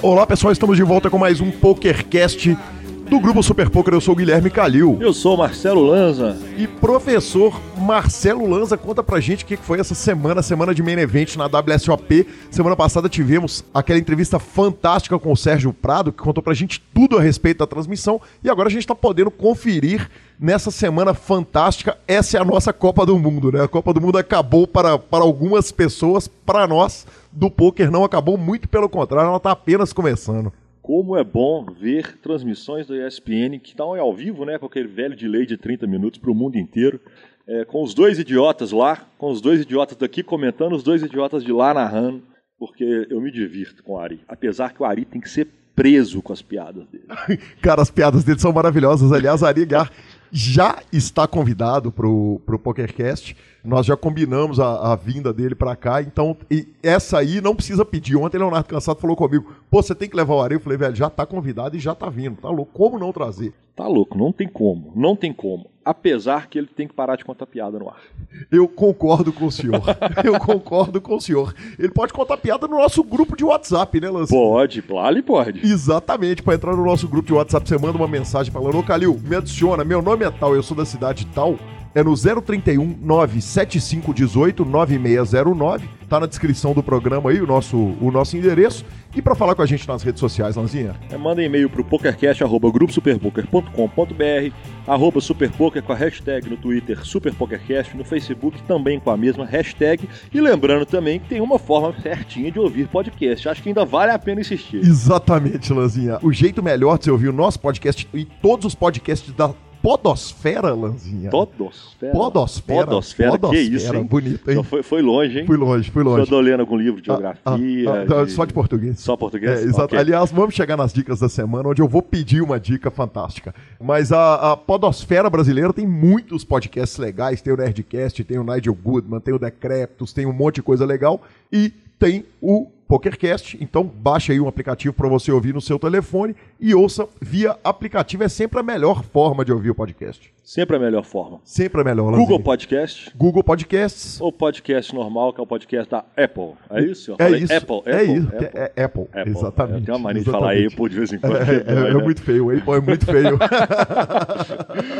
Olá pessoal, estamos de volta com mais um PokerCast do Grupo Super Poker. Eu sou o Guilherme Calil. Eu sou o Marcelo Lanza. E professor Marcelo Lanza, conta pra gente o que foi essa semana, semana de main event na WSOP. Semana passada tivemos aquela entrevista fantástica com o Sérgio Prado, que contou pra gente tudo a respeito da transmissão. E agora a gente tá podendo conferir nessa semana fantástica. Essa é a nossa Copa do Mundo, né? A Copa do Mundo acabou para, para algumas pessoas, para nós do poker não acabou, muito pelo contrário, ela está apenas começando. Como é bom ver transmissões do ESPN que estão ao vivo, né, com aquele velho delay de 30 minutos para o mundo inteiro, é, com os dois idiotas lá, com os dois idiotas daqui comentando, os dois idiotas de lá narrando, porque eu me divirto com o Ari. Apesar que o Ari tem que ser preso com as piadas dele. Cara, as piadas dele são maravilhosas. Aliás, Ari Gar já está convidado para o PokerCast. Nós já combinamos a, a vinda dele para cá, então essa aí não precisa pedir. Ontem Leonardo Cansado falou comigo: pô, você tem que levar o Ari. Eu falei, velho, já está convidado e já está vindo. Tá louco? Como não trazer? Tá louco, não tem como, não tem como. Apesar que ele tem que parar de contar piada no ar. Eu concordo com o senhor. Eu concordo com o senhor. Ele pode contar piada no nosso grupo de WhatsApp, né, Lance? Pode, lá ele pode. Exatamente. Para entrar no nosso grupo de WhatsApp, você manda uma mensagem falando: Ô Calil, me adiciona, meu nome é tal, eu sou da cidade tal é no 031 97518 9609. Tá na descrição do programa aí o nosso, o nosso endereço. E para falar com a gente nas redes sociais, Lanzinha? É, manda e-mail pro pokercast.gruposuperpoker.com.br arroba superpoker com a hashtag no Twitter superpokercast, no Facebook também com a mesma hashtag. E lembrando também que tem uma forma certinha de ouvir podcast. Acho que ainda vale a pena insistir. Exatamente, Lanzinha. O jeito melhor de você ouvir o nosso podcast e todos os podcasts da Podosfera, Lanzinha. Podosfera. Podosfera. Podosfera, Podosfera. que isso, hein? Bonito, hein? Foi, foi, longe, hein? Fui longe, fui longe. Estou lendo algum livro de ah, geografia. Ah, ah, de... Só de português. Só português? É, exato. Okay. Aliás, vamos chegar nas dicas da semana, onde eu vou pedir uma dica fantástica. Mas a, a Podosfera brasileira tem muitos podcasts legais. Tem o Nerdcast, tem o Nigel Goodman, tem o Decreptus, tem um monte de coisa legal. E tem o PokerCast. Então baixe aí um aplicativo para você ouvir no seu telefone e ouça via aplicativo. É sempre a melhor forma de ouvir o podcast. Sempre a melhor forma. Sempre a melhor. Lanzinho. Google Podcast. Google Podcasts. Ou podcast normal, que é o podcast da Apple. É isso? é isso. Apple, é Apple, isso. Apple. É, Apple. Apple. Exatamente. Tem uma mania de falar Apple de vez em quando. É, é, é, é muito feio. Apple é muito feio.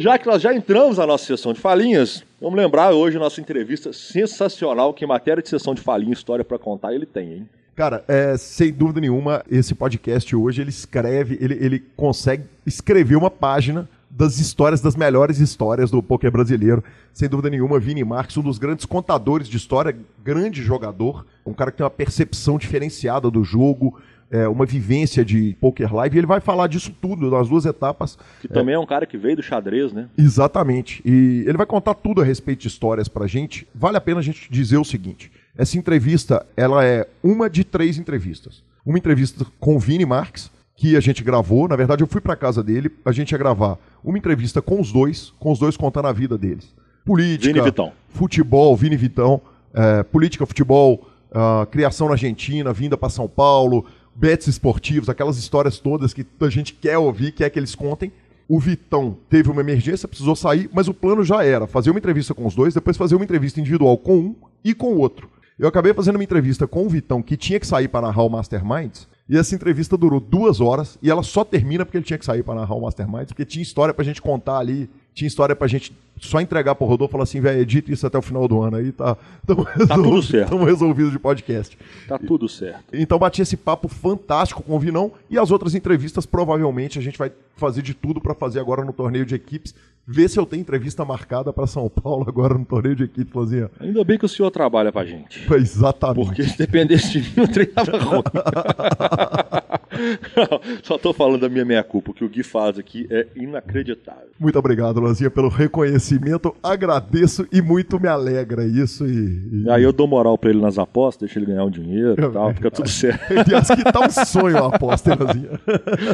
já que nós já entramos na nossa sessão de falinhas, vamos lembrar hoje a nossa entrevista sensacional, que em matéria de sessão de falinha, história para contar, ele tem, hein? Cara, é, sem dúvida nenhuma, esse podcast hoje ele escreve, ele, ele consegue escrever uma página das histórias, das melhores histórias do poker brasileiro. Sem dúvida nenhuma, Vini Marques, um dos grandes contadores de história, grande jogador, um cara que tem uma percepção diferenciada do jogo, é, uma vivência de poker live, e ele vai falar disso tudo, nas duas etapas. Que também é, é um cara que veio do xadrez, né? Exatamente. E ele vai contar tudo a respeito de histórias pra gente. Vale a pena a gente dizer o seguinte: essa entrevista, ela é uma de três entrevistas. Uma entrevista com o Vini Marques, que a gente gravou. Na verdade, eu fui para casa dele, a gente ia gravar uma entrevista com os dois, com os dois contando a vida deles. Política, Vini Vitão. futebol, Vini Vitão, é, política, futebol, uh, criação na Argentina, vinda para São Paulo, bets esportivos, aquelas histórias todas que a gente quer ouvir, quer que eles contem. O Vitão teve uma emergência, precisou sair, mas o plano já era fazer uma entrevista com os dois, depois fazer uma entrevista individual com um e com o outro. Eu acabei fazendo uma entrevista com o Vitão, que tinha que sair para narrar o Masterminds, e essa entrevista durou duas horas e ela só termina porque ele tinha que sair para narrar o Mastermind, porque tinha história pra gente contar ali, tinha história pra gente só entregar pro Rodolfo e falar assim, velho, edita isso até o final do ano aí, tá, tamo tá tudo certo. Estamos resolvidos de podcast. Tá tudo certo. Então bati esse papo fantástico com o Vinão e as outras entrevistas provavelmente a gente vai fazer de tudo para fazer agora no torneio de equipes. Ver se eu tenho entrevista marcada para São Paulo agora no torneio de equipes, Lozinha. Ainda bem que o senhor trabalha pra gente. exatamente. Porque se dependesse de mim, eu treinava ruim. Só tô falando da minha meia-culpa. O que o Gui faz aqui é inacreditável. Muito obrigado, Lanzinha, pelo reconhecimento. Agradeço e muito me alegra isso. E, e... Aí eu dou moral pra ele nas apostas, deixa ele ganhar um dinheiro e tal, fica tudo certo. Aliás, que tá um sonho a aposta, hein, Lanzinha?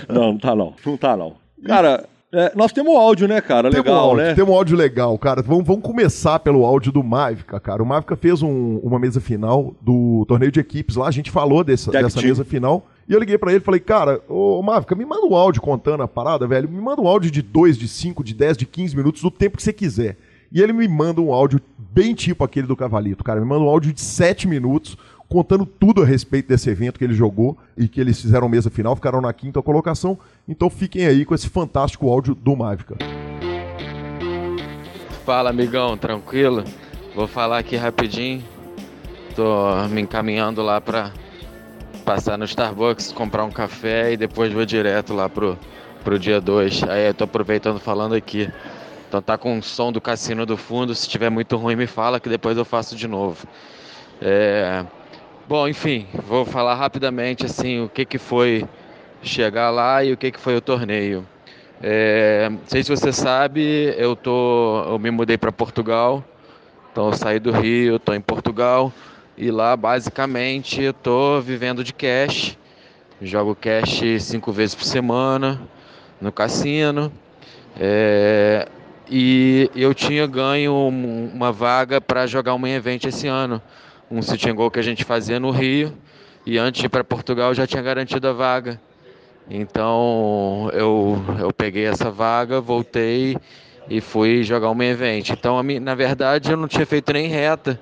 Não, não tá não. Não tá não. Cara, é, nós temos áudio, né, cara? Legal, temos áudio, né? Temos áudio legal, cara. Vamos, vamos começar pelo áudio do Mavica, cara. O Mavica fez um, uma mesa final do torneio de equipes lá. A gente falou dessa, dessa mesa final. E eu liguei para ele e falei, cara, ô Mavica, me manda um áudio contando a parada, velho. Me manda um áudio de 2, de 5, de 10, de 15 minutos, do tempo que você quiser. E ele me manda um áudio bem tipo aquele do Cavalito, cara. Me manda um áudio de 7 minutos contando tudo a respeito desse evento que ele jogou e que eles fizeram mesa final, ficaram na quinta colocação. Então fiquem aí com esse fantástico áudio do Mavica. Fala, amigão, tranquilo? Vou falar aqui rapidinho. Tô me encaminhando lá para passar no Starbucks, comprar um café e depois vou direto lá pro, pro dia 2. Aí eu tô aproveitando falando aqui. Então tá com o som do cassino do fundo. Se tiver muito ruim, me fala que depois eu faço de novo. É... Bom, enfim, vou falar rapidamente assim o que, que foi chegar lá e o que, que foi o torneio. É... Não sei se você sabe, eu tô, eu me mudei para Portugal. Então eu saí do Rio, estou em Portugal. E lá, basicamente, eu tô vivendo de cash. Jogo cash cinco vezes por semana no cassino. É, e eu tinha ganho uma vaga para jogar um event esse ano. Um sit and go que a gente fazia no Rio. E antes de ir para Portugal, já tinha garantido a vaga. Então eu, eu peguei essa vaga, voltei e fui jogar um main event. Então, na verdade, eu não tinha feito nem reta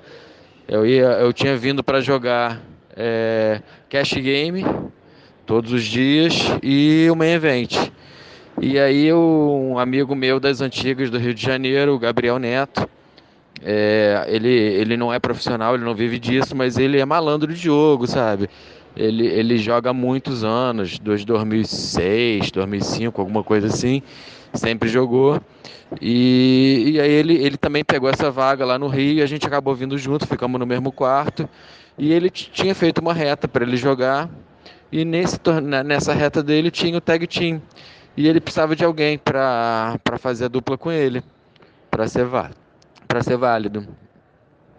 eu, ia, eu tinha vindo para jogar é, cash game todos os dias e o main event. E aí um amigo meu das antigas do Rio de Janeiro, o Gabriel Neto, é, ele, ele não é profissional, ele não vive disso, mas ele é malandro de jogo, sabe? Ele, ele joga há muitos anos, desde 2006, 2005, alguma coisa assim, sempre jogou. E, e aí ele, ele também pegou essa vaga lá no Rio e a gente acabou vindo junto, ficamos no mesmo quarto. E ele tinha feito uma reta para ele jogar. E nesse, nessa reta dele tinha o tag team. E ele precisava de alguém para fazer a dupla com ele, para ser, ser válido.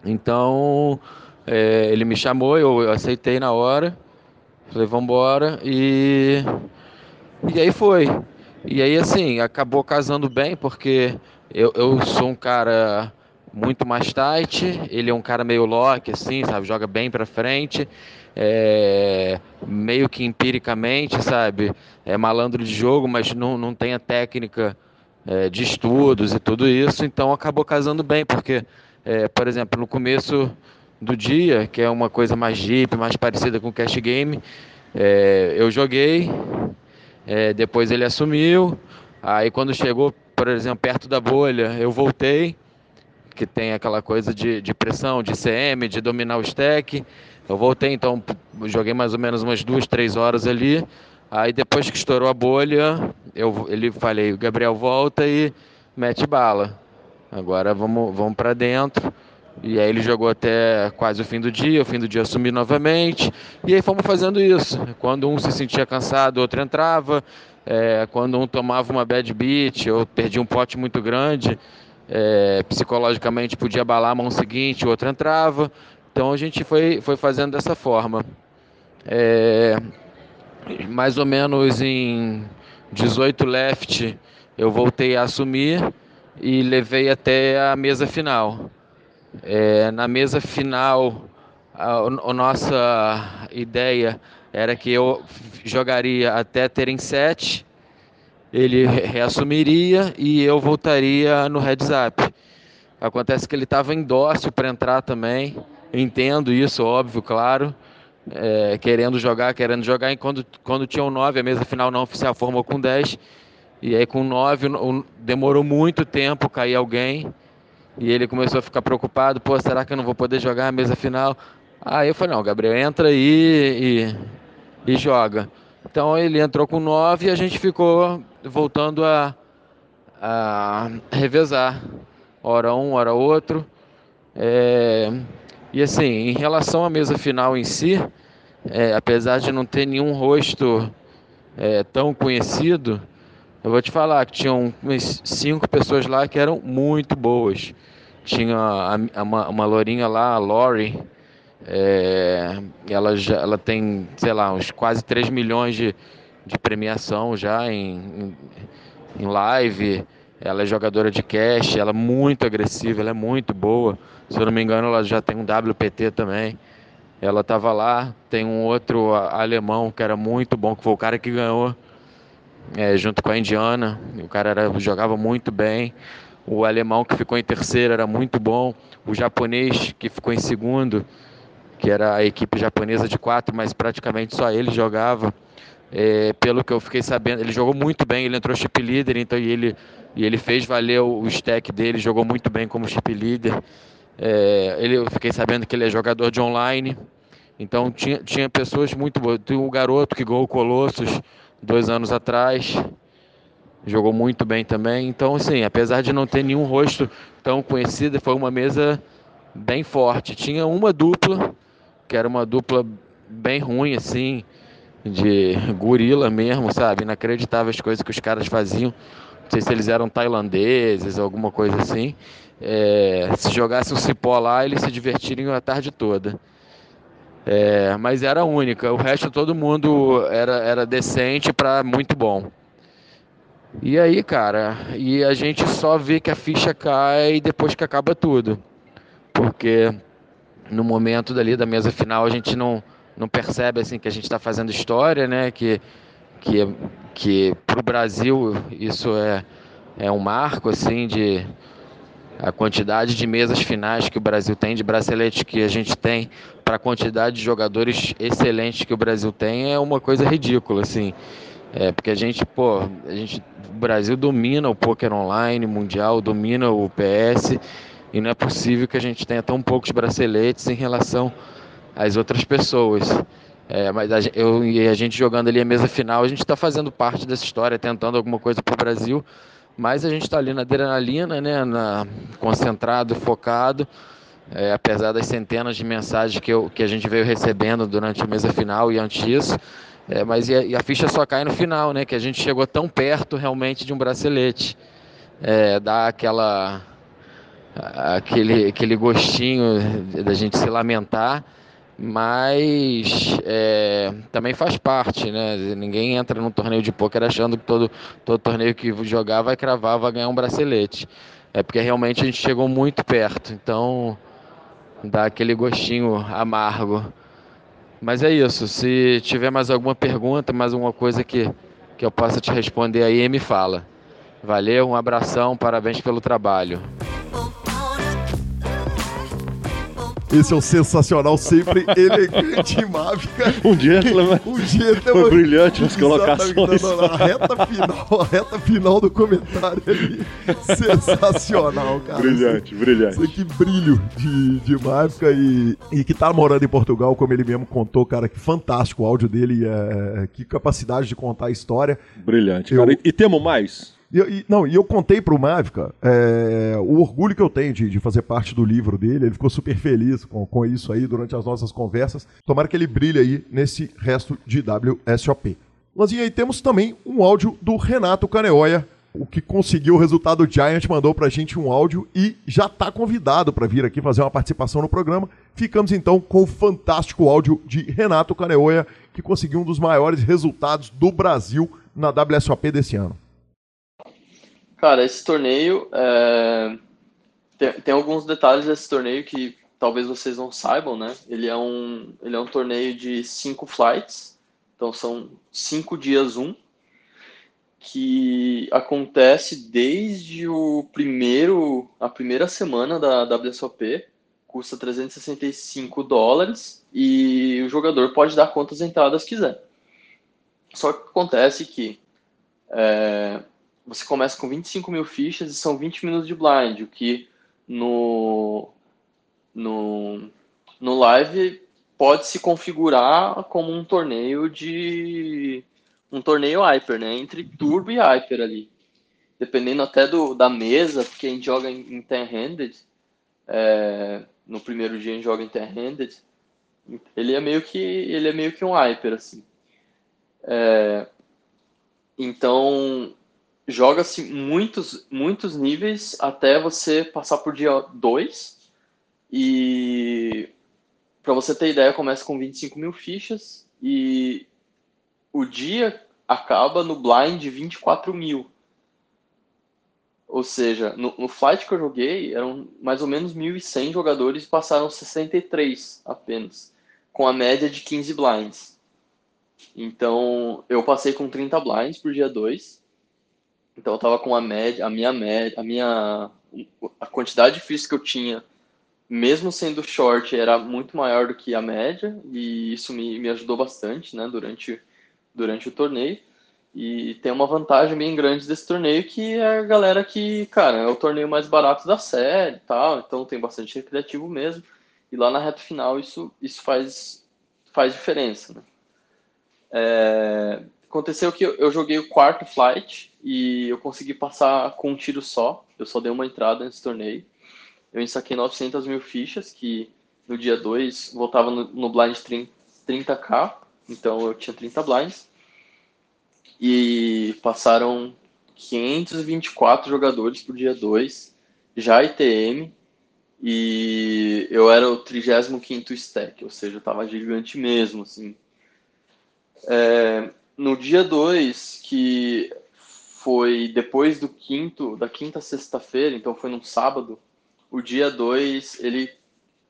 Então é, ele me chamou, eu, aceitei na hora. Falei, vamos embora. E, e aí foi. E aí, assim, acabou casando bem, porque eu, eu sou um cara muito mais tight, ele é um cara meio lock, assim, sabe? Joga bem pra frente, é, meio que empiricamente, sabe? É malandro de jogo, mas não, não tem a técnica é, de estudos e tudo isso, então acabou casando bem, porque, é, por exemplo, no começo do dia, que é uma coisa mais deep, mais parecida com o cash game, é, eu joguei, é, depois ele assumiu. Aí quando chegou, por exemplo, perto da bolha, eu voltei, que tem aquela coisa de, de pressão, de CM, de dominar o stack. Eu voltei, então joguei mais ou menos umas duas, três horas ali. Aí depois que estourou a bolha, eu ele falei, Gabriel volta e mete bala. Agora vamos, vamos para dentro. E aí ele jogou até quase o fim do dia, o fim do dia assumi novamente. E aí fomos fazendo isso. Quando um se sentia cansado, o outro entrava. É, quando um tomava uma bad beat ou perdia um pote muito grande, é, psicologicamente podia abalar a mão seguinte, o outro entrava. Então a gente foi, foi fazendo dessa forma. É, mais ou menos em 18 left eu voltei a assumir e levei até a mesa final. É, na mesa final, a, a, nossa ideia era que eu jogaria até terem sete, ele reassumiria e eu voltaria no heads up. Acontece que ele estava em dócil para entrar também, entendo isso, óbvio, claro. É, querendo jogar, querendo jogar, e quando, quando tinha um 9, a mesa final não oficial formou com 10, e aí com 9 demorou muito tempo cair alguém, e ele começou a ficar preocupado, pô, será que eu não vou poder jogar a mesa final? Aí eu falei, não, Gabriel, entra aí e, e joga. Então ele entrou com 9 e a gente ficou voltando a, a revezar. Hora um, hora outro. É, e assim, em relação à mesa final em si, é, apesar de não ter nenhum rosto é, tão conhecido, eu vou te falar que tinham umas cinco pessoas lá que eram muito boas. Tinha a, a, uma, uma lourinha lá, a Lori, é, ela, já, ela tem, sei lá, uns quase 3 milhões de, de premiação já em, em, em live. Ela é jogadora de cash, ela é muito agressiva, ela é muito boa. Se eu não me engano, ela já tem um WPT também. Ela estava lá, tem um outro alemão que era muito bom, que foi o cara que ganhou é, junto com a Indiana. O cara era, jogava muito bem. O alemão que ficou em terceiro era muito bom. O japonês que ficou em segundo, que era a equipe japonesa de quatro, mas praticamente só ele jogava. É, pelo que eu fiquei sabendo, ele jogou muito bem, ele entrou chip líder, então e ele, e ele fez valer o, stack dele, jogou muito bem como chip líder. É, ele, eu fiquei sabendo que ele é jogador de online, então tinha, tinha pessoas muito boas. Tem um garoto que ganhou o dois anos atrás, jogou muito bem também. Então, assim, apesar de não ter nenhum rosto tão conhecido, foi uma mesa bem forte. Tinha uma dupla, que era uma dupla bem ruim, assim, de gorila mesmo, sabe? Inacreditável as coisas que os caras faziam. Não sei se eles eram tailandeses alguma coisa assim. É, se jogasse um cipó lá, eles se divertiriam a tarde toda. É, mas era única. O resto todo mundo era, era decente para muito bom. E aí, cara, e a gente só vê que a ficha cai depois que acaba tudo. Porque no momento dali da mesa final a gente não não percebe assim que a gente está fazendo história, né? Que que que para o Brasil isso é é um marco assim de a quantidade de mesas finais que o Brasil tem, de bracelete que a gente tem, para a quantidade de jogadores excelentes que o Brasil tem, é uma coisa ridícula, assim. É, porque a gente, pô, a gente, o Brasil domina o poker online mundial, domina o PS, e não é possível que a gente tenha tão poucos braceletes em relação as outras pessoas. É, mas a, eu e a gente jogando ali a mesa final, a gente está fazendo parte dessa história, tentando alguma coisa para o Brasil, mas a gente está ali na adrenalina, né, na, concentrado, focado, é, apesar das centenas de mensagens que, eu, que a gente veio recebendo durante a mesa final e antes disso. É, mas e a, e a, ficha só cai no final, né? Que a gente chegou tão perto realmente de um bracelete. É, dá aquela aquele, aquele gostinho da gente se lamentar, mas é, também faz parte, né? Ninguém entra num torneio de pôquer achando que todo, todo torneio que jogar vai cravar, vai ganhar um bracelete. É porque realmente a gente chegou muito perto, então dá aquele gostinho amargo. Mas é isso, se tiver mais alguma pergunta, mais alguma coisa que, que eu possa te responder aí, me fala. Valeu, um abração, parabéns pelo trabalho. Esse é o sensacional, sempre elegante e mágica. Um gentleman. um gentleman. Foi brilhante nas colocações. a reta final, a reta final do comentário ali. Sensacional, cara. Brilhante, brilhante. Isso aqui, brilho de, de mágica e, e que tá morando em Portugal, como ele mesmo contou, cara, que fantástico o áudio dele, é, que capacidade de contar a história. Brilhante, Eu... cara. E, e temos mais? E, e, não, e eu contei pro Mavica é, o orgulho que eu tenho de, de, fazer parte do livro dele. Ele ficou super feliz com, com isso aí durante as nossas conversas. Tomara que ele brilhe aí nesse resto de WSOP. Mas e aí temos também um áudio do Renato Caneoia, o que conseguiu o resultado do Giant, mandou pra gente um áudio e já está convidado para vir aqui fazer uma participação no programa. Ficamos então com o fantástico áudio de Renato Caneoia, que conseguiu um dos maiores resultados do Brasil na WSOP desse ano. Cara, esse torneio é... tem, tem, alguns detalhes desse torneio que talvez vocês não saibam, né? Ele é um, ele é um torneio de cinco flights, então são cinco dias um, que acontece desde o primeiro, a primeira semana da WSOP, custa 365 dólares e o jogador pode dar quantas entradas quiser. Só que acontece que é, você começa com 25 mil fichas e são 20 minutos de blind, o que no, no, no live pode se configurar como um torneio de um torneio hyper, né? Entre turbo e hyper ali. Dependendo até do, da mesa, porque a gente joga em, ten-handed, é, no primeiro dia a gente joga em ten-handed, ele é meio que ele é meio que um hyper assim. É, então joga-se muitos, muitos níveis até você passar por dia 2. E para você ter ideia, começa com 25 mil fichas e o dia acaba no blind de 24 mil. Ou seja, no, no flight que eu joguei, eram mais ou menos 1.100 jogadores e passaram 63 apenas, com a média de 15 blinds. Então, eu passei com 30 blinds por dia 2 então eu tava com a média, a minha média, a minha a quantidade de fichas que eu tinha, mesmo sendo short, era muito maior do que a média, e isso me, me ajudou bastante, né, durante, durante o torneio. E tem uma vantagem bem grande desse torneio que é a galera que, cara, é o torneio mais barato da série tal, então tem bastante recreativo mesmo. E lá na reta final isso, isso faz, faz diferença, né? É, aconteceu que eu joguei o quarto flight e eu consegui passar com um tiro só. Eu só dei uma entrada nesse torneio. Eu ensaquei 900 mil fichas, que no dia 2 voltava no, blind 30k, então eu tinha 30 blinds e passaram 524 jogadores pro dia 2, já ITM, e eu era o 35 stack, ou seja, eu tava gigante mesmo, assim. É, no dia 2, que foi depois do quinto, da quinta sexta-feira, então foi num sábado, o dia 2, ele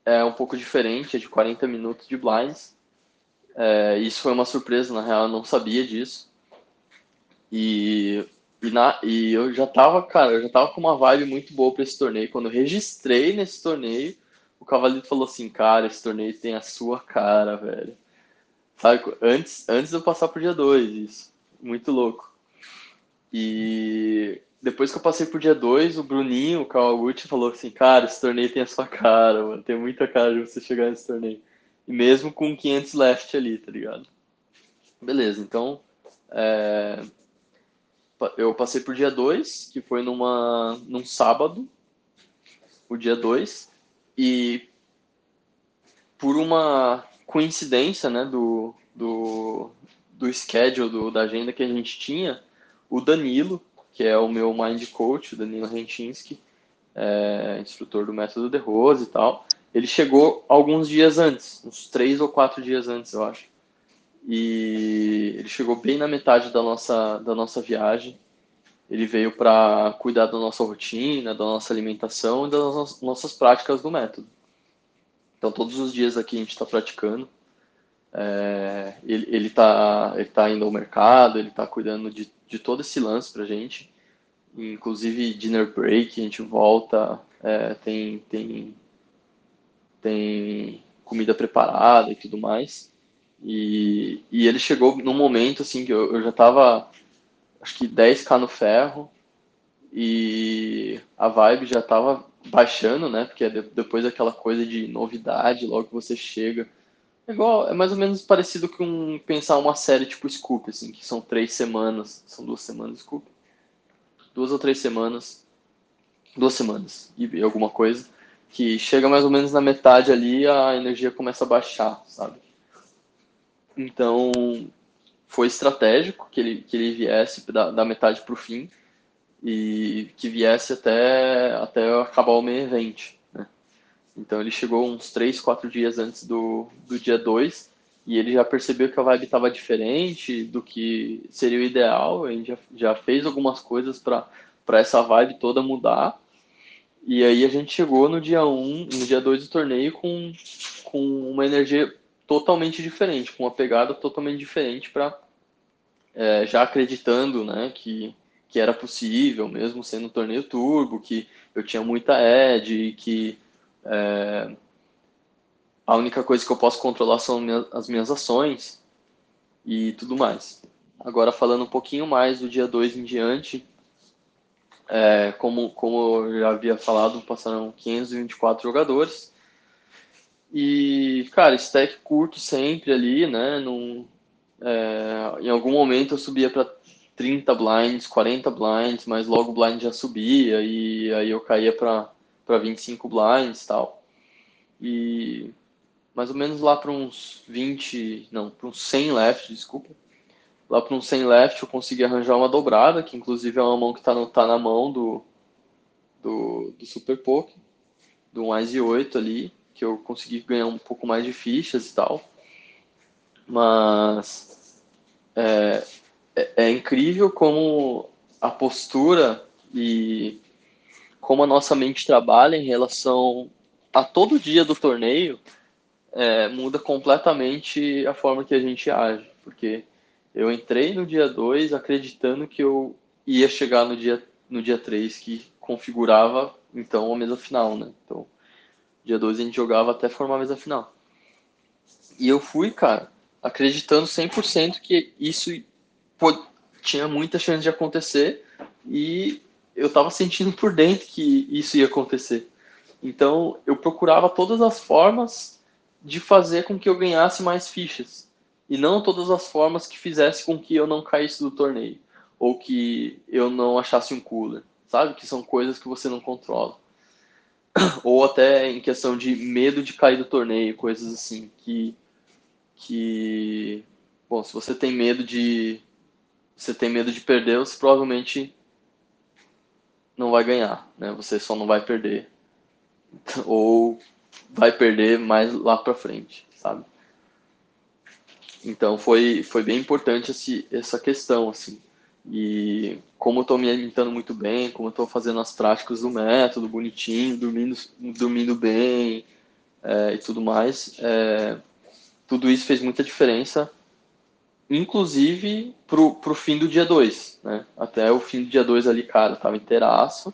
é um pouco diferente, é de 40 minutos de blinds. É, isso foi uma surpresa, na real, eu não sabia disso. E, e, na, e eu já tava, cara, eu já tava com uma vibe muito boa para esse torneio. Quando eu registrei nesse torneio, o Cavalito falou assim, cara, esse torneio tem a sua cara, velho. Sabe, antes, antes de eu passar pro dia 2, isso. Muito louco. E depois que eu passei pro dia 2, o Bruninho, o Kawaguchi, falou assim, cara, esse torneio tem a sua cara, mano. Tem muita cara de você chegar nesse torneio. E mesmo com 500 left ali, tá ligado? Beleza, então... É eu passei por dia 2, que foi numa, num sábado, o dia 2, e por uma coincidência né, do, do, do schedule, do, da agenda que a gente tinha, o Danilo, que é o meu mind coach, o Danilo Rentinski, é, instrutor do método de Rose e tal, ele chegou alguns dias antes, uns três ou quatro dias antes, eu acho e ele chegou bem na metade da nossa, da nossa viagem. Ele veio para cuidar da nossa rotina, da nossa alimentação e das nossas práticas do método. Então, todos os dias aqui a gente está praticando. É, ele está ele tá indo ao mercado, ele está cuidando de, de todo esse lance para a gente. Inclusive, dinner break, a gente volta, é, tem, tem, tem comida preparada e tudo mais. E, e ele chegou num momento assim que eu, eu já tava acho que 10k no ferro e a vibe já tava baixando, né? Porque é depois daquela coisa de novidade, logo você chega. É igual, é mais ou menos parecido com pensar uma série tipo Scoop, assim, que são três semanas, são duas semanas Scoop, duas ou três semanas, duas semanas e alguma coisa, que chega mais ou menos na metade ali, a energia começa a baixar, sabe? Então, foi estratégico que ele, que ele viesse da, da metade para o fim e que viesse até, até acabar o meio evento. Né? Então, ele chegou uns 3, 4 dias antes do, do dia 2 e ele já percebeu que a vibe estava diferente do que seria o ideal. A gente já, já fez algumas coisas para essa vibe toda mudar. E aí a gente chegou no dia 1, um, no dia 2 do torneio com, com uma energia totalmente diferente, com uma pegada totalmente diferente para é, já acreditando, né, que que era possível, mesmo sendo um torneio turbo, que eu tinha muita edge, que é, a única coisa que eu posso controlar são as minhas ações e tudo mais. Agora, falando um pouquinho mais do dia 2 em diante, é, como, como eu já havia falado, passaram 524 jogadores, e, cara, stack curto sempre ali, né? Num, é, em algum momento eu subia para 30 blinds, 40 blinds, mas logo o blind já subia e aí eu caía para 25 blinds tal. E mais ou menos lá para uns 20, não, para uns 100 left, desculpa. Lá para uns 100 left eu consegui arranjar uma dobrada, que inclusive é uma mão que está tá na mão do, do, do Super Poke, do 1 e 8 ali que eu consegui ganhar um pouco mais de fichas e tal. Mas é, é, é incrível como a postura e como a nossa mente trabalha em relação a todo dia do torneio é, muda completamente a forma que a gente age. Porque eu entrei no dia 2 acreditando que eu ia chegar no dia, no dia 3, que configurava então a mesa final, né? Então, dia 12 a gente jogava até formar a mesa final. E eu fui, cara, acreditando 100% que isso tinha muita chance de acontecer e eu tava sentindo por dentro que isso ia acontecer. Então, eu procurava todas as formas de fazer com que eu ganhasse mais fichas e não todas as formas que fizesse com que eu não caísse do torneio ou que eu não achasse um cooler, sabe? Que são coisas que você não controla. Ou até em questão de medo de cair do torneio, coisas assim que que bom, se você tem medo de você tem medo de perder, você provavelmente não vai ganhar, né? Você só não vai perder ou vai perder mais lá para frente, sabe? Então foi, foi bem importante esse, essa questão, assim. E como eu estou me alimentando muito bem, como eu estou fazendo as práticas do método bonitinho, dormindo, dormindo bem é, e tudo mais, é, tudo isso fez muita diferença, inclusive pro, pro fim do dia 2, né? Até o fim do dia 2 ali, cara, tava inteiraço.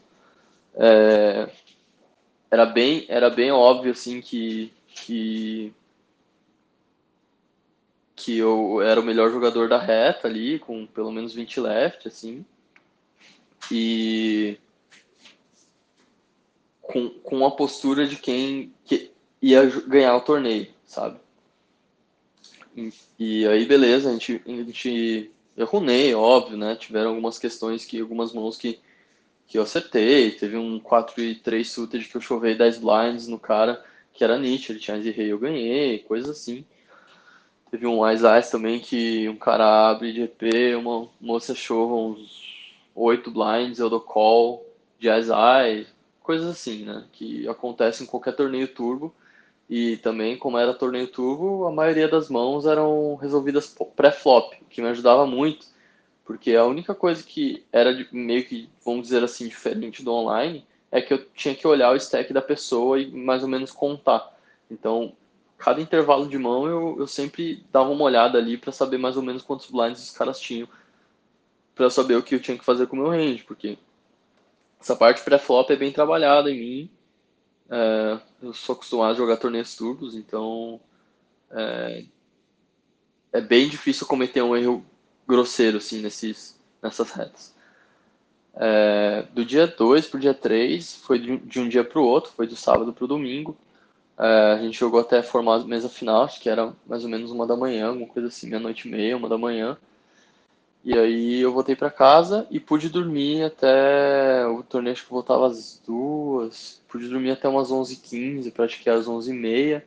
É, era bem, era bem óbvio, assim, que, que que eu era o melhor jogador da reta ali, com pelo menos 20 left, assim. E com, com a postura de quem que ia ganhar o torneio, sabe? E, aí, beleza, a gente, a gente eu runei, óbvio, né? Tiveram algumas questões que, algumas mãos que, que eu acertei. Teve um 4 e 3 suited que eu chovei 10 blinds no cara, que era Nietzsche, ele tinha rei, eu ganhei, coisas assim. Teve um Ice Ice também que um cara abre de EP, uma moça chova uns oito blinds, eu dou call de Ice Ice, coisas assim, né? Que acontece em qualquer torneio turbo. E também, como era torneio turbo, a maioria das mãos eram resolvidas pré-flop, o que me ajudava muito, porque a única coisa que era meio que, vamos dizer assim, diferente do online é que eu tinha que olhar o stack da pessoa e mais ou menos contar. Então, cada intervalo de mão eu, eu sempre dava uma olhada ali para saber mais ou menos quantos blinds os caras tinham, para saber o que eu tinha que fazer com o meu range, porque essa parte pré-flop é bem trabalhada em mim. É, eu sou acostumado a jogar torneios turbos, então é, é bem difícil cometer um erro grosseiro assim nesses, nessas retas. É, do dia 2 para o dia 3 foi de, de um dia para o outro, foi do sábado para o domingo. É, a gente jogou até formar a mesa final, acho que era mais ou menos uma da manhã, alguma coisa assim, meia-noite e meia, uma da manhã. E aí eu voltei para casa e pude dormir até. O torneio acho que voltava às duas. Pude dormir até umas 11h15, pratiquei às 11h30.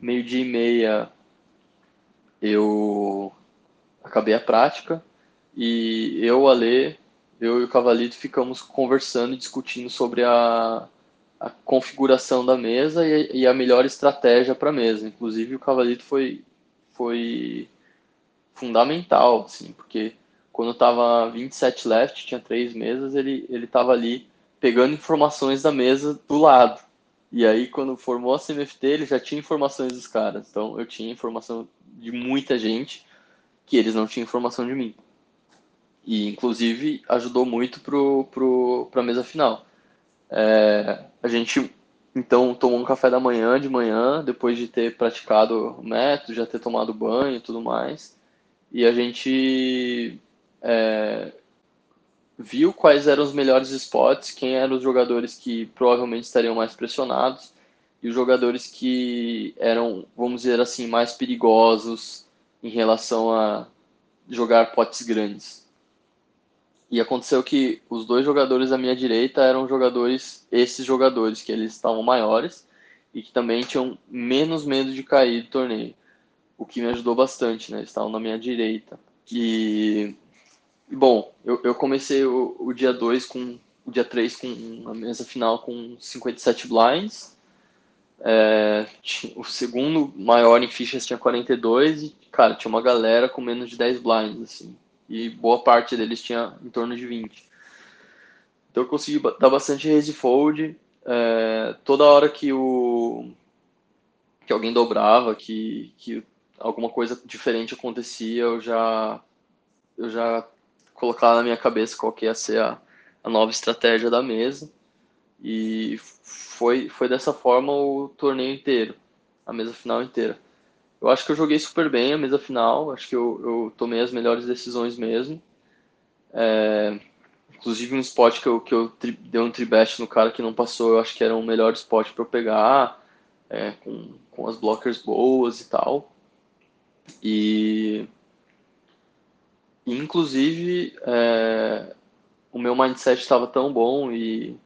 Meio-dia e meia eu acabei a prática. E eu, Ale, eu e o Cavalito ficamos conversando e discutindo sobre a, a configuração da mesa e, e a melhor estratégia para a mesa. Inclusive, o Cavalito foi, foi fundamental, assim, porque quando estava 27 left, tinha três mesas, ele ele estava ali pegando informações da mesa do lado. E aí, quando formou a CMFT, ele já tinha informações dos caras. Então, eu tinha informação de muita gente que eles não tinham informação de mim. E, inclusive, ajudou muito para pro, pro, a mesa final. É, a gente então tomou um café da manhã de manhã, depois de ter praticado o método, já ter tomado banho e tudo mais. E a gente é, viu quais eram os melhores spots, quem eram os jogadores que provavelmente estariam mais pressionados e os jogadores que eram, vamos dizer assim, mais perigosos em relação a jogar potes grandes. E aconteceu que os dois jogadores à minha direita eram jogadores, esses jogadores, que eles estavam maiores e que também tinham menos medo de cair do torneio. O que me ajudou bastante, né? Eles estavam na minha direita. E, bom, eu, eu comecei o, o dia 2 com. O dia 3 com a mesa final com 57 blinds. É, o segundo maior em fichas tinha 42 e, cara, tinha uma galera com menos de 10 blinds, assim e boa parte deles tinha em torno de 20. Então eu consegui dar bastante raise fold. É, toda hora que o que alguém dobrava, que, que alguma coisa diferente acontecia, eu já eu já colocava na minha cabeça qual que ia ser a, a nova estratégia da mesa. E foi, foi dessa forma o torneio inteiro, a mesa final inteira. Eu acho que eu joguei super bem a mesa final, acho que eu, eu tomei as melhores decisões mesmo. É, inclusive um spot que eu, que eu tri, dei um tribet no cara que não passou, eu acho que era o um melhor spot para eu pegar, é, com, com as blockers boas e tal. E, inclusive, é, o meu mindset estava tão bom e,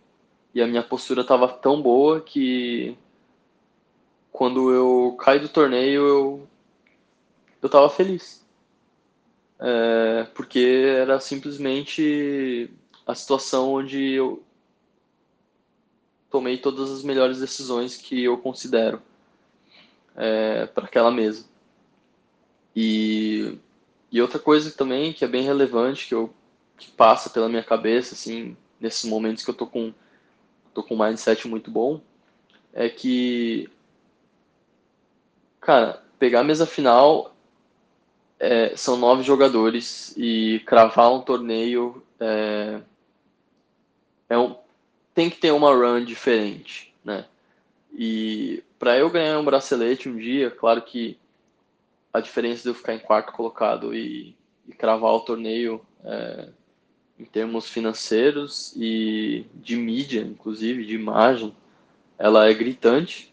e a minha postura estava tão boa que quando eu caí do torneio, eu, eu feliz. É, porque era simplesmente a situação onde eu tomei todas as melhores decisões que eu considero é, para aquela mesa. E, e outra coisa também que é bem relevante, que, eu, que passa pela minha cabeça, assim, nesses momentos que eu tô com, tô com um mindset muito bom, é que Cara, pegar a mesa final é, são nove jogadores e cravar um torneio é, é um, tem que ter uma run diferente, né? E para eu ganhar um bracelete um dia, claro que a diferença de eu ficar em quarto colocado e, e cravar o torneio é, em termos financeiros e de mídia, inclusive de imagem, ela é gritante.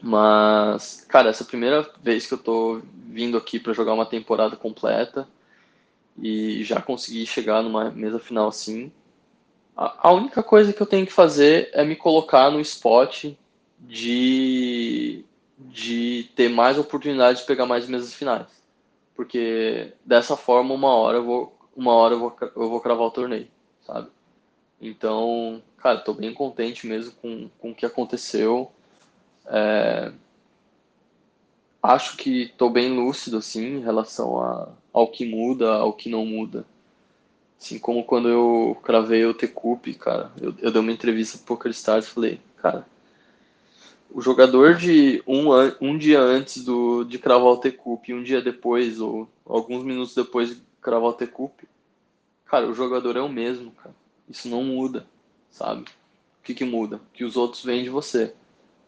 Mas, cara, essa é a primeira vez que eu tô vindo aqui para jogar uma temporada completa e já consegui chegar numa mesa final assim. A, a única coisa que eu tenho que fazer é me colocar no spot de, de ter mais oportunidade de pegar mais mesas finais. Porque dessa forma, uma hora eu vou, uma hora eu vou, eu vou cravar o torneio, sabe? Então, cara, tô bem contente mesmo com, com o que aconteceu. É, acho que estou bem lúcido assim em relação a, ao que muda, ao que não muda. Assim como quando eu cravei o T-Cup, cara, eu, eu dei uma entrevista pro Poker Stars e falei, cara, o jogador de um, um dia antes do, de cravar o T-Cup e um dia depois, ou alguns minutos depois de cravar o T-Cup, cara, o jogador é o mesmo, cara. Isso não muda, sabe? O que, que muda? Que os outros vêm de você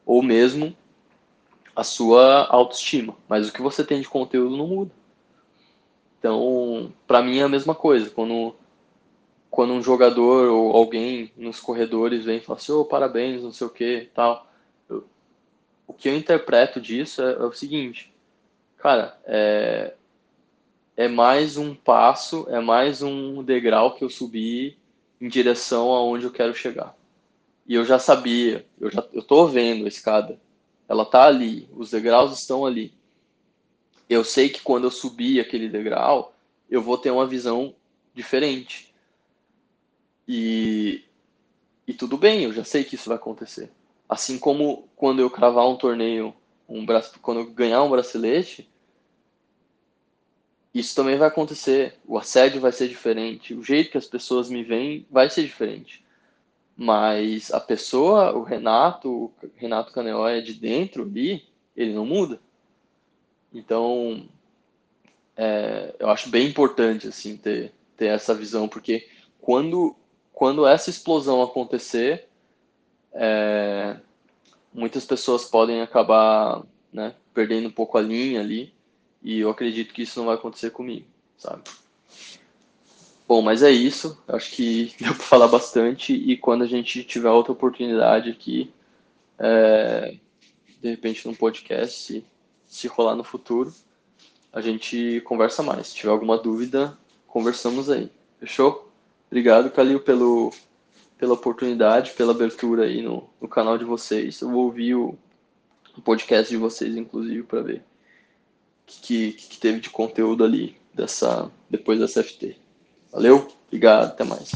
ou mesmo a sua autoestima. Mas o que você tem de conteúdo não muda. Então, para mim é a mesma coisa. Quando, quando um jogador ou alguém nos corredores vem e fala assim, oh, parabéns, não sei o que, tal. O que eu interpreto disso é, é o seguinte, cara, é, é mais um passo, é mais um degrau que eu subi em direção aonde eu quero chegar. E eu já sabia, eu já eu tô vendo a escada. Ela tá ali, os degraus estão ali. Eu sei que quando eu subir aquele degrau, eu vou ter uma visão diferente. E e tudo bem, eu já sei que isso vai acontecer. Assim como quando eu cravar um torneio, um quando eu ganhar um bracelete, isso também vai acontecer. O assédio vai ser diferente, o jeito que as pessoas me veem vai ser diferente. Mas a pessoa, o Renato, o Renato Caneóia de dentro ali, ele não muda. Então, é, eu acho bem importante assim ter, ter essa visão, porque quando, quando essa explosão acontecer, é, muitas pessoas podem acabar né, perdendo um pouco a linha ali, e eu acredito que isso não vai acontecer comigo, sabe? Bom, mas é isso. Acho que deu para falar bastante. E quando a gente tiver outra oportunidade aqui, é, de repente num podcast, se, se rolar no futuro, a gente conversa mais. Se tiver alguma dúvida, conversamos aí. Fechou? Obrigado, Calil, pelo, pela oportunidade, pela abertura aí no, no canal de vocês. Eu vou ouvir o, o podcast de vocês, inclusive, para ver o que, que, que teve de conteúdo ali dessa, depois dessa FT. Valeu, obrigado, até mais.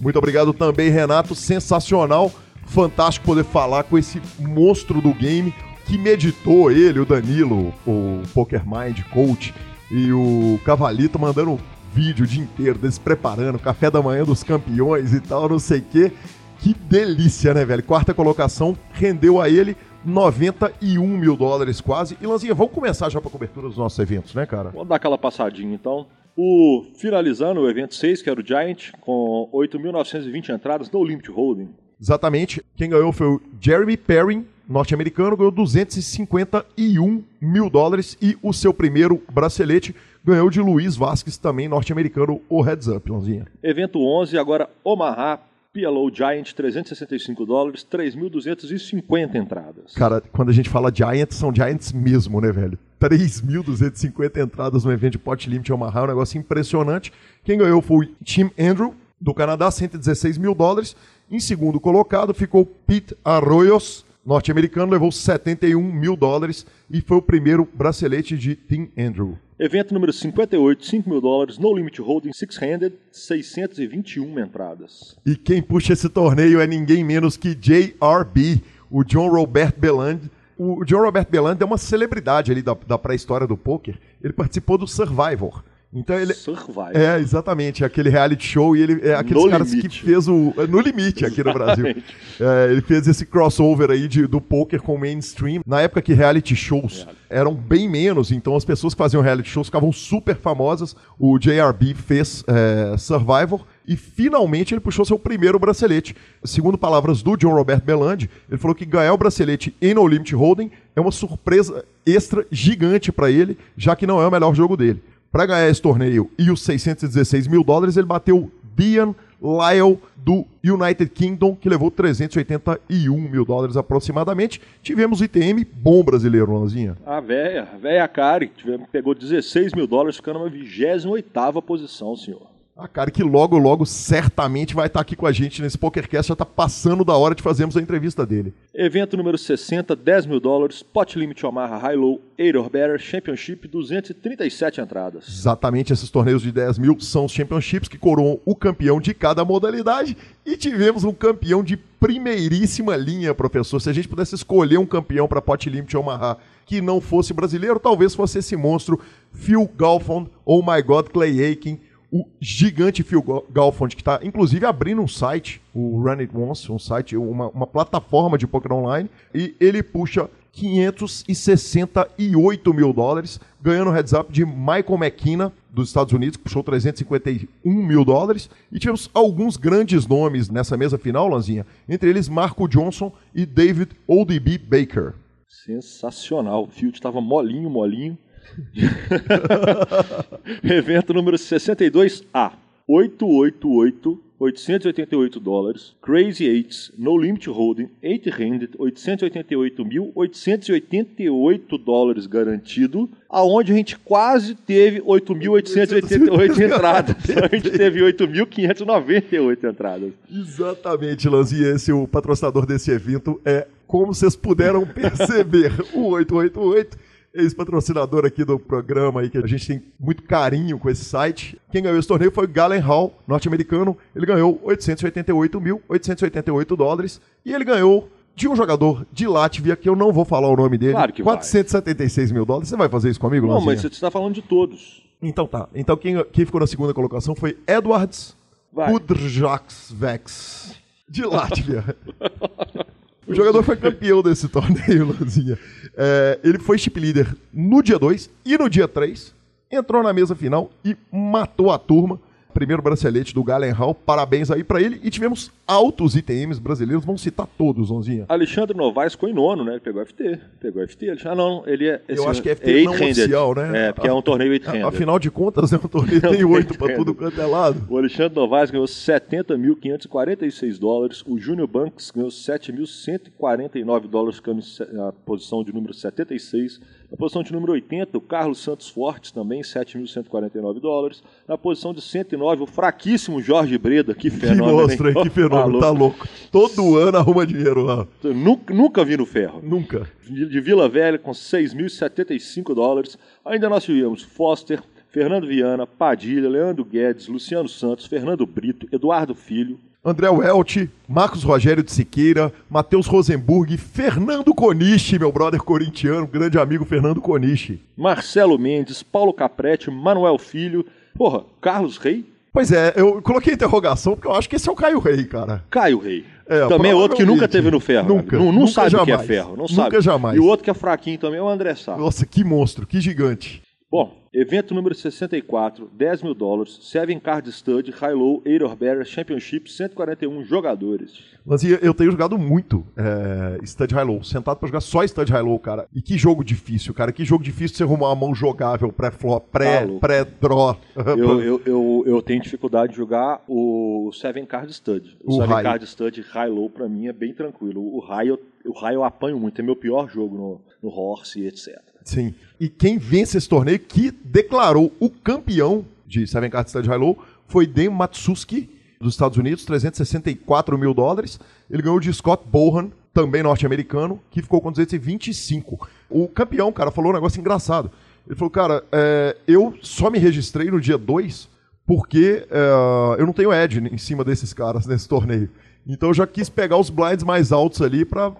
Muito obrigado também, Renato. Sensacional, fantástico poder falar com esse monstro do game que meditou ele, o Danilo, o Poker Mind Coach e o Cavalito mandando vídeo o dia inteiro deles preparando café da manhã dos campeões e tal, não sei o quê. Que delícia, né, velho? Quarta colocação rendeu a ele 91 mil dólares quase. E Lanzinha, vamos começar já para a cobertura dos nossos eventos, né, cara? Vamos dar aquela passadinha então. O, finalizando o evento 6, que era o Giant, com 8.920 entradas, no limit holding. Exatamente. Quem ganhou foi o Jeremy Perrin, norte-americano, ganhou 251 mil dólares e o seu primeiro bracelete ganhou de Luiz Vasquez, também norte-americano, o Heads Up, Lanzinha. Evento 11, agora Omaha, PLO Giant, 365 dólares, 3.250 entradas. Cara, quando a gente fala Giants, são Giants mesmo, né, velho? 3.250 entradas no evento de Pot Limit Omaha, é um negócio impressionante. Quem ganhou foi o Tim Andrew, do Canadá, 116 mil dólares. Em segundo colocado ficou Pete Arroyos, norte-americano, levou 71 mil dólares e foi o primeiro bracelete de Tim Andrew. Evento número 58, 5 mil dólares, No Limit Holding, Six-Handed, 621 entradas. E quem puxa esse torneio é ninguém menos que JRB, o John Robert Beland. O John Robert Beland é uma celebridade ali da, da pré-história do poker. Ele participou do Survivor. Então ele Survival. é exatamente aquele reality show e ele é aqueles No caras limite. que fez o no limite aqui no Brasil. É, ele fez esse crossover aí de, do poker com o mainstream. Na época que reality shows eram bem menos, então as pessoas que faziam reality shows ficavam super famosas. O JRB fez é, Survivor e finalmente ele puxou seu primeiro bracelete. Segundo palavras do John Robert Belandi, ele falou que ganhar o bracelete em No Limit Holding é uma surpresa extra gigante para ele, já que não é o melhor jogo dele. Para ganhar esse torneio e os 616 mil dólares, ele bateu Dean Lyle do United Kingdom, que levou 381 mil dólares aproximadamente. Tivemos ITM bom brasileiro, Lanzinha. A véia, a véia tivemos- pegou 16 mil dólares, ficando na 28ª posição, senhor. A cara que logo, logo, certamente vai estar aqui com a gente nesse PokerCast, já está passando da hora de fazermos a entrevista dele. Evento número 60, 10 mil dólares, Pot Limit Omaha High Low 8 or Better Championship, 237 entradas. Exatamente, esses torneios de 10 mil são os championships que coroam o campeão de cada modalidade. E tivemos um campeão de primeiríssima linha, professor. Se a gente pudesse escolher um campeão para Pot Limit Omaha que não fosse brasileiro, talvez fosse esse monstro Phil Galfond ou My God Clay Aiken, o gigante Phil Gal- Galfond, que está inclusive abrindo um site, o Run It Once, um site, uma, uma plataforma de poker online, e ele puxa 568 mil dólares, ganhando o heads up de Michael McKenna, dos Estados Unidos, que puxou 351 mil dólares. E tivemos alguns grandes nomes nessa mesa final, Lanzinha, entre eles Marco Johnson e David ODB Baker. Sensacional. O Field estava molinho, molinho. Evento número 62A. 888, 888 dólares. Crazy Eights, No Limit Holding, 8-handed, 888.888 dólares garantido, aonde a gente quase teve 8.888 entradas. A gente teve 8.598 entradas. Exatamente, Lanzinha. Esse o patrocinador desse evento é, como vocês puderam perceber, o 888. Ex-patrocinador aqui do programa aí, que a gente tem muito carinho com esse site. Quem ganhou esse torneio foi o Galen Hall, norte-americano. Ele ganhou 888.888 dólares. E ele ganhou de um jogador de Látvia, que eu não vou falar o nome dele. Claro que vai. 476 mil dólares. Você vai fazer isso comigo, Não, Lanzinha? mas você está falando de todos. Então tá. Então quem, quem ficou na segunda colocação foi Edwards. Kudrjaksveks, de Látvia. o jogador foi campeão desse torneio, Lanzinha. É, ele foi chip leader no dia 2 e no dia 3. Entrou na mesa final e matou a turma. Primeiro bracelete do Galen Hall. Parabéns aí pra ele. E tivemos altos ITMs brasileiros. Vamos citar todos, Lanzinha. Alexandre Novaes ficou em nono, né? Ele pegou FT. Pegou FT. Ah, não, ele é. Eu acho que é FT não eight-handed. oficial, né? É, porque é um torneio 8-handed. Afinal de contas, é um torneio tem oito pra tudo quanto é lado. O Alexandre Novaes ganhou 70.546 dólares. O Júnior Banks ganhou 7.149 dólares, ficando na posição de número 76. Na posição de número 80, o Carlos Santos Fortes também, 7.149 dólares. Na posição de 109, o fraquíssimo Jorge Breda. Que Que fenômeno, monstro, hein? Que fenômeno, Tá louco. louco. Todo ano arruma dinheiro lá. Nunca, nunca vi no ferro. Nunca. de Vila Velha com 6.075 dólares. Ainda nós tivemos Foster, Fernando Viana, Padilha, Leandro Guedes, Luciano Santos, Fernando Brito, Eduardo Filho, André Welch, Marcos Rogério de Siqueira, Matheus Rosenburg, Fernando Coniche, meu brother corintiano, grande amigo Fernando Coniche. Marcelo Mendes, Paulo Capretti, Manuel Filho, porra, Carlos Rei, Pois é, eu coloquei interrogação porque eu acho que esse é o Caio Rei, cara. Caio Rei. É, também é outro que nunca teve no ferro. Nunca, Não, não nunca sabe o que é jamais. ferro. Não Nunca sabe. jamais. E o outro que é fraquinho também é o André Sá. Nossa, que monstro, que gigante. Bom, evento número 64, 10 mil dólares, Seven Card Stud, High-Low, Eight Barrier Championship, 141 jogadores. Mas eu tenho jogado muito é, Stud High-Low, sentado pra jogar só Stud High-Low, cara. E que jogo difícil, cara. Que jogo difícil você arrumar uma mão jogável pré-flop, pré, Tá pré-draw. Eu, eu, eu, eu tenho dificuldade de jogar o Seven Card Stud. O, O Seven High. Card Stud High-Low pra mim é bem tranquilo. O High eu, o high eu apanho muito, é meu pior jogo no, no Horse e etc. Sim. E quem vence esse torneio, que declarou o campeão de Seven Card Stud High-Low, foi Dan Matsuski, dos Estados Unidos, 364 mil dólares. Ele ganhou de Scott Bohan, também norte-americano, que ficou com 225. O campeão, cara, falou um negócio engraçado. Ele falou, cara, é, eu só me registrei no dia 2 porque é, eu não tenho edge em cima desses caras nesse torneio. Então eu já quis pegar os blinds mais altos ali pra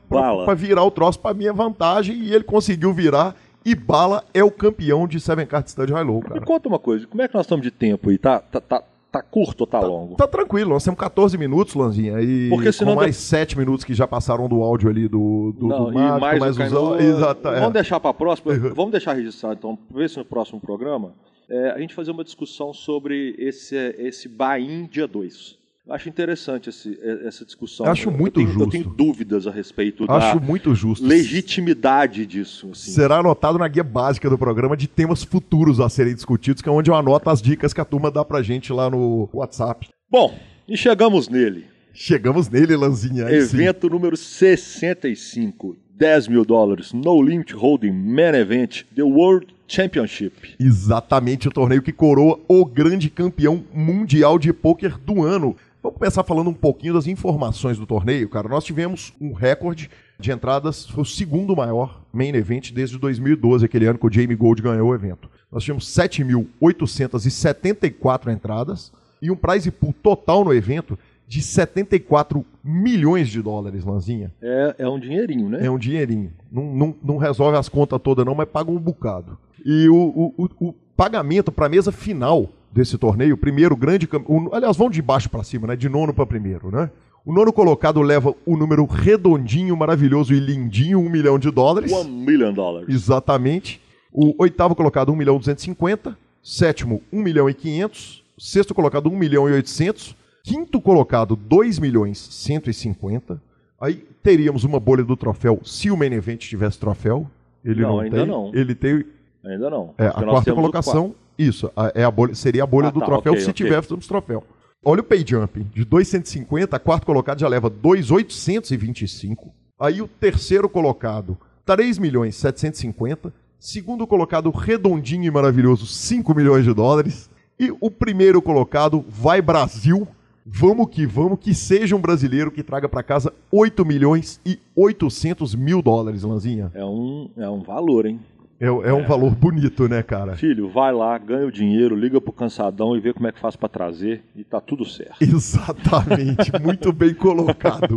virar o troço pra minha vantagem e ele conseguiu virar. E Bala é o campeão de Seven Card Stud High-Low, Me cara. conta uma coisa, como é que nós estamos de tempo aí? Tá, tá, tá, tá curto ou tá, longo? Tá tranquilo, nós temos 14 minutos, Lanzinha, e Porque senão com mais 7 minutos que já passaram do áudio ali do, do, Não, do e Mágico, mais, mais os... Cainô- Exato, é. Vamos deixar para próxima. Vamos deixar registrado, então, ver se no próximo programa é, a gente fazer uma discussão sobre esse, esse buy-in dia 2. Acho interessante esse- essa discussão. Acho muito eu tenho, Eu justo. tenho dúvidas a respeito Acho da muito justo. legitimidade disso. assim. Será anotado na guia básica do programa de temas futuros a serem discutidos, que é onde eu anoto as dicas que a turma dá pra gente lá no WhatsApp. Bom, e chegamos nele. Chegamos nele, Lanzinha. aí sim. Evento número 65. 10 mil dólares. No Limit Holding Man Event. The World Championship. Exatamente o torneio que coroa o grande campeão mundial de pôquer do ano. Vamos começar falando um pouquinho das informações do torneio, cara. Nós tivemos um recorde de entradas, foi o segundo maior main event desde 2012, aquele ano que o Jamie Gold ganhou o evento. Nós tivemos 7.874 entradas e um prize pool total no evento de 74 milhões de dólares, Lanzinha. É, é um dinheirinho, né? É um dinheirinho. Não, não, não resolve as contas todas, não, mas paga um bocado. E o, o, o- o pagamento para a mesa final desse torneio, o primeiro grande. cam- o- aliás, vão de baixo para cima, né? De nono para primeiro, né? O nono colocado leva o número redondinho, maravilhoso e lindinho, um milhão de dólares. One million dollars. Exatamente. O oitavo colocado, 1 milhão 250. Sétimo, 1 milhão e 500. Sexto colocado, 1 milhão e 800. Quinto colocado, 2 milhões 150. Aí teríamos uma bolha do troféu se o main event tivesse troféu. Ele Não, não, ainda tem. não. Ele tem Ainda não. é, a quarta colocação. Isso, a- é a bolha, seria a bolha Ah, do tá, troféu ok, se ok. tivéssemos troféu. Olha o pay jump, de 250, a quarto colocado já leva 2,825. Aí o terceiro colocado, 3 milhões 750. Segundo colocado, redondinho e maravilhoso, 5 milhões de dólares. E o primeiro colocado, vai Brasil. Vamos que vamos, que seja um brasileiro que traga para casa 8 milhões e 800 mil dólares, Lanzinha. É um, é um valor, hein? É, é um valor bonito, né, cara? Filho, vai lá, ganha o dinheiro, liga pro cansadão e vê como é que faz pra trazer e tá tudo certo. Exatamente, muito bem colocado.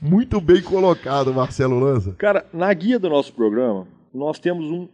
Muito bem colocado, Marcelo Lanza. Cara, na guia do nosso programa, nós temos um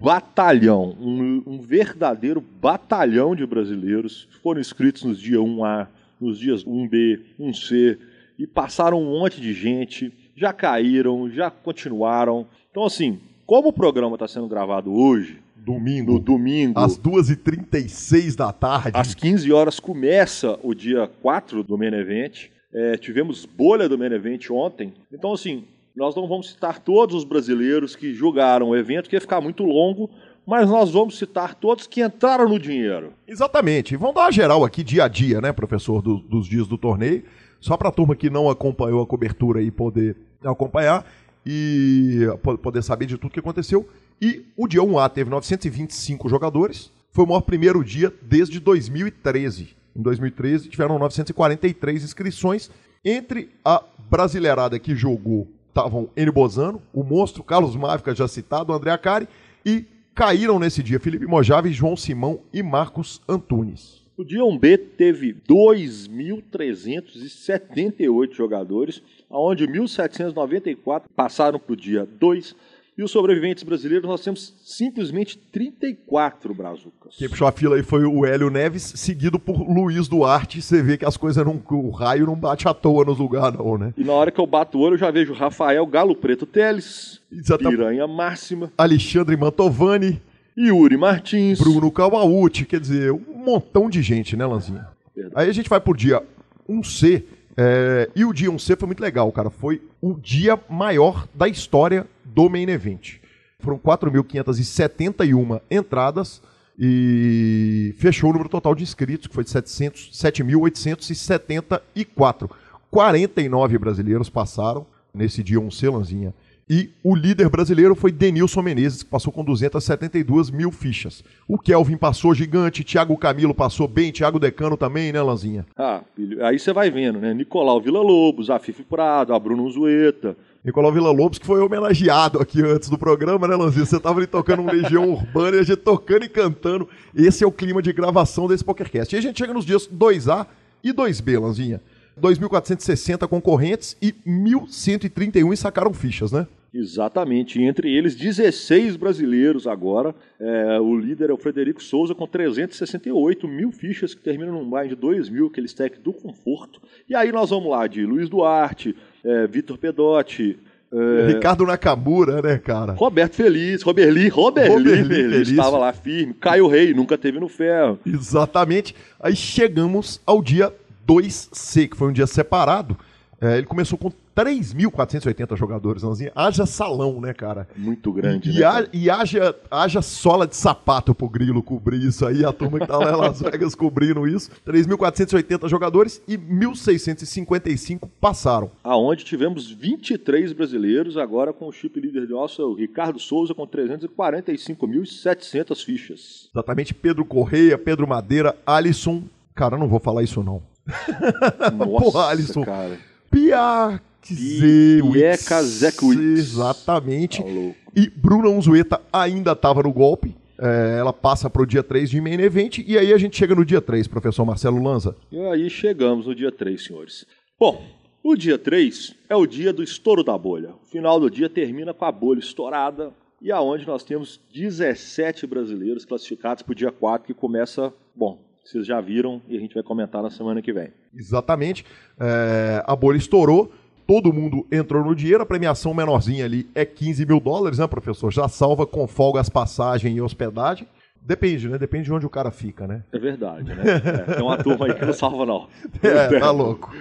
batalhão, um, um verdadeiro batalhão de brasileiros que foram inscritos nos dias 1A, nos dias 1B, 1C, e passaram um monte de gente, já caíram, já continuaram. Então, assim, como o programa está sendo gravado hoje, Domingo, no domingo, às 2h36 da tarde. às 15 horas começa o dia 4 do Main Event. É, tivemos bolha do Main Event ontem. Então, assim, nós não vamos citar todos os brasileiros que jogaram o evento, que ia ficar muito longo, mas nós vamos citar todos que entraram no dinheiro. Exatamente. Vamos dar uma geral aqui, dia a dia, né, professor, do- dos dias do torneio. Só para a turma que não acompanhou a cobertura e poder acompanhar e po- poder saber de tudo que aconteceu. E o dia 1A teve 925 jogadores. Foi o maior primeiro dia desde 2013. Em 2013 tiveram 943 inscrições. Entre a brasileirada que jogou estavam N Bozano, o monstro Carlos Mávica já citado, André Acari e caíram nesse dia Felipe Mojave, João Simão e Marcos Antunes. O dia 1B teve 2.378 jogadores, onde 1.794 passaram para o dia 2. E os sobreviventes brasileiros, nós temos simplesmente 34 brazucas. Quem puxou a fila aí foi o Hélio Neves, seguido por Luiz Duarte. Você vê que as coisas não. O raio não bate à toa nos lugares, não, né? E na hora que eu bato o olho, eu já vejo Rafael Galo Preto Teles. Piranha Máxima, Alexandre Mantovani, Yuri Martins. Bruno Kawauchi, quer dizer, um montão de gente, né, Lanzinha? Aí a gente vai pro dia 1C, é, e o dia 1C foi muito legal, cara. Foi o dia maior da história do Main Event. Foram 4.571 entradas e fechou o número total de inscritos, que foi de 700 7.874. 49 brasileiros passaram nesse dia 1C, Lanzinha. E o líder brasileiro foi Denilson Menezes, que passou com 272 mil fichas. O Kelvin passou gigante, Thiago Camilo passou bem, Thiago Decano também, né, Lanzinha? Ah, filho, aí você vai vendo, né? Nicolau Vila Lobos, a Fifi Prado, a Bruno Zueta. Nicolau Vila Lobos, que foi homenageado aqui antes do programa, né, Lanzinha? Você tava ali tocando um Legião Urbana e a gente tocando e cantando. Esse é o clima de gravação desse PokerCast. E a gente chega nos dias 2A e 2B, Lanzinha. 2.460 concorrentes e 1.131 sacaram fichas, né? Exatamente, entre eles 16 brasileiros agora. É, o líder é o Frederico Souza com 368 mil fichas, que termina num mais de 2 mil, aquele stack do conforto. E aí nós vamos lá de Luiz Duarte, é, Vitor Pedotti, é... Ricardo Nakamura, né, cara? Roberto Feliz, Roberli, Roberli, Roberli Feliz, Feliz estava lá firme. Caio Rei, nunca teve no ferro. Exatamente. Aí chegamos ao dia 2C, que foi um dia separado. É, ele começou com 3.480 jogadores, Lanzinha. Haja salão, né, cara? Muito grande, e, né? E, haja, haja sola de sapato pro Grilo cobrir isso aí. A turma que tá lá em Las Vegas cobrindo isso. 3.480 jogadores e 1.655 passaram. Aonde tivemos 23 brasileiros, agora com o chip líder nosso, o Ricardo Souza, com 345.700 fichas. Exatamente. Pedro Correia, Pedro Madeira, Alisson. Cara, não vou falar isso não. Nossa, Porra, Alisson. cara. Zekwitz. Exatamente. Tá e Bruna Unzueta ainda estava no golpe. É, ela passa para o dia 3 de main event. E aí a gente chega no dia 3, professor Marcelo Lanza. E aí chegamos no dia 3, senhores. Bom, o dia 3 é o dia do estouro da bolha. O final do dia termina com a bolha estourada. E aonde nós temos 17 brasileiros classificados para o dia 4, que começa, bom, vocês já viram e a gente vai comentar na semana que vem. Exatamente. É, a bolha estourou, todo mundo entrou no dinheiro, a premiação menorzinha ali é 15 mil dólares, né, professor? Já salva com folga as passagens e hospedagem. Depende, né? Depende de onde o cara fica, né? É verdade, né? É, tem uma turma aí que não salva, não. É, tá louco.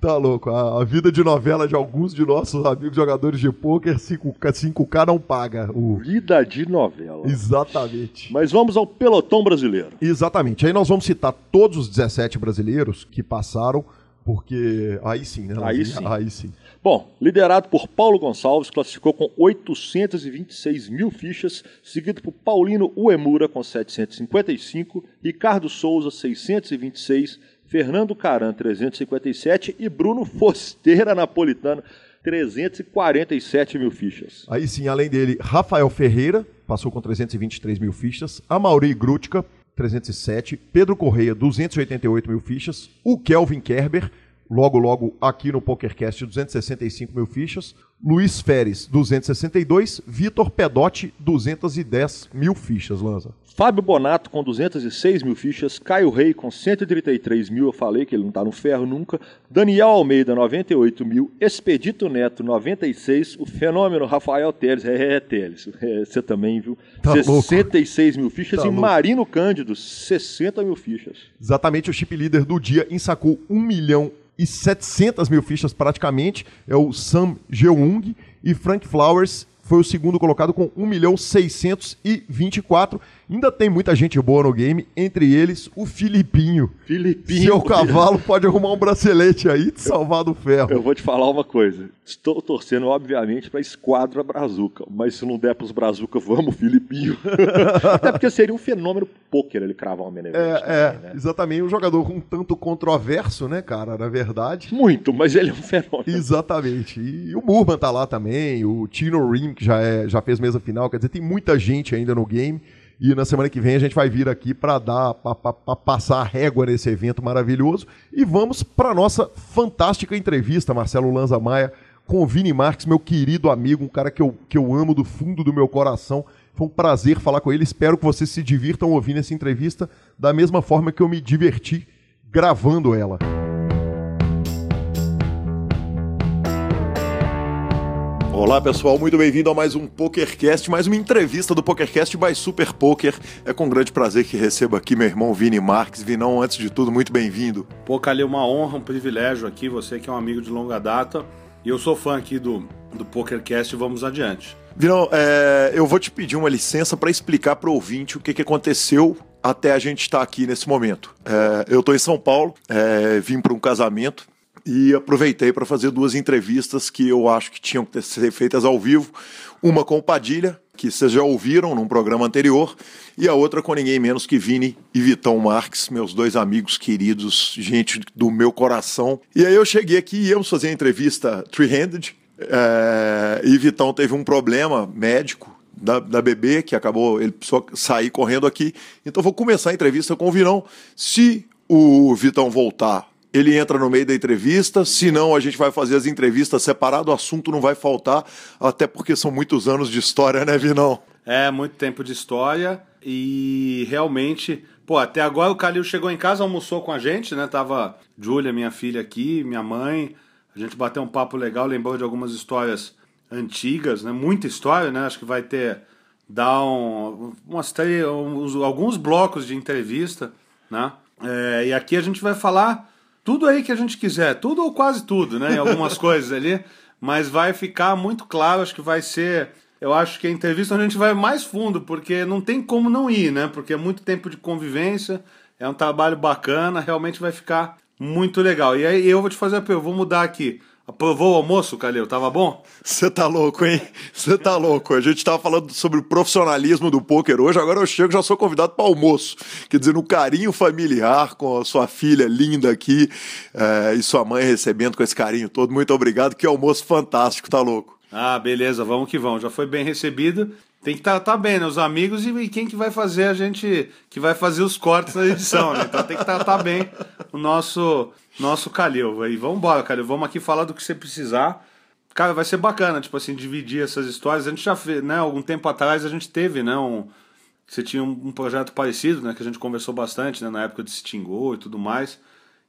Tá louco. A, a, vida de novela de alguns de nossos amigos jogadores de pôquer, 5K, 5K não paga. O... Vida de novela. Exatamente. Mas vamos ao pelotão brasileiro. Exatamente. Aí nós vamos citar todos os 17 brasileiros que passaram, porque aí sim, né? Aí sim. Aí sim. Bom, liderado por Paulo Gonçalves, classificou com 826 mil fichas, seguido por Paulino Uemura com 755, Ricardo Souza 626, Fernando Caran, 357 e Bruno Fosteira Napolitano, 347 mil fichas. Aí sim, além dele, Rafael Ferreira, passou com 323 mil fichas, Amaury Grutka, 307, Pedro Correia, 288 mil fichas, o Kelvin Kerber, logo logo aqui no PokerCast, 265 mil fichas, Luiz Feres, 262, Vitor Pedotti, 210 mil fichas, Lanza. Fábio Bonato com 206 mil fichas, Caio Rei com 133 mil, eu falei que ele não está no ferro nunca, Daniel Almeida 98 mil, Expedito Neto 96, o fenômeno Rafael Teles, é, é Teles, é, você também viu, tá 66 louco. mil fichas tá e louco. Marino Cândido 60 mil fichas. Exatamente, o chip líder do dia ensacou 1 milhão e 700 mil fichas praticamente, é o Sam Jeung e Frank Flowers foi o segundo colocado com 1 milhão 624. Ainda tem muita gente boa no game, entre eles o Filipinho. Filipinho. Seu cavalo pode arrumar um bracelete aí e salvar do ferro. Eu vou te falar uma coisa. Estou torcendo, obviamente, para a Esquadra Brazuca. Mas se não der para os Brazuca, vamos, Filipinho. Até porque seria um fenômeno pôquer ele cravar uma Menevete. É, é né? exatamente. Um jogador um tanto controverso, né, cara, na verdade. Muito, mas ele é um fenômeno. Exatamente. E o Murman tá lá também, o Tino Rim, que já, é, já fez mesa final. Quer dizer, tem muita gente ainda no game. E na semana que vem a gente vai vir aqui para dar, para passar a régua nesse evento maravilhoso. E vamos para nossa fantástica entrevista, Marcelo Lanza Maia, com o Vini Marques, meu querido amigo, um cara que eu, que eu amo do fundo do meu coração. Foi um prazer falar com ele. Espero que vocês se divirtam ouvindo essa entrevista da mesma forma que eu me diverti gravando ela. Olá pessoal, muito bem-vindo a mais um PokerCast, mais uma entrevista do PokerCast by Super Poker. É com grande prazer que recebo aqui meu irmão Vini Marques. Vinão, antes de tudo, muito bem-vindo. Pô, Calil, uma honra, um privilégio aqui, você que é um amigo de longa data. E eu sou fã aqui do, do PokerCast, vamos adiante. Vinão, é, eu vou te pedir uma licença para explicar para o ouvinte o que, que aconteceu até a gente estar tá aqui nesse momento. É, eu estou em São Paulo, é, vim para um casamento e aproveitei para fazer duas entrevistas que eu acho que tinham que ser feitas ao vivo. Uma com o Padilha, que vocês já ouviram num programa anterior, e a outra com ninguém menos que Vini e Vitão Marques, meus dois amigos queridos, gente do meu coração. E aí eu cheguei aqui e íamos fazer a entrevista three-handed, é, e Vitão teve um problema médico da, da bebê, que acabou, ele precisou sair correndo aqui. Então vou começar a entrevista com o Vinão. Se o Vitão voltar ele entra no meio da entrevista, senão a gente vai fazer as entrevistas separado, o assunto não vai faltar, até porque são muitos anos de história, né, Vinão? É, muito tempo de história e realmente, pô, até agora o Calil chegou em casa, almoçou com a gente, né? Tava Júlia, minha filha aqui, minha mãe, a gente bateu um papo legal, lembrou de algumas histórias antigas, né? Muita história, né? Acho que vai ter dar um, umas três, uns, alguns blocos de entrevista, né? É, e aqui a gente vai falar tudo aí que a gente quiser, tudo ou quase tudo, né? Em algumas coisas ali, mas vai ficar muito claro, acho que vai ser. Eu acho que a entrevista a gente vai mais fundo, porque não tem como não ir, né? Porque é muito tempo de convivência, é um trabalho bacana, realmente vai ficar muito legal. E aí eu vou te fazer a pergunta, vou mudar aqui. Aprovou o almoço, Calil? Tava bom? Você tá louco, hein? Você tá louco. A gente tava falando sobre o profissionalismo do poker hoje, agora eu chego já sou convidado para almoço. Quer dizer, no carinho familiar com a sua filha linda aqui é, e sua mãe recebendo com esse carinho todo. Muito obrigado, que almoço fantástico, tá louco. Ah, beleza, vamos que vamos. Já foi bem recebido. Tem que estar tá, tá bem, né? Os amigos e, e, quem que vai fazer a gente. que vai fazer os cortes na edição, né? Então tem que estar tá, tá bem o nosso nosso Calil. E vamos embora, Calil. Vamos aqui falar do que você precisar. Cara, vai ser bacana, tipo assim, dividir essas histórias. A gente já fez, né? Algum tempo atrás a gente teve, né? Um, você tinha um, projeto parecido, né? Que a gente conversou bastante, né? Na época de Stingou e tudo mais.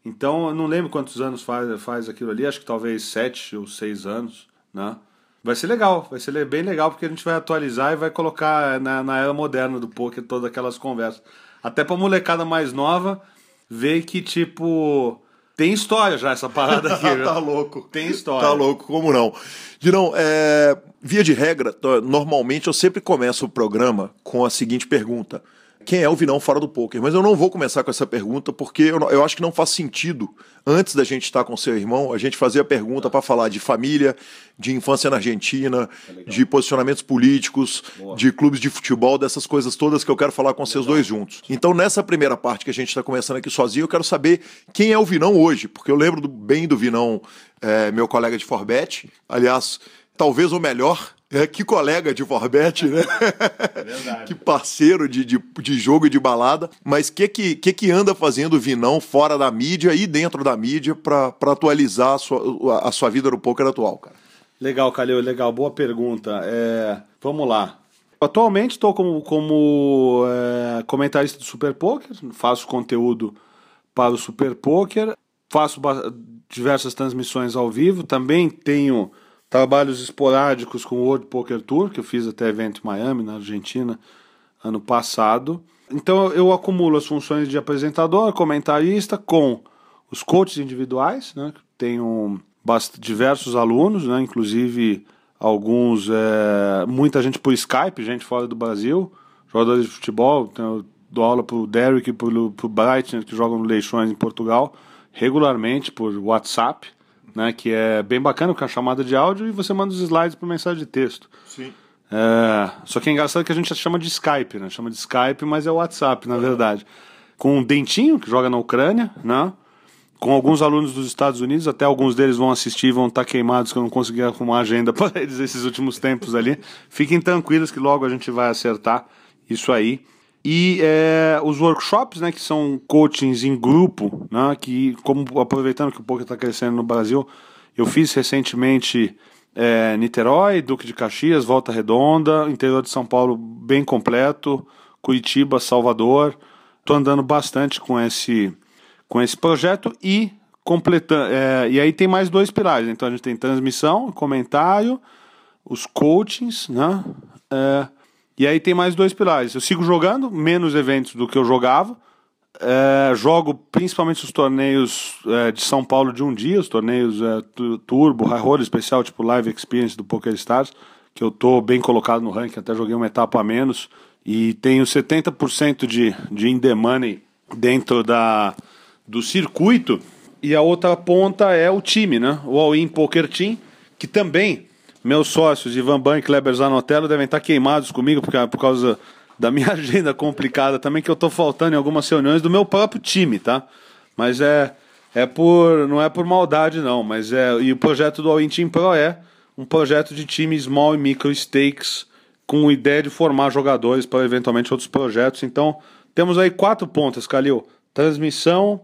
Então, eu não lembro quantos anos faz, faz aquilo ali. Acho que talvez sete ou seis anos, né? Vai ser legal, vai ser bem legal porque a gente vai atualizar e vai colocar na, na era moderna do poker todas aquelas conversas. Até pra molecada mais nova ver que, tipo, tem história já essa parada aqui. tá louco. Tem história. Tá louco, como não? Dirão, é, via de regra, normalmente eu sempre começo o programa com a seguinte pergunta: quem é o Vinão fora do poker. Mas eu não vou começar com essa pergunta porque eu, eu acho que não faz sentido, antes da gente estar com seu irmão, a gente fazer a pergunta para falar de família, de infância na Argentina, é de posicionamentos políticos, Boa. de clubes de futebol, dessas coisas todas que eu quero falar com vocês dois juntos. Então, nessa primeira parte que a gente está começando aqui sozinho, eu quero saber quem é o Vinão hoje, porque eu lembro do, bem do Vinão, é, meu colega de Forbet, aliás, talvez o melhor é, que colega de Forbet, né? É que parceiro de, de, de, jogo e de balada. Mas o que, que, que, que anda fazendo o Vinão fora da mídia e dentro da mídia para atualizar a sua, a sua vida no poker atual, cara? Legal, Calil, legal. Boa pergunta. É, vamos lá. Atualmente estou como, como é, comentarista do Super Poker, faço conteúdo para o Super Poker, faço diversas transmissões ao vivo, também tenho trabalhos esporádicos com o World Poker Tour, que eu fiz até evento em Miami, na Argentina, ano passado. Então eu acumulo as funções de apresentador, comentarista, com os coaches individuais, né? Tenho diversos alunos, né? Inclusive alguns, é, muita gente por Skype, gente fora do Brasil, jogadores de futebol. Eu dou aula para o Derek e para o Brighton, que jogam no Leixões em Portugal, regularmente por WhatsApp né? Que é bem bacana, com a chamada de áudio e você manda os slides por mensagem de texto. Sim. É, só que é engraçado que a gente chama de Skype, né? Chama de Skype, mas é o WhatsApp, na verdade. Com o Dentinho, que joga na Ucrânia, né? Com alguns alunos dos Estados Unidos, até alguns deles vão assistir vão estar tá queimados, que eu não consegui arrumar agenda para eles esses últimos tempos ali. Fiquem tranquilos que logo a gente vai acertar isso aí. E é, os workshops, né, que são coachings em grupo, né, que como aproveitando que o poker está crescendo no Brasil, eu fiz recentemente é, Niterói, Duque de Caxias, Volta Redonda, interior de São Paulo bem completo, Curitiba, Salvador. Estou andando bastante com esse, com esse projeto e completando. É, e aí tem mais dois pilares. Então a gente tem transmissão, comentário, os coachings, né? É, e aí tem mais dois pilares. Eu sigo jogando menos eventos do que eu jogava. É, jogo principalmente os torneios é, de São Paulo de um dia, os torneios é, Turbo, High Roller especial, tipo Live Experience do Poker Stars, que eu tô bem colocado no ranking, até joguei uma etapa a menos. E tenho 70% de, de in the money dentro da, do circuito. E a outra ponta é o time, né? O All-In Poker Team, que também meus sócios, Ivan Ban e Kleber Zanotello, devem estar queimados comigo por, por causa da minha agenda complicada também, que eu estou faltando em algumas reuniões do meu próprio time, tá? Mas é, é por. não é por maldade, não. Mas é. E o projeto do All-In Team Pro é um projeto de time small e micro stakes com ideia de formar jogadores para eventualmente outros projetos. Então, temos aí quatro pontas, Calil. Transmissão,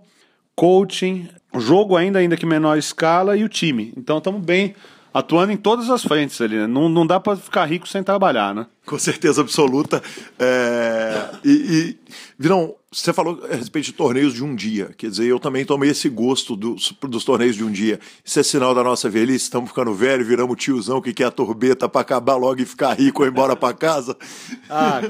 coaching, jogo ainda, ainda que menor escala e o time. Então, estamos bem atuando em todas as frentes ali, né? Não, não dá para ficar rico sem trabalhar, né? Com certeza absoluta. É... E, e, Virão, você falou a respeito de torneios de um dia. Quer dizer, eu também tomei esse gosto dos, dos torneios de um dia. Isso é sinal da nossa velhice, estamos ficando velhos, viramos tiozão que quer a torbeta para acabar logo e ficar rico ou ir embora para casa. Ah,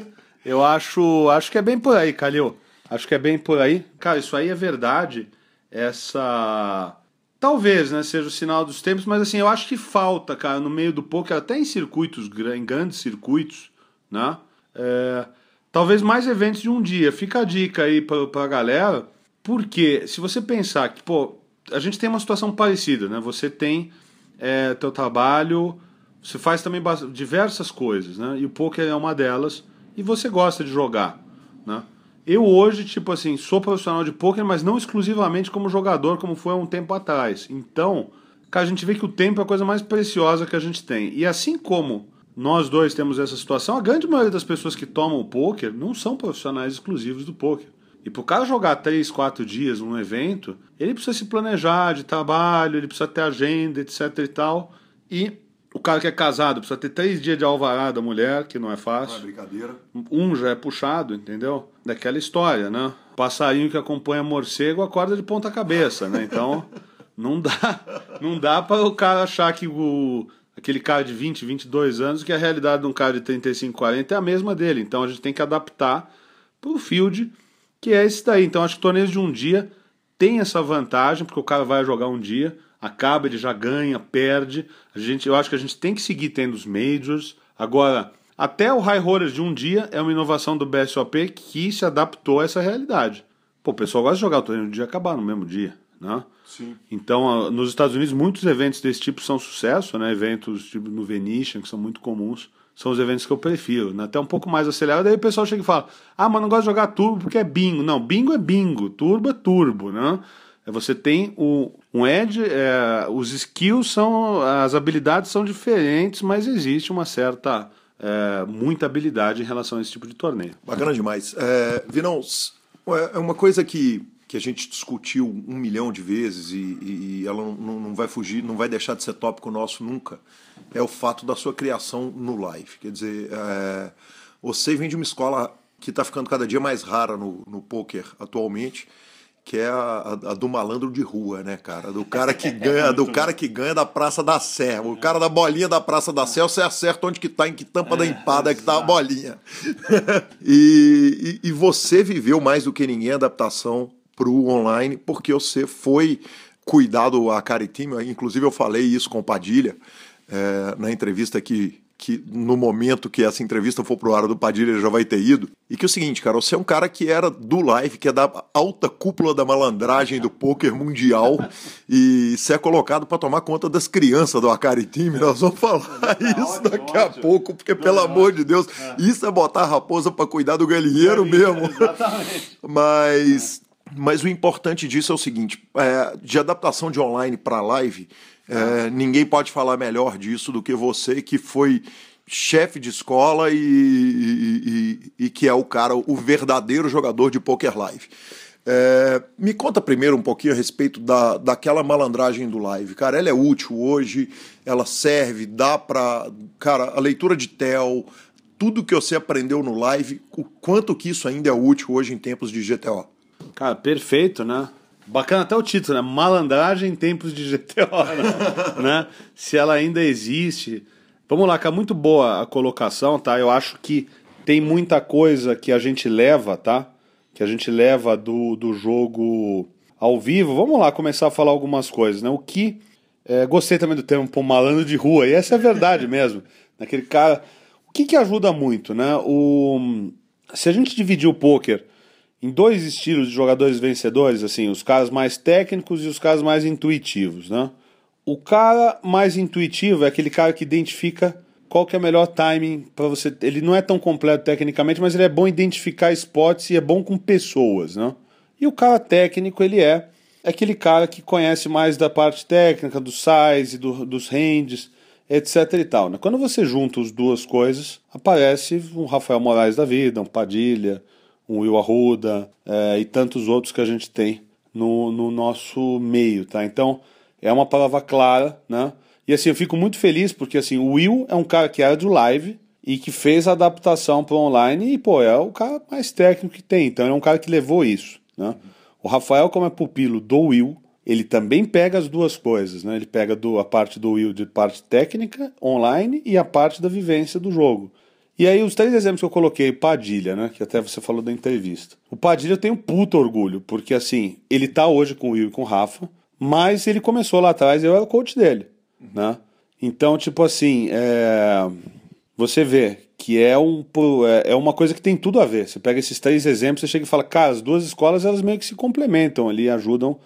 eu acho, acho que é bem por aí, Calil. Acho que é bem por aí. Cara, isso aí é verdade. Essa Talvez, né, seja o sinal dos tempos, mas assim, eu acho que falta, cara, no meio do poker, até em circuitos, em grandes circuitos, né? É, talvez mais eventos de um dia. Fica a dica aí pra, pra galera, porque se você pensar que, pô, a gente tem uma situação parecida, né? Você tem é, teu trabalho, você faz também diversas coisas, né? E o poker é uma delas, e você gosta de jogar, né? Eu hoje, tipo assim, sou profissional de poker, mas não exclusivamente como jogador, como foi há um tempo atrás. Então, cara, a gente vê que o tempo é a coisa mais preciosa que a gente tem. E assim como nós dois temos essa situação, a grande maioria das pessoas que tomam o poker não são profissionais exclusivos do poker. E para o cara jogar três, quatro dias num evento, ele precisa se planejar de trabalho, ele precisa ter agenda, etc e tal. E o cara que é casado precisa ter três dias de alvará da mulher, que não é fácil. Não é brincadeira. Um já é puxado, entendeu? Daquela história, né? Passarinho que acompanha morcego acorda de ponta cabeça, né? Então, não dá, não dá para o cara achar que o aquele cara de 20, 22 anos, que a realidade de um cara de 35, 40 é a mesma dele. Então a gente tem que adaptar para o field, que é esse daí. Então acho que torneios de um dia tem essa vantagem, porque o cara vai jogar um dia acaba, ele já ganha, perde. A gente, eu acho que a gente tem que seguir tendo os majors. Agora, até o high roller de um dia é uma inovação do BSOP que se adaptou a essa realidade. Pô, o pessoal gosta de jogar o torneio no dia e acabar no mesmo dia, né? Sim. Então, nos Estados Unidos, muitos eventos desse tipo são sucesso, né? Eventos tipo no Venetian, que são muito comuns, são os eventos que eu prefiro, né? Até um pouco mais acelerado. Daí o pessoal chega e fala: Ah, mas não gosto de jogar turbo porque é bingo. Não, bingo é bingo, turbo é turbo, né? É você tem o, um edge, é, os skills são, as habilidades são diferentes, mas existe uma certa, é, muita habilidade em relação a esse tipo de torneio. Bacana demais. É, Vinão, é uma coisa que, que a gente discutiu um milhão de vezes e, e ela não, não vai fugir, não vai deixar de ser tópico nosso nunca, é o fato da sua criação no live. Quer dizer, é, você vem de uma escola que está ficando cada dia mais rara no, no poker atualmente, que é a, a, do malandro de rua, né, cara? Do cara que ganha, do cara que ganha da Praça da Sé. O cara da bolinha da Praça da Sé, você acerta onde que tá, em que tampa da empada que tá a bolinha. e, e, e, você viveu mais do que ninguém a adaptação pro online, porque você foi cuidar do Acaritime, inclusive eu falei isso com o Padilha, é, na entrevista que, que no momento que essa entrevista for pro ar do Padilha ele já vai ter ido. E que é o seguinte, cara, você é um cara que era do live, que é da alta cúpula da malandragem do poker mundial e você é colocado para tomar conta das crianças do Akari Team. Nós vamos falar tá isso daqui a pouco, porque pelo amor de Deus, é. isso é botar a raposa para cuidar do galinheiro mesmo. Exatamente. Mas mas o importante disso é o seguinte: é, de adaptação de online para live, é, ninguém pode falar melhor disso do que você, que foi chefe de escola e, e, e, e, que é o cara, o verdadeiro jogador de poker live. É, me conta primeiro um pouquinho a respeito da, daquela malandragem do live. Cara, ela é útil hoje, ela serve, dá para Cara, a leitura de tel, tudo que você aprendeu no live, o quanto que isso ainda é útil hoje em tempos de GTO. Cara, perfeito, né? Bacana até o título, né? Malandragem em tempos de GTO, né? né? Se ela ainda existe. Vamos lá, cara, muito boa a colocação, tá? Eu acho que tem muita coisa que a gente leva, tá? Que a gente leva do, do jogo ao vivo. Vamos lá começar a falar algumas coisas, né? O que. É, gostei também do termo, pô, malandro de rua, e essa é a verdade mesmo. Naquele cara. O que, que ajuda muito, né? O, se a gente dividir o poker em dois estilos de jogadores vencedores, assim, os caras mais técnicos e os caras mais intuitivos, né? O cara mais intuitivo é aquele cara que identifica qual que é o melhor timing para você. Ele não é tão completo tecnicamente, mas ele é bom identificar spots e é bom com pessoas, né? E o cara técnico, ele é aquele cara que conhece mais da parte técnica, do size, do, dos ranges, etc e tal. Né? Quando você junta as duas coisas, aparece um Rafael Moraes da vida, um Padilha, um Will Arruda é, e tantos outros que a gente tem no, no nosso meio, tá? Então, é uma palavra clara, né? E assim, eu fico muito feliz porque assim, o Will é um cara que era do live e que fez a adaptação para online e, pô, é o cara mais técnico que tem. Então, é um cara que levou isso, né? O Rafael, como é pupilo do Will, ele também pega as duas coisas, né? Ele pega do, a parte do Will de parte técnica, online, e a parte da vivência do jogo. E aí, os três exemplos que eu coloquei, Padilha, né? Que até você falou da entrevista. O Padilha tem um puto orgulho, porque assim, ele tá hoje com o Will e com o Rafa, mas ele começou lá atrás eu era o coach dele, né? Então, tipo assim, é... você vê que é, um, é, é uma coisa que tem tudo a ver. Você pega esses três exemplos, você chega e fala, cara, as duas escolas elas meio que se complementam ali, ajudam.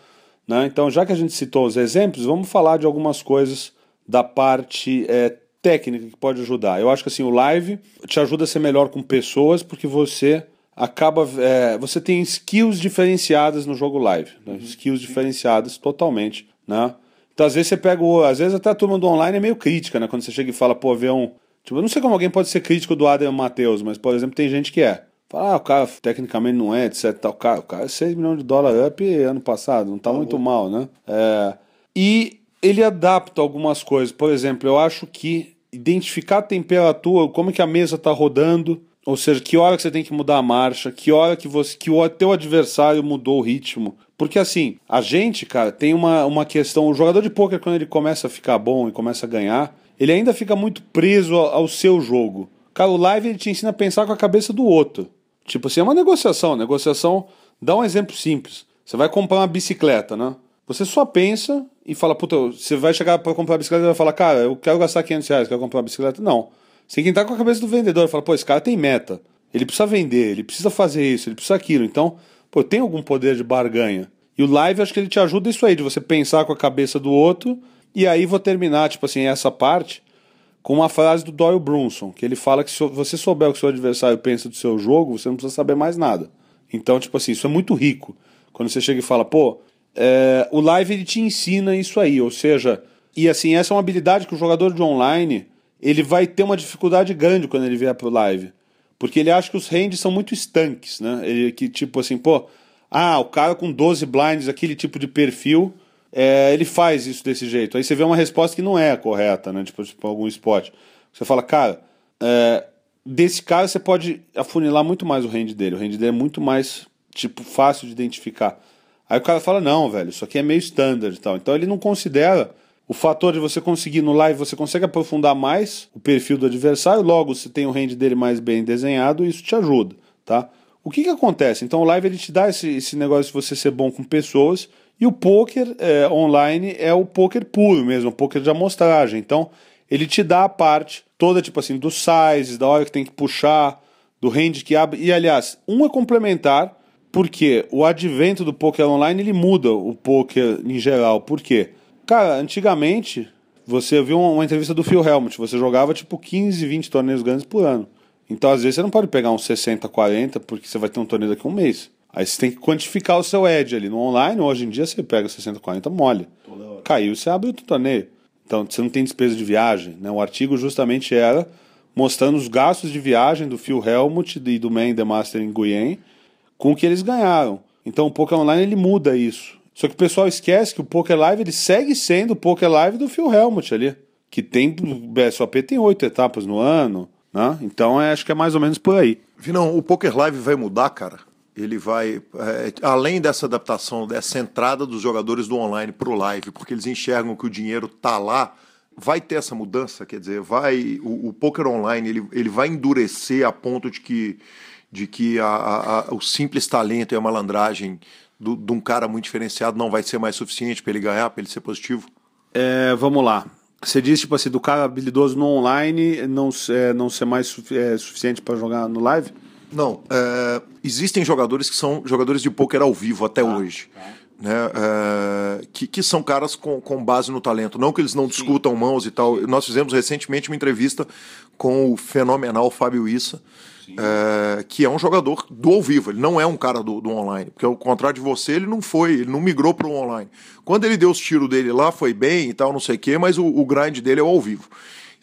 Né? Então, já que a gente citou os exemplos, vamos falar de algumas coisas da parte é, técnica que pode ajudar. Eu acho que assim, o live te ajuda a ser melhor com pessoas, porque você acaba. É, você tem skills diferenciadas no jogo live. Né? Uhum. Skills diferenciadas totalmente. Né? Então, às vezes você pega o. Às vezes até a turma do online é meio crítica, né? Quando você chega e fala, pô, vê um. Tipo, eu não sei como alguém pode ser crítico do Adam Matheus, mas, por exemplo, tem gente que é. Fala, ah, o cara tecnicamente não é, etc. Tal. O cara, o cara é 6 milhões de dólares up ano passado, não tá, tá muito mal, né? É, e ele adapta algumas coisas. Por exemplo, eu acho que identificar a temperatura, como que a mesa está rodando, ou seja, que hora que você tem que mudar a marcha, que hora que você que o teu adversário mudou o ritmo. Porque assim, a gente, cara, tem uma, uma questão, o jogador de poker quando ele começa a ficar bom e começa a ganhar, ele ainda fica muito preso ao, ao seu jogo. Cara, o live ele te ensina a pensar com a cabeça do outro. Tipo assim, é uma negociação, negociação, dá um exemplo simples. Você vai comprar uma bicicleta, né? Você só pensa e fala, puta, você vai chegar para comprar bicicleta e vai falar, cara, eu quero gastar 500 reais, quero comprar uma bicicleta. Não. Você tem que entrar com a cabeça do vendedor e falar, pô, esse cara tem meta. Ele precisa vender, ele precisa fazer isso, ele precisa aquilo. Então, pô, tem algum poder de barganha. E o live, acho que ele te ajuda isso aí, de você pensar com a cabeça do outro. E aí vou terminar, tipo assim, essa parte com uma frase do Doyle Brunson, que ele fala que se você souber o que seu adversário pensa do seu jogo, você não precisa saber mais nada. Então, tipo assim, isso é muito rico. Quando você chega e fala, pô, é, o live ele te ensina isso aí, ou seja, e assim, essa é uma habilidade que o jogador de online ele vai ter uma dificuldade grande quando ele vier pro live. Porque ele acha que os ranges são muito estanques, né? Ele, que tipo assim, pô, ah, o cara com 12 blinds, aquele tipo de perfil, é, ele faz isso desse jeito. Aí você vê uma resposta que não é correta, né? Tipo, tipo algum spot. Você fala, cara, é, desse cara você pode afunilar muito mais o range dele. O range dele é muito mais, tipo, fácil de identificar. Aí o cara fala, não, velho, isso aqui é meio standard e tal. Então ele não considera o fator de você conseguir no live, você consegue aprofundar mais o perfil do adversário, logo você tem o range dele mais bem desenhado isso te ajuda, tá? O que que acontece? Então o live ele te dá esse, esse negócio de você ser bom com pessoas e o poker é, online é o poker puro mesmo, o poker de amostragem. Então ele te dá a parte toda, tipo assim, dos sizes, da hora que tem que puxar, do range que abre. E aliás, um é complementar, porque o advento do poker online ele muda o poker em geral. Por quê? Cara, antigamente você viu uma entrevista do Phil Helmut, você jogava tipo 15, 20 torneios grandes por ano. Então às vezes você não pode pegar uns 60, 40 porque você vai ter um torneio daqui a um mês. Aí você tem que quantificar o seu edge ali. No online, hoje em dia, você pega 60, 40, mole. Caiu, você abre outro torneio. Então você não tem despesa de viagem. Né? O artigo justamente era mostrando os gastos de viagem do Phil Helmut e do Man The Master em Nguyen com o que eles ganharam. Então o Poker Online ele muda isso. Só que o pessoal esquece que o Poker Live ele segue sendo o Poker Live do Phil Helmut ali, que tem o BSOP tem oito etapas no ano, né? Então é, acho que é mais ou menos por aí. Vinão, o Poker Live vai mudar, cara? Ele vai, é, além dessa adaptação, dessa entrada dos jogadores do online para o live, porque eles enxergam que o dinheiro tá lá vai ter essa mudança? Quer dizer, vai o, o poker online ele, ele vai endurecer a ponto de que, de que a, a, o simples talento e a malandragem do, de um cara muito diferenciado não vai ser mais suficiente para ele ganhar, para ele ser positivo? É, vamos lá. Você disse, tipo assim, do cara habilidoso no online não, é, não ser mais é, suficiente para jogar no live? Não. É, existem jogadores que são jogadores de poker ao vivo até ah, hoje. Tá. Né, é, que, que são caras com, com base no talento. Não que eles não Sim. discutam mãos e tal. Nós fizemos recentemente uma entrevista com o fenomenal Fábio Issa é, que é um jogador do ao vivo, ele não é um cara do, do online, porque ao contrário de você, ele não foi, ele não migrou para o online. Quando ele deu os tiros dele lá, foi bem e tal, não sei o quê, mas o, o grind dele é o ao vivo.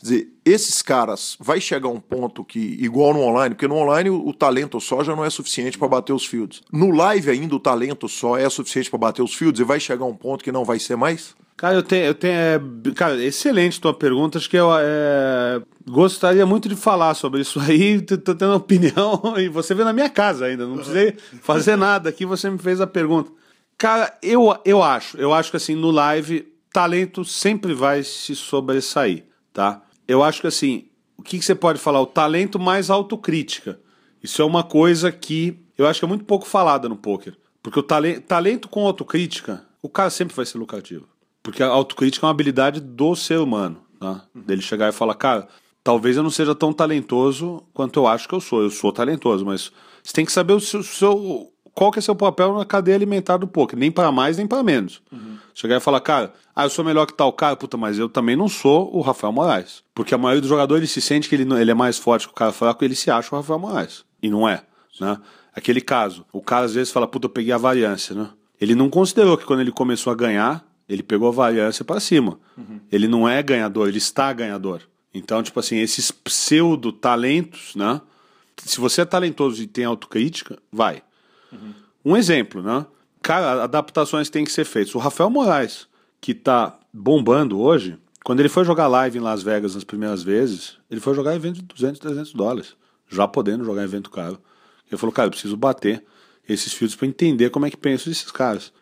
Quer dizer, esses caras vai chegar um ponto que, igual no online, porque no online o, o talento só já não é suficiente para bater os fields. No live ainda o talento só é suficiente para bater os fields e vai chegar um ponto que não vai ser mais? Cara, eu tenho. Eu tenho é, cara, excelente tua pergunta. Acho que eu é, gostaria muito de falar sobre isso aí. Tô tendo opinião e você veio na minha casa ainda. Não precisei fazer nada aqui, você me fez a pergunta. Cara, eu, eu acho. Eu acho que assim, no live, talento sempre vai se sobressair, tá? Eu acho que assim, o que, que você pode falar? O talento mais autocrítica. Isso é uma coisa que eu acho que é muito pouco falada no poker. Porque o talento, talento com autocrítica, o cara sempre vai ser lucrativo. Porque a autocrítica é uma habilidade do ser humano, tá? Uhum. Dele chegar e falar, cara, talvez eu não seja tão talentoso quanto eu acho que eu sou. Eu sou talentoso, mas você tem que saber o seu, seu qual que é seu papel na cadeia alimentar do poker, nem para mais nem para menos. Uhum. Chegar e falar, cara, ah, eu sou melhor que tal cara, puta, mas eu também não sou o Rafael Moraes. Porque a maioria dos jogadores se sente que ele, ele é mais forte que o cara fraco, ele se acha o Rafael Moraes. E não é, né? Aquele caso, o cara às vezes fala, puta, eu peguei a variância, né? Ele não considerou que quando ele começou a ganhar, ele pegou a variância para cima. Uhum. Ele não é ganhador, ele está ganhador. Então, tipo assim, esses pseudo-talentos, né? Se você é talentoso e tem autocrítica, vai. Uhum. Um exemplo, né? Cara, adaptações têm que ser feitas. O Rafael Moraes, que tá bombando hoje, quando ele foi jogar live em Las Vegas nas primeiras vezes, ele foi jogar evento de 200, 300 dólares. Já podendo jogar evento caro. Ele falou, cara, eu preciso bater esses filtros para entender como é que pensam esses caras.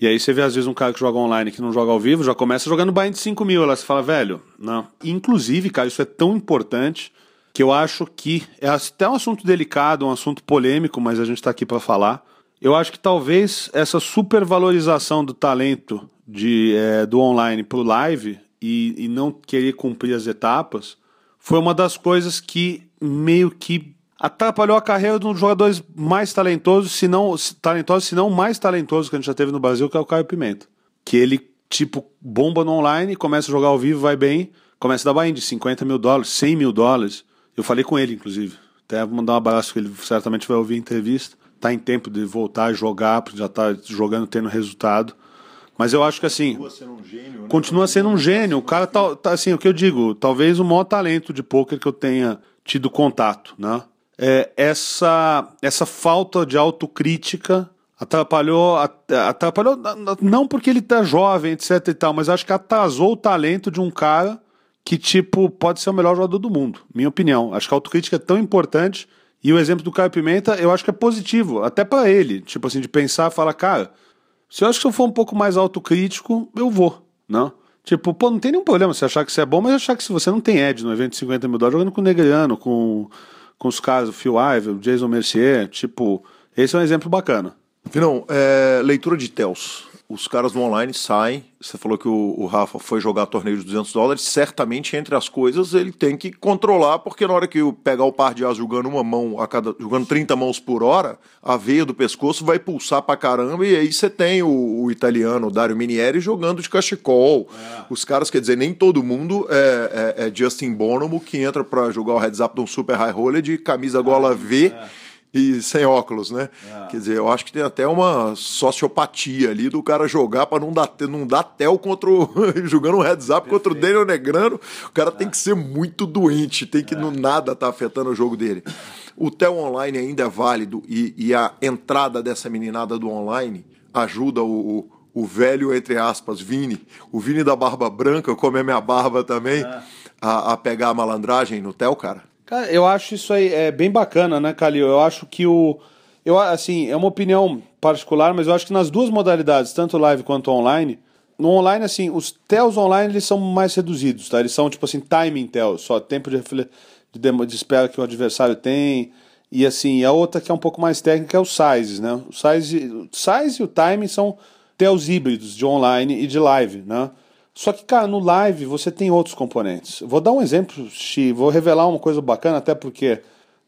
E aí você vê às vezes um cara que joga online que não joga ao vivo, já começa jogando buy de 5 mil. Lá você fala, velho, não. Inclusive, cara, isso é tão importante que eu acho que é até um assunto delicado, um assunto polêmico, mas a gente está aqui para falar. Eu acho que talvez essa supervalorização do talento de, é, do online para o live e, e não querer cumprir as etapas foi uma das coisas que meio que atrapalhou a carreira de um dos jogadores mais talentosos, se não talentoso, se não mais talentoso que a gente já teve no Brasil, que é o Caio Pimenta. Que ele, tipo, bomba no online, começa a jogar ao vivo, vai bem, começa a dar buy de 50 mil dólares, 100 mil dólares. Eu falei com ele, inclusive. Até vou mandar um abraço, que ele certamente vai ouvir a entrevista. Tá em tempo de voltar a jogar, porque já tá jogando, tendo resultado. Mas eu acho que assim. Continua sendo um gênio. Né? Continua sendo um gênio. O cara tá, tá, assim, o que eu digo, talvez o maior talento de poker que eu tenha tido contato, né? é, essa, essa falta de autocrítica atrapalhou, atrapalhou não porque ele tá jovem, etc e tal, mas acho que atrasou o talento de um cara que, tipo, pode ser o melhor jogador do mundo, minha opinião. Acho que a autocrítica é tão importante e o exemplo do Caio Pimenta eu acho que é positivo, até para ele, tipo assim, de pensar falar, cara, se eu acho que se eu for um pouco mais autocrítico, eu vou, não? Tipo, pô, não tem nenhum problema você achar que você é bom, mas achar que se você não tem Ed no evento de 50 mil dólares, jogando com o Negriano, com com os casos, o Phil Ive, o Jason Mercier, tipo, esse é um exemplo bacana. Finão, é, leitura de Tels. Os caras no online saem. Você falou que o, o, Rafa foi jogar torneio de 200 dólares. Certamente, entre as coisas, ele tem que controlar, porque na hora que pegar o par de as jogando uma mão a cada. jogando 30 mãos por hora, a veia do pescoço vai pulsar pra caramba. E aí você tem o, o italiano, o Dario Minieri, jogando de cachecol. É. Os caras, quer dizer, nem todo mundo é, é, é Justin Bonomo que entra pra jogar o heads up de um super high roller de camisa gola V é e sem óculos, né? É. Quer dizer, eu acho que tem até uma sociopatia ali do cara jogar para não dar, não dar tel contra o. jogando um heads up contra o Daniel Negrano. O cara tem que ser muito doente, tem que é. no nada tá afetando o jogo dele. O tel online ainda é válido e, e a entrada dessa meninada do online ajuda o, o o velho, entre aspas, Vini, o Vini da barba branca, como é minha barba também, é. a, a, pegar a malandragem no Tel, cara? Cara, eu acho isso aí é bem bacana, né, Calil? Eu acho que o. Eu, assim, é uma opinião particular, mas eu acho que nas duas modalidades, tanto live quanto online, no online, assim, os tells online eles são mais reduzidos, tá? Eles são, tipo assim, timing tells, só tempo de, de, de espera que o adversário tem. E assim, a outra que é um pouco mais técnica é o sizes, né? O size, size e o timing são tells híbridos de online e de live, né? Só que, cara, no live você tem outros componentes. Vou dar um exemplo, Xi, vou revelar uma coisa bacana, até porque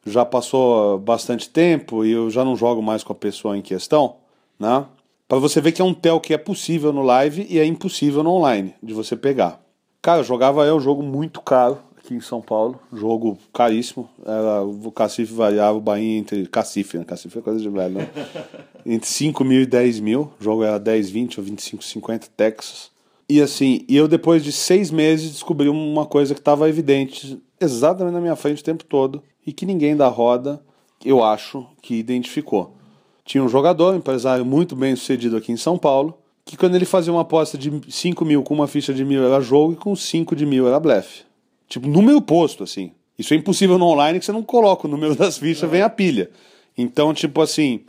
já passou bastante tempo e eu já não jogo mais com a pessoa em questão, né? Para você ver que é um tel que é possível no live e é impossível no online de você pegar. Cara, eu jogava é um jogo muito caro aqui em São Paulo, jogo caríssimo. Era, o cacife variava o Bahia entre. Cacife, né? Cacife é coisa de velho, né? entre 5 mil e 10 mil. O jogo era 10, 20 ou 25, 50 Texas. E assim, e eu depois de seis meses descobri uma coisa que estava evidente exatamente na minha frente o tempo todo e que ninguém da roda, eu acho, que identificou. Tinha um jogador, um empresário muito bem sucedido aqui em São Paulo, que quando ele fazia uma aposta de 5 mil com uma ficha de mil era jogo e com 5 de mil era blefe. Tipo, número posto, assim. Isso é impossível no online que você não coloca o número das fichas, vem a pilha. Então, tipo assim.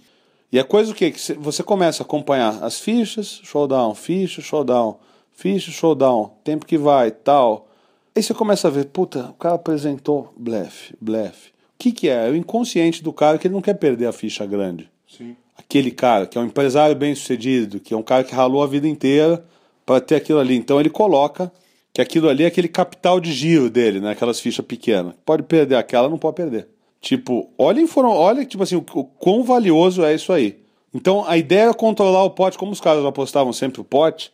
E a coisa o quê? Que você começa a acompanhar as fichas, showdown, ficha, showdown, ficha, showdown, tempo que vai, tal. Aí você começa a ver, puta, o cara apresentou blefe, blefe. O que, que é? É o inconsciente do cara que ele não quer perder a ficha grande. Sim. Aquele cara que é um empresário bem sucedido, que é um cara que ralou a vida inteira para ter aquilo ali. Então ele coloca que aquilo ali é aquele capital de giro dele, né? Aquelas fichas pequenas. Pode perder aquela, não pode perder. Tipo, olha, olha tipo assim, o, o quão valioso é isso aí. Então a ideia é controlar o pote, como os caras apostavam sempre o pote.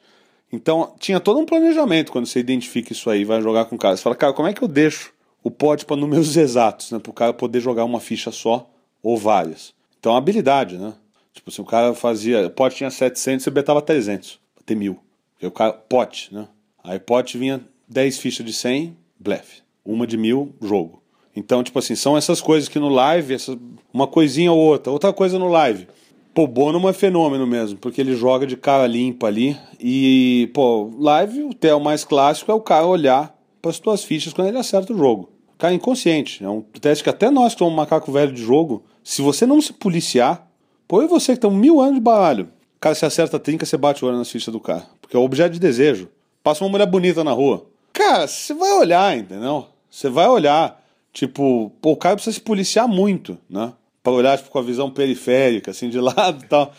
Então tinha todo um planejamento quando você identifica isso aí, vai jogar com o cara. Você fala, cara, como é que eu deixo o pote para números exatos, né? Para o cara poder jogar uma ficha só ou várias. Então habilidade, né? Tipo, se o cara fazia. Pote tinha 700, você betava 300, pra ter mil. Porque o cara. Pote, né? Aí pote vinha 10 fichas de 100, blefe. Uma de mil, jogo. Então, tipo assim, são essas coisas que no live, essa, uma coisinha ou outra. Outra coisa no live. Pô, Bono é fenômeno mesmo, porque ele joga de cara limpa ali. E, pô, live, o tel mais clássico é o cara olhar para as tuas fichas quando ele acerta o jogo. O cara é inconsciente. É um teste que até nós que somos macaco velho de jogo, se você não se policiar, pô, e você que tem mil anos de baralho. Cara, se acerta a trinca, você bate o olho nas fichas do cara. Porque é o objeto de desejo. Passa uma mulher bonita na rua. Cara, você vai olhar, entendeu? Você vai olhar. Tipo, pô, o cara precisa se policiar muito, né? Pra olhar tipo, com a visão periférica, assim, de lado e tal.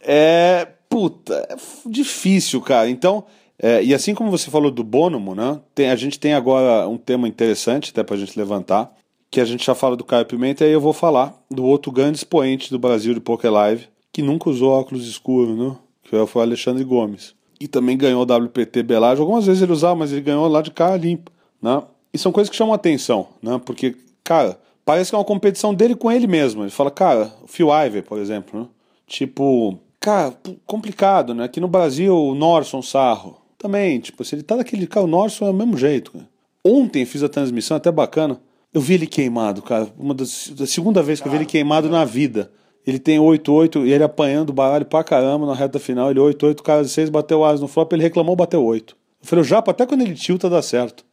É. Puta, é difícil, cara. Então, é, e assim como você falou do Bonomo, né? Tem, a gente tem agora um tema interessante, até pra gente levantar, que a gente já fala do Caio Pimenta, e aí eu vou falar do outro grande expoente do Brasil de Poker Live, que nunca usou óculos escuros, né? Que foi o Alexandre Gomes e também ganhou o WPT Belage. Algumas vezes ele usava, mas ele ganhou lá de cara limpa, né? E são coisas que chamam atenção, né? Porque, cara, parece que é uma competição dele com ele mesmo. Ele fala, cara, o Phil Ivey, por exemplo, né? Tipo, cara, complicado, né? Aqui no Brasil, o Norson Sarro, também, tipo, se ele tá daquele, cara, o Norson é o mesmo jeito, cara. Ontem fiz a transmissão, até bacana. Eu vi ele queimado, cara. Uma das, da segunda vez que eu vi ele queimado na vida. Ele tem 8-8 e ele apanhando o baralho pra caramba na reta final. Ele 8-8, cara de 6 bateu as no flop, ele reclamou, bateu 8. Eu falei, o Japa, até quando ele tilta dá certo.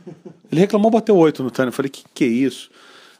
ele reclamou, bateu 8 no turno. Eu falei, que que é isso?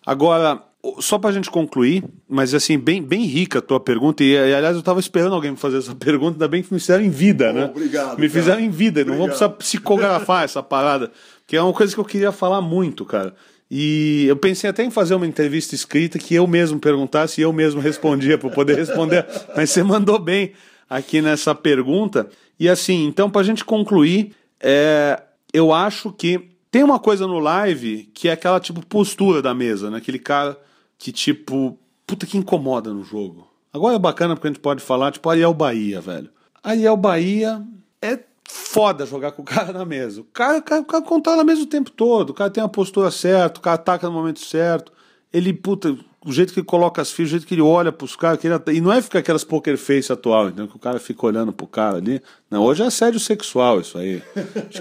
Agora, só pra gente concluir, mas assim, bem, bem rica a tua pergunta, e, e aliás eu tava esperando alguém me fazer essa pergunta, ainda bem que me fizeram em vida, né? Obrigado. Me fizeram em vida, obrigado. não vou precisar psicografar essa parada, que é uma coisa que eu queria falar muito, cara. E eu pensei até em fazer uma entrevista escrita que eu mesmo perguntasse e eu mesmo respondia para poder responder, mas você mandou bem aqui nessa pergunta. E assim, então, para a gente concluir, é, eu acho que tem uma coisa no live que é aquela tipo postura da mesa, né? Aquele cara que tipo, puta que incomoda no jogo. Agora é bacana porque a gente pode falar, tipo, Ariel Bahia, velho. Ariel Bahia é foda jogar com o cara na mesa. O cara, o cara, o cara controla mesa o tempo todo, o cara tem a postura certa, o cara ataca no momento certo. Ele, puta, o jeito que ele coloca as fichas, o jeito que ele olha pros caras, ele, e não é ficar aquelas poker face atual, entendeu? Que o cara fica olhando pro cara ali. Não, hoje é assédio sexual isso aí.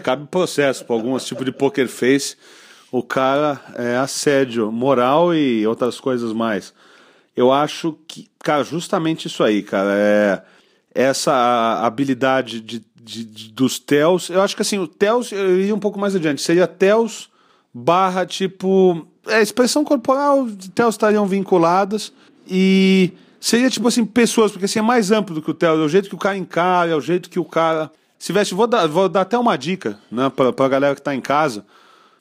Cabe processo para alguns tipos de poker face. O cara é assédio moral e outras coisas mais. Eu acho que, cara, justamente isso aí, cara, é essa habilidade de de, de, dos TELs. Eu acho que assim, o TELs eu um pouco mais adiante. Seria TELs barra tipo. É, expressão corporal, TELs estariam vinculadas. E seria tipo assim, pessoas, porque assim é mais amplo do que o TEL. É o jeito que o cara encara, é o jeito que o cara Se veste, vou dar, vou dar até uma dica, né, pra, pra galera que tá em casa,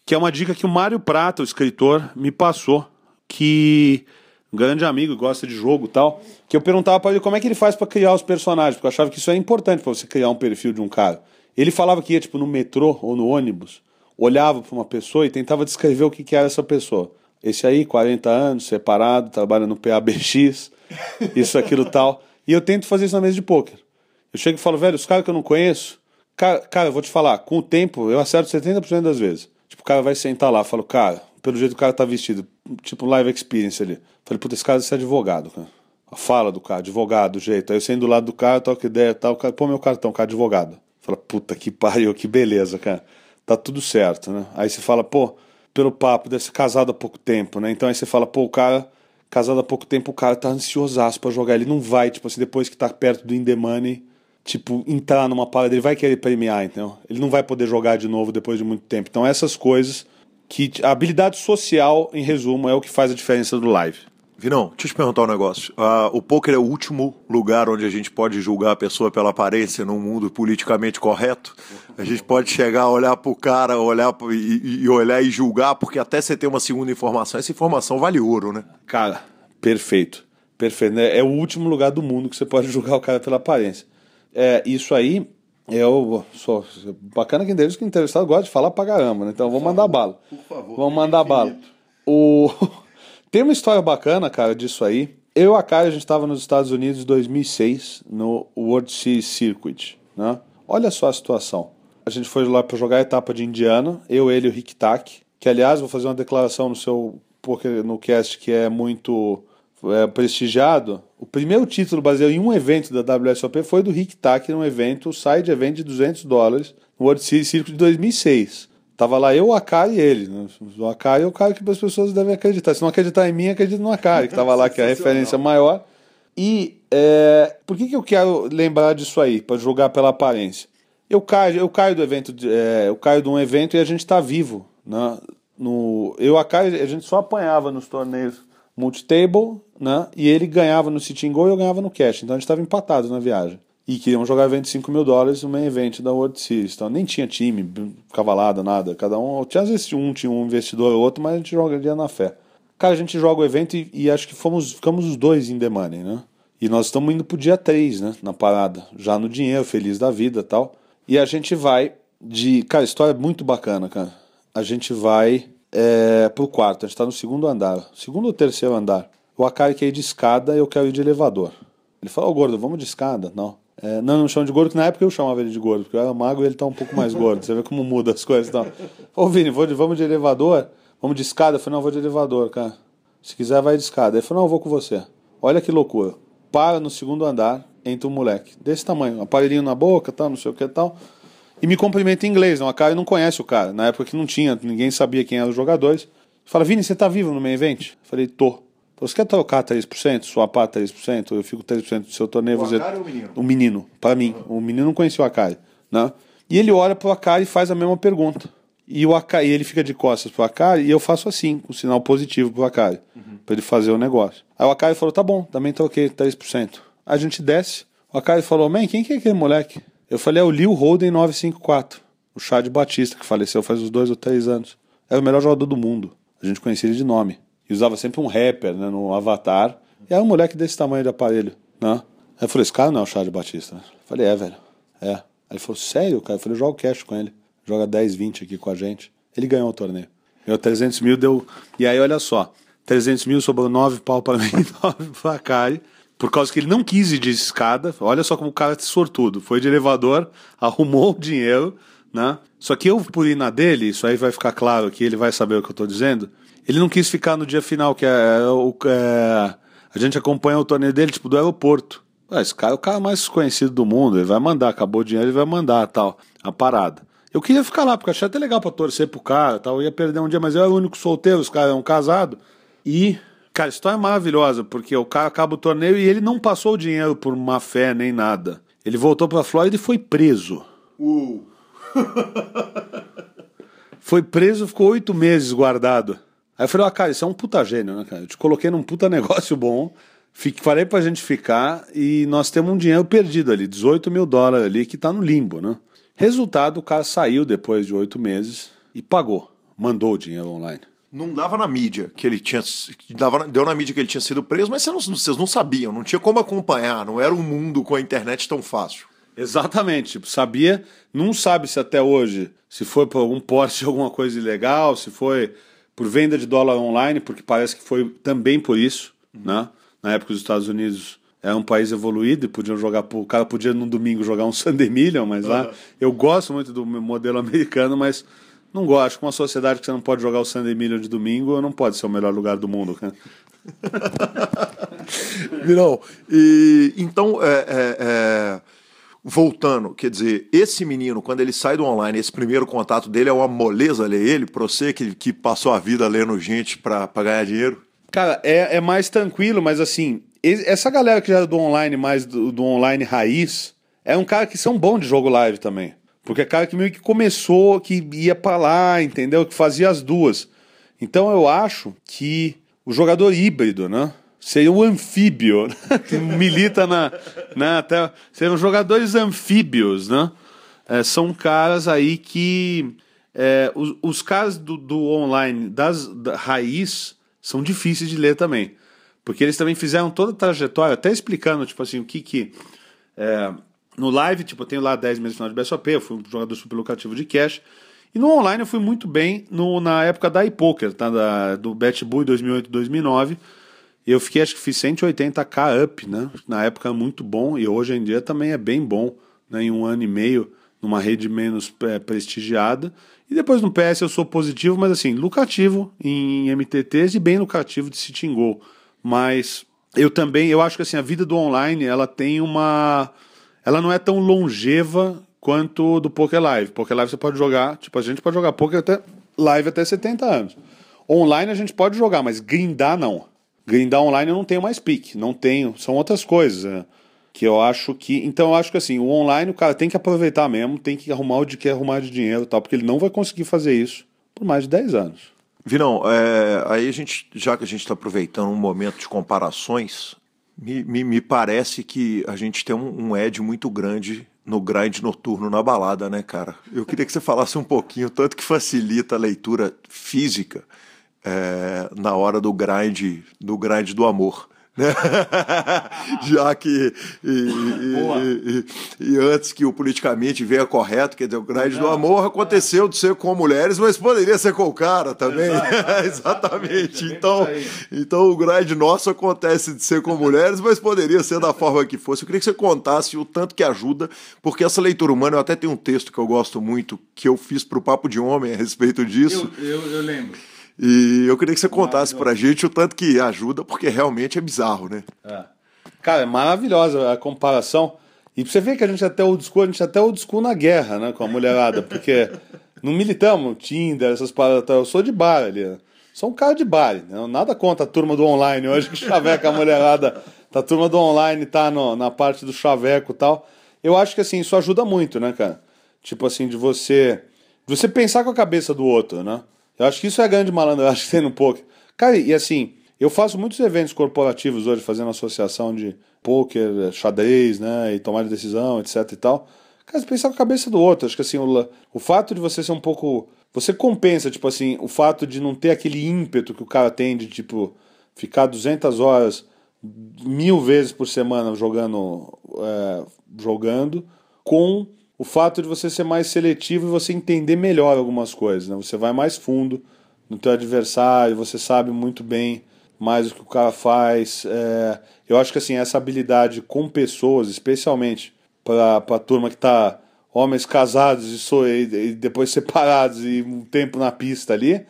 que é uma dica que o Mário Prata, o escritor, me passou, que um grande amigo, gosta de jogo tal, que eu perguntava para ele como é que ele faz para criar os personagens, porque eu achava que isso é importante para você criar um perfil de um cara. Ele falava que ia tipo no metrô ou no ônibus, olhava para uma pessoa e tentava descrever o que, que era essa pessoa. Esse aí, 40 anos, separado, trabalha no PABX, isso, aquilo tal. E eu tento fazer isso na mesa de pôquer. Eu chego e falo, velho, os caras que eu não conheço, cara, cara, eu vou te falar, com o tempo eu acerto 70% das vezes. Tipo, o cara vai sentar lá, falo, cara, pelo jeito que o cara tá vestido, tipo live experience ali. Falei, puta, esse cara é advogado, cara. A fala do cara, advogado, o jeito. Aí eu sendo do lado do cara, toca ideia tal, o cara, pô, meu cartão, cara, advogado. Fala, puta que pariu, que beleza, cara. Tá tudo certo, né? Aí você fala, pô, pelo papo, deve ser casado há pouco tempo, né? Então aí você fala, pô, o cara, casado há pouco tempo, o cara tá ansiosaço pra jogar. Ele não vai, tipo assim, depois que tá perto do in tipo, entrar numa parada, ele vai querer premiar, então. Ele não vai poder jogar de novo depois de muito tempo. Então essas coisas que a habilidade social, em resumo, é o que faz a diferença do live. Vinão, deixa eu te perguntar um negócio. Uh, o poker é o último lugar onde a gente pode julgar a pessoa pela aparência num mundo politicamente correto. A gente pode chegar, olhar pro cara, olhar pro, e, e, olhar e julgar, porque até você ter uma segunda informação, essa informação vale ouro, né? Cara, perfeito. Perfeito. Né? É o último lugar do mundo que você pode julgar o cara pela aparência. É, isso aí, eu sou bacana que deles que entrevistado gosta de falar pra caramba, né? Então vamos mandar bala. Por favor. Vamos mandar bala. O Tem uma história bacana, cara, disso aí. Eu e a Kai, a gente estava nos Estados Unidos em 2006, no World Series Circuit, né? Olha só a situação. A gente foi lá para jogar a etapa de Indiana, eu, ele e o Rick Tack, que aliás, vou fazer uma declaração no seu no cast que é muito é, prestigiado. O primeiro título baseado em um evento da WSOP foi do Rick Tack, num evento, side event de 200 dólares, no World Series Circuit de 2006. Tava lá eu, o Akari e ele. Né? O Akari é o cara que as pessoas devem acreditar. Se não acreditar em mim, acredita no Akari, que tava lá, que é a referência maior. E é, por que, que eu quero lembrar disso aí, para julgar pela aparência? Eu caio, eu caio do evento, é, eu caio de um evento e a gente está vivo. Né? No, eu, Akari, a gente só apanhava nos torneios multitable, né? E ele ganhava no sitting goal e eu ganhava no cash. Então a gente estava empatado na viagem e queriam jogar 25 mil dólares no main event da World Series. Então nem tinha time, cavalada, nada. Cada um, tinha às vezes um tinha um investidor ou outro, mas a gente jogaria na fé. Cara, a gente joga o evento e, e, acho que fomos, ficamos os dois em money, né? E nós estamos indo pro dia 3, né? Na parada. Já no dinheiro, feliz da vida tal. E a gente vai de. Cara, história é muito bacana, cara. A gente vai é, pro quarto. A gente tá no segundo andar. Segundo ou terceiro andar. O Akari quer ir de escada eu quero ir de elevador. Ele falou, ô oh, gordo, vamos de escada? Não. É, não, não chamo de gordo, que na época eu chamava ele de gordo, porque eu era magro e ele tá um pouco mais gordo. Você vê como muda as coisas. Então. Ô, Vini, de, vamos de elevador? Vamos de escada? Eu falei, não, vou de elevador, cara. Se quiser, vai de escada. Ele falou, não, eu vou com você. Olha que loucura. Para no segundo andar, entra um moleque desse tamanho, aparelhinho na boca, tal, não sei o que tal. E me cumprimenta em inglês, não, a cara não conhece o cara. Na época que não tinha, ninguém sabia quem eram os jogadores. Fala, Vini, você tá vivo no meio evento? Eu falei, tô. Você quer trocar 3%, swapar 3%? Eu fico 3% do seu torneio. O você... Ou o menino? O menino, para mim. Uhum. O menino não conhecia o Akari. Né? E ele olha pro Akari e faz a mesma pergunta. E o Akari, ele fica de costas pro Akari e eu faço assim, um sinal positivo pro Akari, uhum. para ele fazer o negócio. Aí o Akari falou: tá bom, também troquei 3%. A gente desce. O Akari falou: man, quem que é aquele moleque? Eu falei: é o Lil Holden 954, o Chad Batista, que faleceu faz uns dois ou três anos. Era o melhor jogador do mundo. A gente conhecia ele de nome e usava sempre um rapper né, no avatar. E era um moleque desse tamanho de aparelho. Né? Aí eu falei, esse cara não é o Charles Batista. Eu falei, é, velho. É. Aí ele falou, sério, cara? Eu falei, joga o cash com ele. Joga 10, 20 aqui com a gente. Ele ganhou o torneio. Ganhou 300 mil, deu. E aí, olha só. 300 mil sobrou 9 pau para mim, 9 pra Kari. Por causa que ele não quis ir de escada. Olha só como o cara é sortudo. Foi de elevador, arrumou o dinheiro, né? Só que eu, por ir na dele, isso aí vai ficar claro que ele vai saber o que eu tô dizendo. Ele não quis ficar no dia final, que é, é o. É, a gente acompanha o torneio dele, tipo, do aeroporto. Ah, esse cara é o cara mais conhecido do mundo, ele vai mandar, acabou o dinheiro, ele vai mandar tal. A parada. Eu queria ficar lá, porque achei até legal pra torcer pro cara tal. Eu ia perder um dia, mas eu era o único solteiro, os caras eram casados. E, cara, a história é maravilhosa, porque o cara acaba o torneio e ele não passou o dinheiro por má fé nem nada. Ele voltou pra Flórida e foi preso. Uh. foi preso, ficou oito meses guardado. Aí eu falei, ó, ah, cara, isso é um puta gênio, né, cara? Eu te coloquei num puta negócio bom, fique, falei pra gente ficar e nós temos um dinheiro perdido ali, 18 mil dólares ali, que tá no limbo, né? Resultado, o cara saiu depois de oito meses e pagou, mandou o dinheiro online. Não dava na mídia que ele tinha. Dava, deu na mídia que ele tinha sido preso, mas vocês não, vocês não sabiam, não tinha como acompanhar, não era um mundo com a internet tão fácil. Exatamente, tipo, sabia, não sabe se até hoje, se foi por algum porte de alguma coisa ilegal, se foi por venda de dólar online, porque parece que foi também por isso, né? Na época os Estados Unidos é um país evoluído e podiam jogar, o cara podia no domingo jogar um Sunday Million, mas lá eu gosto muito do modelo americano, mas não gosto. Que uma sociedade que você não pode jogar o Sunday Million de domingo não pode ser o melhor lugar do mundo, cara. não, e então é, é, é, voltando, quer dizer, esse menino, quando ele sai do online, esse primeiro contato dele é uma moleza ler ele, pra você que, que passou a vida lendo gente pra, pra ganhar dinheiro? Cara, é, é mais tranquilo, mas assim, essa galera que já é do online, mais do, do online raiz, é um cara que são bom de jogo live também. Porque é cara que meio que começou, que ia para lá, entendeu? Que fazia as duas. Então eu acho que o jogador híbrido, né? Seria o anfíbio, né? que milita na, na até seriam jogadores anfíbios, né? É, são caras aí que é, os, os caras do, do online das da raiz são difíceis de ler também, porque eles também fizeram toda a trajetória, até explicando tipo assim o que que é, no live, tipo, eu tenho lá 10 meses de final de BSOP, eu fui um jogador super lucrativo de cash. E no online eu fui muito bem no, na época da iPoker, tá? Da, do BetBull 2008 2009. E eu fiquei, acho que fiz 180k up, né? Na época muito bom e hoje em dia também é bem bom, né? Em um ano e meio, numa rede menos é, prestigiada. E depois no PS eu sou positivo, mas assim, lucrativo em MTTs e bem lucrativo de sitting goal. Mas eu também, eu acho que assim, a vida do online, ela tem uma ela não é tão longeva quanto do Poker Live. Poker Live você pode jogar, tipo, a gente pode jogar Poker até live até 70 anos. Online a gente pode jogar, mas grindar não. Grindar online eu não tenho mais pique, não tenho, são outras coisas, né? Que eu acho que. Então eu acho que assim, o online o cara tem que aproveitar mesmo, tem que arrumar o de que arrumar de dinheiro tal, porque ele não vai conseguir fazer isso por mais de 10 anos. Virão, é, aí a gente, já que a gente está aproveitando um momento de comparações, me, me, me, parece que a gente tem um, um edge muito grande no grind noturno na balada, né, cara? Eu queria que você falasse um pouquinho, tanto que facilita a leitura física é, na hora do grind, do grind do amor né? Já que. E, e, e, e, antes que o politicamente venha correto, quer dizer, o grande do amor aconteceu de ser com mulheres, mas poderia ser com o cara também. Exatamente. Então, então o grande nosso acontece de ser com mulheres, mas poderia ser da forma que fosse. Eu queria que você contasse o tanto que ajuda, porque essa leitura humana, eu até tenho um texto que eu gosto muito, que eu fiz para o Papo de Homem a respeito disso. eu, eu, eu lembro. E eu queria que você contasse pra gente o tanto que ajuda, porque realmente é bizarro, né? É. Cara, é maravilhosa a comparação. E pra você ver que a gente é até old school, a gente é até old school na guerra, né, com a mulherada, porque não militamos Tinder, essas paradas, eu sou de bar ali. Né? Sou um cara de bar, né? nada contra a turma do online hoje que chaveca a mulherada, a turma do online tá no, na parte do chaveco e tal. Eu acho que assim, isso ajuda muito, né, cara? Tipo assim, de você, de você pensar com a cabeça do outro, né? Eu acho que isso é grande malandragem que tem no poker. Cara, e assim, eu faço muitos eventos corporativos hoje, fazendo associação de poker, xadrez, né, e tomar de decisão, etc e tal. Cara, você pensar com a cabeça do outro. Acho que assim, o, o fato de você ser um pouco. Você compensa, tipo assim, o fato de não ter aquele ímpeto que o cara tem de, tipo, ficar 200 horas, mil vezes por semana jogando, é, jogando com o fato de você ser mais seletivo e você entender melhor algumas coisas, né? Você vai mais fundo no teu adversário, você sabe muito bem mais o que o cara faz. É... eu acho que assim essa habilidade com pessoas, especialmente para a turma que está homens casados e, so, e, e, depois separados e um tempo na pista ali,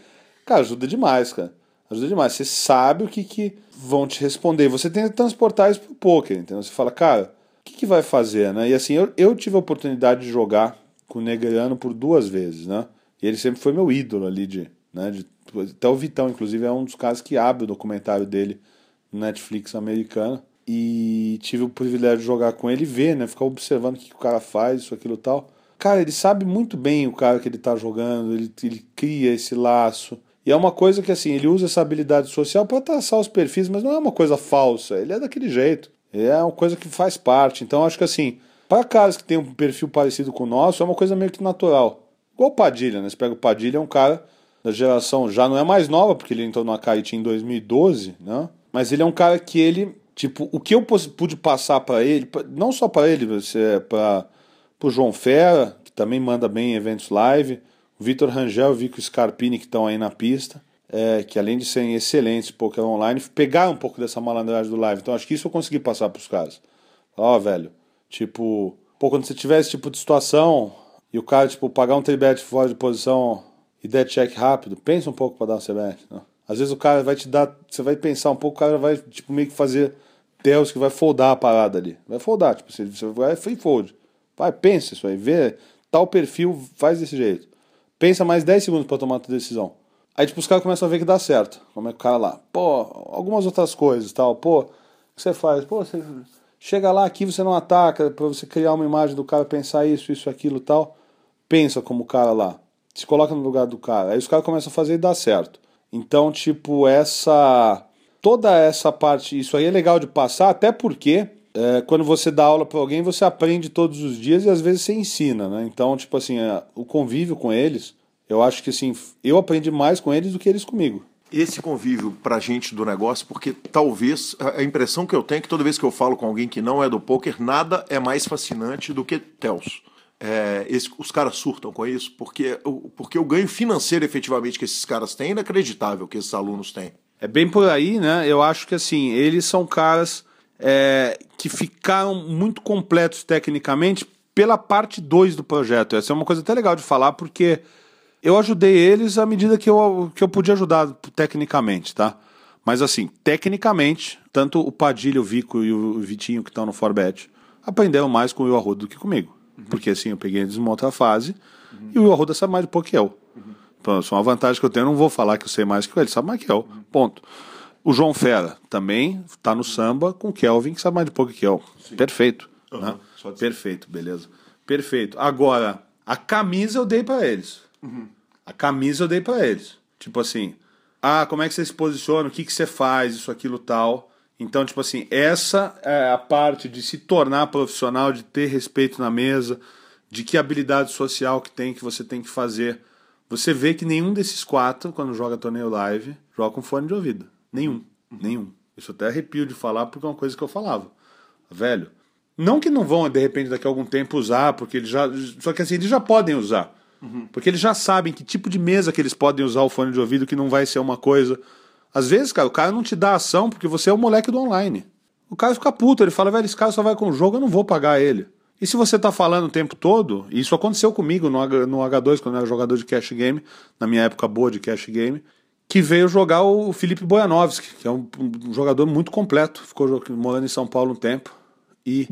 cara, ajuda demais, cara. Ajuda demais. Você sabe o que, que vão te responder. Você tenta transportar isso pro poker, entendeu? Você fala, cara, que, que vai fazer, né? E assim, eu, eu tive a oportunidade de jogar com o Negreano por duas vezes, né? E ele sempre foi meu ídolo ali de, né? De, até o Vitão, inclusive, é um dos casos que abre o documentário dele no Netflix americano. E tive o privilégio de jogar com ele e ver, né? Ficar observando o que, que o cara faz, isso, aquilo tal. Cara, ele sabe muito bem o cara que ele tá jogando, ele, ele cria esse laço. E é uma coisa que, assim, ele usa essa habilidade social para traçar os perfis, mas não é uma coisa falsa, ele é daquele jeito. É uma coisa que faz parte. Então acho que assim, Para caras que tem um perfil parecido com o nosso, é uma coisa meio que natural. Igual o Padilha, né? Você pega o Padilha, é um cara da geração, já não é mais nova, porque ele entrou no Akaiti em 2012, né? Mas ele é um cara que ele, tipo, o que eu pude passar para ele, não só para ele, para o João Fera, que também manda bem em eventos live, o Vitor Rangel o Vico Scarpini, que estão aí na pista, é, que além de serem excelentes poker online, pegaram um pouco dessa malandragem do live. Então acho que isso eu consegui passar para os caras. Ó, oh, velho, tipo, pô, quando você tiver esse tipo de situação e o cara, tipo, pagar um tribet fora de posição e der check rápido, pensa um pouco para dar um c-bet. Né? Às vezes o cara vai te dar, você vai pensar um pouco, o cara vai, tipo, meio que fazer Deus que vai foldar a parada ali. Vai foldar, tipo, você vai free fold. Vai, pensa isso aí, vê tal perfil, faz desse jeito. Pensa mais 10 segundos para tomar a tua decisão. Aí, tipo, os caras começam a ver que dá certo. Como é que o cara lá? Pô, algumas outras coisas tal. Pô, o que você faz? Pô, você chega lá aqui, você não ataca, para você criar uma imagem do cara, pensar isso, isso, aquilo tal. Pensa como o cara lá. Se coloca no lugar do cara. Aí os caras começam a fazer e dá certo. Então, tipo, essa. Toda essa parte, isso aí é legal de passar, até porque é, quando você dá aula para alguém, você aprende todos os dias e às vezes você ensina, né? Então, tipo assim, é, o convívio com eles, eu acho que assim, eu aprendi mais com eles do que eles comigo. Esse convívio pra gente do negócio, porque talvez a impressão que eu tenho é que toda vez que eu falo com alguém que não é do poker, nada é mais fascinante do que Tels. É, esse, os caras surtam com isso, porque, porque o ganho financeiro efetivamente que esses caras têm é inacreditável que esses alunos têm. É bem por aí, né? Eu acho que assim, eles são caras é, que ficaram muito completos tecnicamente pela parte 2 do projeto. Essa é uma coisa até legal de falar, porque eu ajudei eles à medida que eu, que eu podia ajudar tecnicamente, tá? Mas assim, tecnicamente, tanto o Padilha, o Vico e o Vitinho que estão no Forbet aprenderam mais com o Will Arruda do que comigo. Uhum. Porque assim, eu peguei eles numa outra fase uhum. e o Will Arruda sabe mais do que eu. Uhum. Então, isso é uma vantagem que eu tenho, eu não vou falar que eu sei mais que ele, sabe mais que eu. Ponto. O João Fera também está no samba com o Kelvin, que sabe mais de pouco que eu. Sim. Perfeito. Uhum. Né? Perfeito, beleza. Perfeito. Agora, a camisa eu dei para eles. Uhum. A camisa eu dei para eles. Tipo assim, ah, como é que você se posiciona, o que, que você faz, isso, aquilo, tal. Então, tipo assim, essa é a parte de se tornar profissional, de ter respeito na mesa, de que habilidade social que tem, que você tem que fazer. Você vê que nenhum desses quatro, quando joga torneio live, joga com fone de ouvido. Nenhum. Nenhum. Isso até arrepio de falar porque é uma coisa que eu falava. Velho. Não que não vão, de repente, daqui a algum tempo usar, porque eles já. Só que assim, eles já podem usar. Porque eles já sabem que tipo de mesa que eles podem usar o fone de ouvido que não vai ser uma coisa. Às vezes, cara, o cara não te dá ação porque você é o moleque do online. O cara fica puto, ele fala, velho, esse cara só vai com o jogo, eu não vou pagar ele. E se você tá falando o tempo todo, e isso aconteceu comigo no H2, quando eu era jogador de cash game, na minha época boa de cash game, que veio jogar o Felipe Bojanovski, que é um, um, jogador muito completo, ficou morando em São Paulo um tempo. E,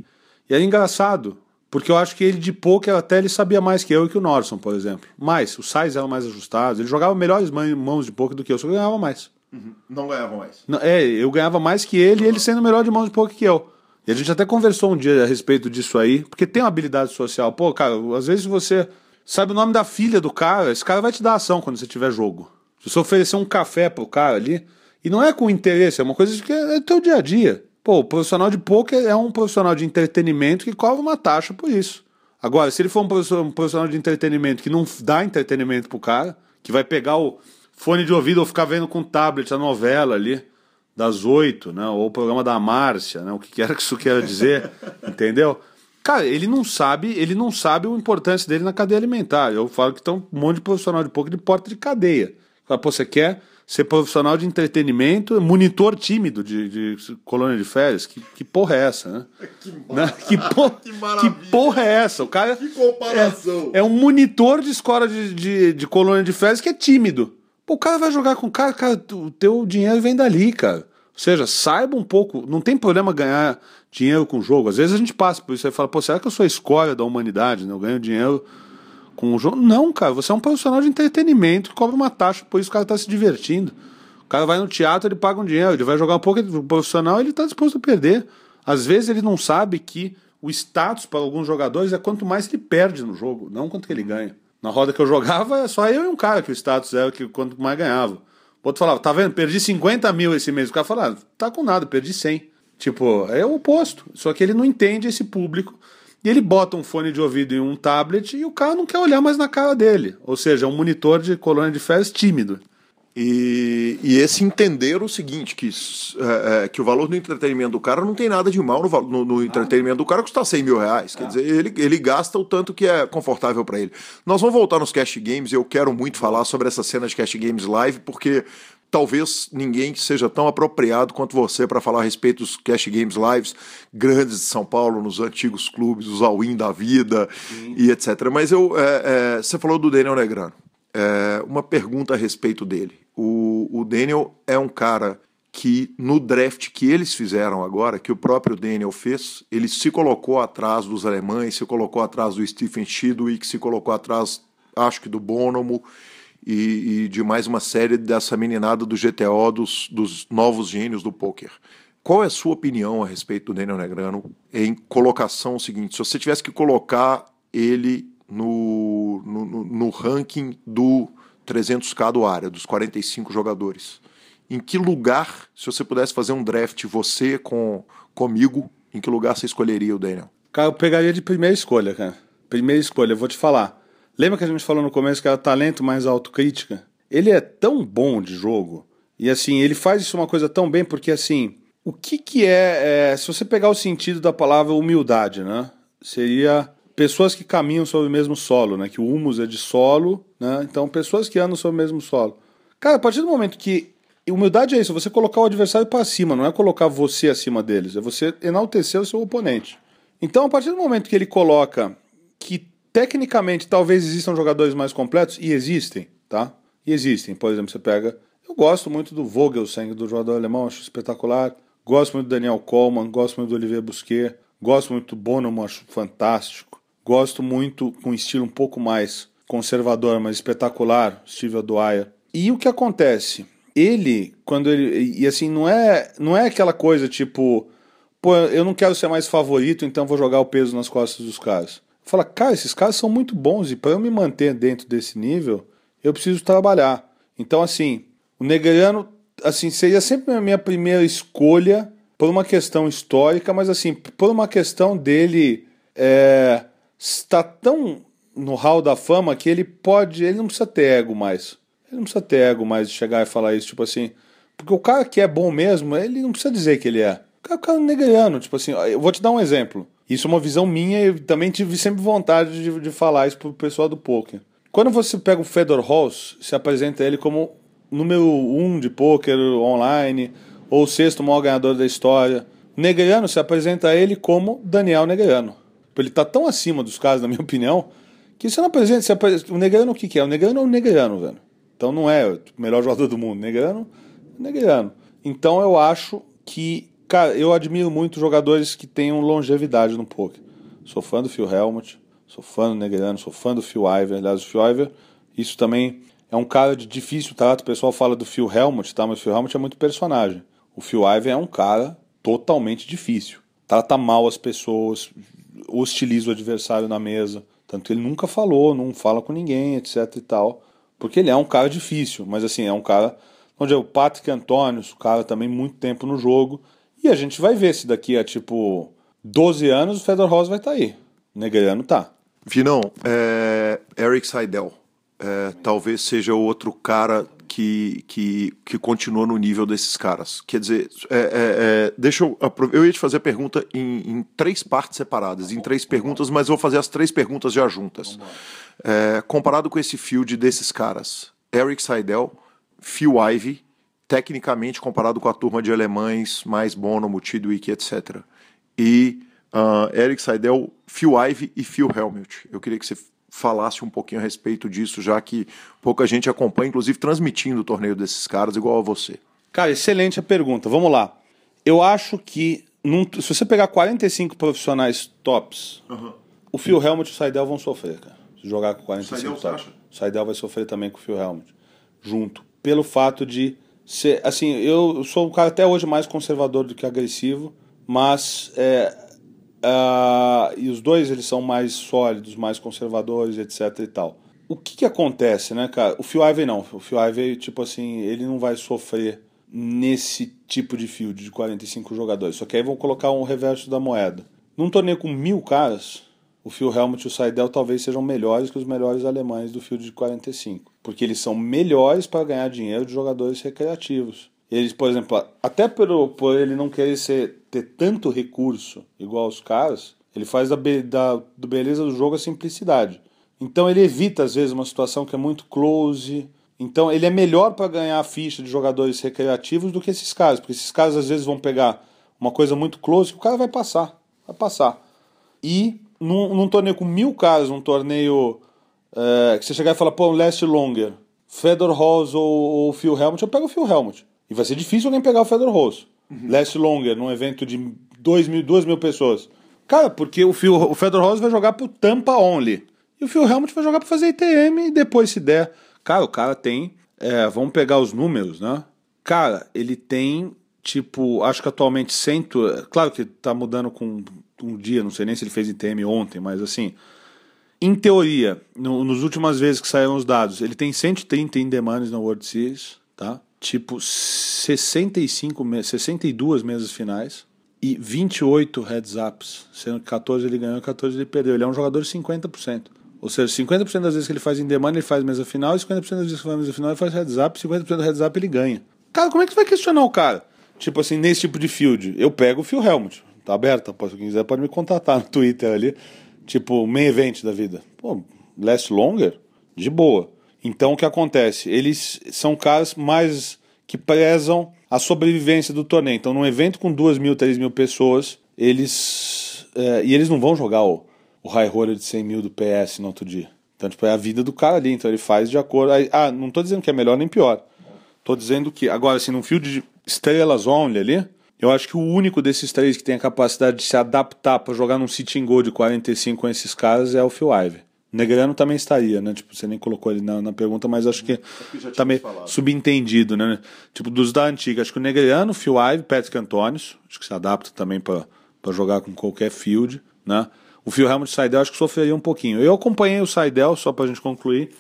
e é engraçado, porque eu acho que ele de poker até ele sabia mais que eu e que o Norson, por exemplo. Mas os sais eram mais ajustados, ele jogava melhores mãos de poker do que eu, só ganhava mais. Uhum. Não ganhava mais? Não, é, eu ganhava mais que ele e ele sendo melhor de mãos de poker que eu. E a gente até conversou um dia a respeito disso aí, porque tem uma habilidade social. Pô, cara, às vezes você sabe o nome da filha do cara, esse cara vai te dar ação quando você tiver jogo. Se você oferecer um café pro cara ali, e não é com interesse, é uma coisa que é teu dia a dia. Pô, o profissional de poker é um profissional de entretenimento que cobra uma taxa por isso. Agora, se ele for um profissional de entretenimento que não dá entretenimento pro cara, que vai pegar o fone de ouvido ou ficar vendo com o tablet a novela ali, das oito, né? Ou o programa da Márcia, né? O que quer que isso queira dizer, entendeu? Cara, ele não sabe, ele não sabe a importância dele na cadeia alimentar. Eu falo que tem um monte de profissional de poker de porta de cadeia. Fala, pô, você quer ser profissional de entretenimento, monitor tímido de, de colônia de férias? Que, que porra é essa, né? Que, né? que, por, que, que, porra é essa? O cara que comparação. É, é um monitor de escola de, de, de, colônia de férias que é tímido. Pô, o cara vai jogar com o cara, cara, o teu dinheiro vem dali, cara. Ou seja, saiba um pouco, não tem problema ganhar dinheiro com o jogo. Às vezes a gente passa por isso e fala, pô, será que eu sou a escória da humanidade, né? Eu ganho dinheiro com o jogo. Não, cara, você é um profissional de entretenimento que cobra uma taxa, por isso o cara tá se divertindo. O cara vai no teatro, ele paga um dinheiro, ele vai jogar um pouco de profissional, ele tá disposto a perder. Às vezes ele não sabe que o status para alguns jogadores é quanto mais ele perde no jogo, não quanto que ele ganha. Na roda que eu jogava, é só eu e um cara que o status era que quanto mais ganhava. O outro falava, tá vendo? Perdi 50 mil esse mês. O cara falava, ah, tá com nada, perdi 100. Tipo, é o oposto. Só que ele não entende esse público E ele bota um fone de ouvido em um tablet e o cara não quer olhar mais na cara dele. Ou seja, é um monitor de colônia de férias tímido. E, e, esse entender o seguinte, que, é, é, que o valor do entretenimento do cara não tem nada de mal no, no, no entretenimento do cara custar 100 mil reais. Quer dizer, ele, ele gasta o tanto que é confortável para ele. Nós vamos voltar nos Cash Games e eu quero muito falar sobre essa cena de Cash Games Live, porque talvez ninguém seja tão apropriado quanto você para falar a respeito dos Cash Games Lives grandes de São Paulo, nos antigos clubes, os all-in da vida Sim. e etc. Mas eu, é, é, você falou do Daniel Negrano. É, uma pergunta a respeito dele. O, o Daniel é um cara que no draft que eles fizeram agora, que o próprio Daniel fez, ele se colocou atrás dos alemães, se colocou atrás do Stephen Chidwick, se colocou atrás, acho que do Bonomo e, e de mais uma série dessa meninada do GTO, dos, dos novos gênios do poker. Qual é a sua opinião a respeito do Daniel Negrano em colocação seguinte? Se você tivesse que colocar ele no, no, no ranking do 300k do área, dos 45 jogadores, em que lugar, se você pudesse fazer um draft você com comigo, em que lugar você escolheria o Daniel? Cara, eu pegaria de primeira escolha, cara. Primeira escolha, eu vou te falar. Lembra que a gente falou no começo que era talento mais autocrítica? Ele é tão bom de jogo. E assim, ele faz isso uma coisa tão bem, porque assim, o que que é, é se você pegar o sentido da palavra humildade, né? Seria pessoas que caminham sobre o mesmo solo, né? Que o humus é de solo, né? Então, pessoas que andam sobre o mesmo solo. Cara, a partir do momento que humildade é isso, você colocar o adversário para cima, não é colocar você acima deles, é você enaltecer o seu oponente. Então, a partir do momento que ele coloca que Tecnicamente, talvez existam jogadores mais completos, e existem, tá? E existem. Por exemplo, você pega. Eu gosto muito do Vogelsang, do jogador alemão, acho espetacular. Gosto muito do Daniel Coleman, gosto muito do Olivier Busquet, gosto muito do Bonomo, acho fantástico. Gosto muito com um estilo um pouco mais conservador, mas espetacular, Steve O'Dwyer. E o que acontece? Ele, quando ele. E assim, não é, não é aquela coisa tipo. Pô, eu não quero ser mais favorito, então vou jogar o peso nas costas dos caras. Fala, cara, esses caras são muito bons e para eu me manter dentro desse nível, eu preciso trabalhar. Então, assim, o Negreano, assim, seria sempre a minha primeira escolha por uma questão histórica, mas assim, por uma questão dele é, estar tão no hall da fama que ele pode, ele não precisa ter ego mais. Ele não precisa ter ego mais de chegar e falar isso, tipo assim, porque o cara que é bom mesmo, ele não precisa dizer que ele é. O cara, o cara é tipo assim, eu vou te dar um exemplo. Isso é uma visão minha e também tive sempre vontade de, de falar isso pro pessoal do poker. Quando você pega o Fedor Halls, se apresenta ele como número um de poker online, ou o sexto maior ganhador da história. O Negreano se apresenta ele como Daniel Negreano. Ele está tão acima dos caras, na minha opinião, que você não apresenta. Você apresenta o Negreano o que, que é? O Negreano é o Negreano, velho. Então não é o melhor jogador do mundo. Negreano, Negreano. Então eu acho que Cara, eu admiro muito jogadores que tenham longevidade no poker. Sou fã do Phil Helmut, sou fã do Negrano, sou fã do Phil Ivey. Aliás, o Phil Ivey, isso também é um cara de difícil trato. O pessoal fala do Phil Helmut, tá? Mas o Phil Helmut é muito personagem. O Phil Ivey é um cara totalmente difícil. Trata mal as pessoas, hostiliza o adversário na mesa. Tanto que ele nunca falou, não fala com ninguém, etc e tal. Porque ele é um cara difícil, mas assim, é um cara. Onde é o Patrick Antônio, o cara também muito tempo no jogo. E a gente vai ver se daqui a tipo 12 anos o Fedor Ross vai estar tá aí. Negreano tá. Vinão, é, Eric Seidel. É, talvez seja outro cara que, que, que continua no nível desses caras. Quer dizer, é, é, é deixa eu. Eu ia te fazer a pergunta em, em, três partes separadas, em três perguntas, mas vou fazer as três perguntas já juntas. É, comparado com esse field desses caras, Eric Seidel, Phil Ivey tecnicamente comparado com a turma de alemães, mais Bono, Tidwick, etc. E uh, Eric Seidel, Phil Ive e Phil Helmut. Eu queria que você falasse um pouquinho a respeito disso, já que pouca gente acompanha, inclusive transmitindo o torneio desses caras, igual a você. Cara, excelente a pergunta. Vamos lá. Eu acho que num, se você pegar 45 profissionais tops, uhum. o Phil Helmut e o Seidel vão sofrer, cara. Se jogar com 45 Seidel, tops. O Seidel vai sofrer também com o Phil Helmut. Junto. Pelo fato de se, assim, eu sou um cara até hoje mais conservador do que agressivo, mas é, uh, e os dois eles são mais sólidos, mais conservadores, etc e tal. O que que acontece, né, cara? O Phil Ivey não. O Phil Ivey, tipo assim, ele não vai sofrer nesse tipo de field de 45 jogadores. Só que aí vão colocar um reverso da moeda. Num torneio com mil caras, o Phil Helmut e o Seidel talvez sejam melhores que os melhores alemães do field de 45. Porque eles são melhores para ganhar dinheiro de jogadores recreativos. Eles, por exemplo, até por, por ele não querer ser, ter tanto recurso igual os caras, ele faz da, da do beleza do jogo a simplicidade. Então ele evita, às vezes, uma situação que é muito close. Então ele é melhor para ganhar a ficha de jogadores recreativos do que esses caras, porque esses caras às vezes vão pegar uma coisa muito close que o cara vai passar. Vai passar. E num, num torneio com mil caras, um torneio é, que você chegar e falar, pô, Last Longer, Fedor Rose ou, ou Phil Helmut, eu pego o Phil Helmut. E vai ser difícil alguém pegar o Fedor Rose. Uhum. Last Longer, num evento de 2 mil, 2 mil pessoas. Cara, porque o, Phil, o Fedor Rose vai jogar pro Tampa Only. E o Phil Helmut vai jogar pra fazer ITM e depois, se der. Cara, o cara tem. É, vamos pegar os números, né? Cara, ele tem, tipo, acho que atualmente cento. Claro que tá mudando com um dia, não sei nem se ele fez ITM ontem, mas assim, em teoria, no, nos últimas vezes que saíram os dados, ele tem 130 in demands na World Series, tá? Tipo 65, 62 mesas finais e 28 heads ups, sendo que 14 ele ganhou e 14 ele perdeu. Ele é um jogador de 50%. Ou seja, 50% das vezes que ele faz in demand, ele faz mesa final, e 50% das vezes que ele faz mesa final, ele faz heads up, 50% do heads up ele ganha. Cara, como é que você vai questionar o cara? Tipo assim, nesse tipo de field, eu pego o Phil Helmut. Tá aberta, se quem quiser pode me contatar no Twitter ali. Tipo, main event da vida. Pô, last longer? De boa. Então o que acontece? Eles são caras mais que prezam a sobrevivência do torneio. Então, num evento com duas mil, três mil pessoas, eles. É, e eles não vão jogar o, o high roller de 100 mil do PS no outro dia. Então, tipo, é a vida do cara ali. Então, ele faz de acordo. Ah, não tô dizendo que é melhor nem pior. Tô dizendo que. Agora, assim, num field de estrelas only ali, eu acho que o único desses três que tem a capacidade de se adaptar para jogar num sitting goal de 45 com esses caras é o Phil Ivey. Negrano também estaria, né? Tipo, você nem colocou ele na, na pergunta, mas acho que tá meio falado. subentendido, né? Tipo, dos da antiga, acho que o Negrano, Phil Ivey, Patrick Antônios, acho que se adapta também para jogar com qualquer field, né? O Phil Helmut Seidel acho que sofreria um pouquinho. Eu acompanhei o Seidel, só pra gente concluir,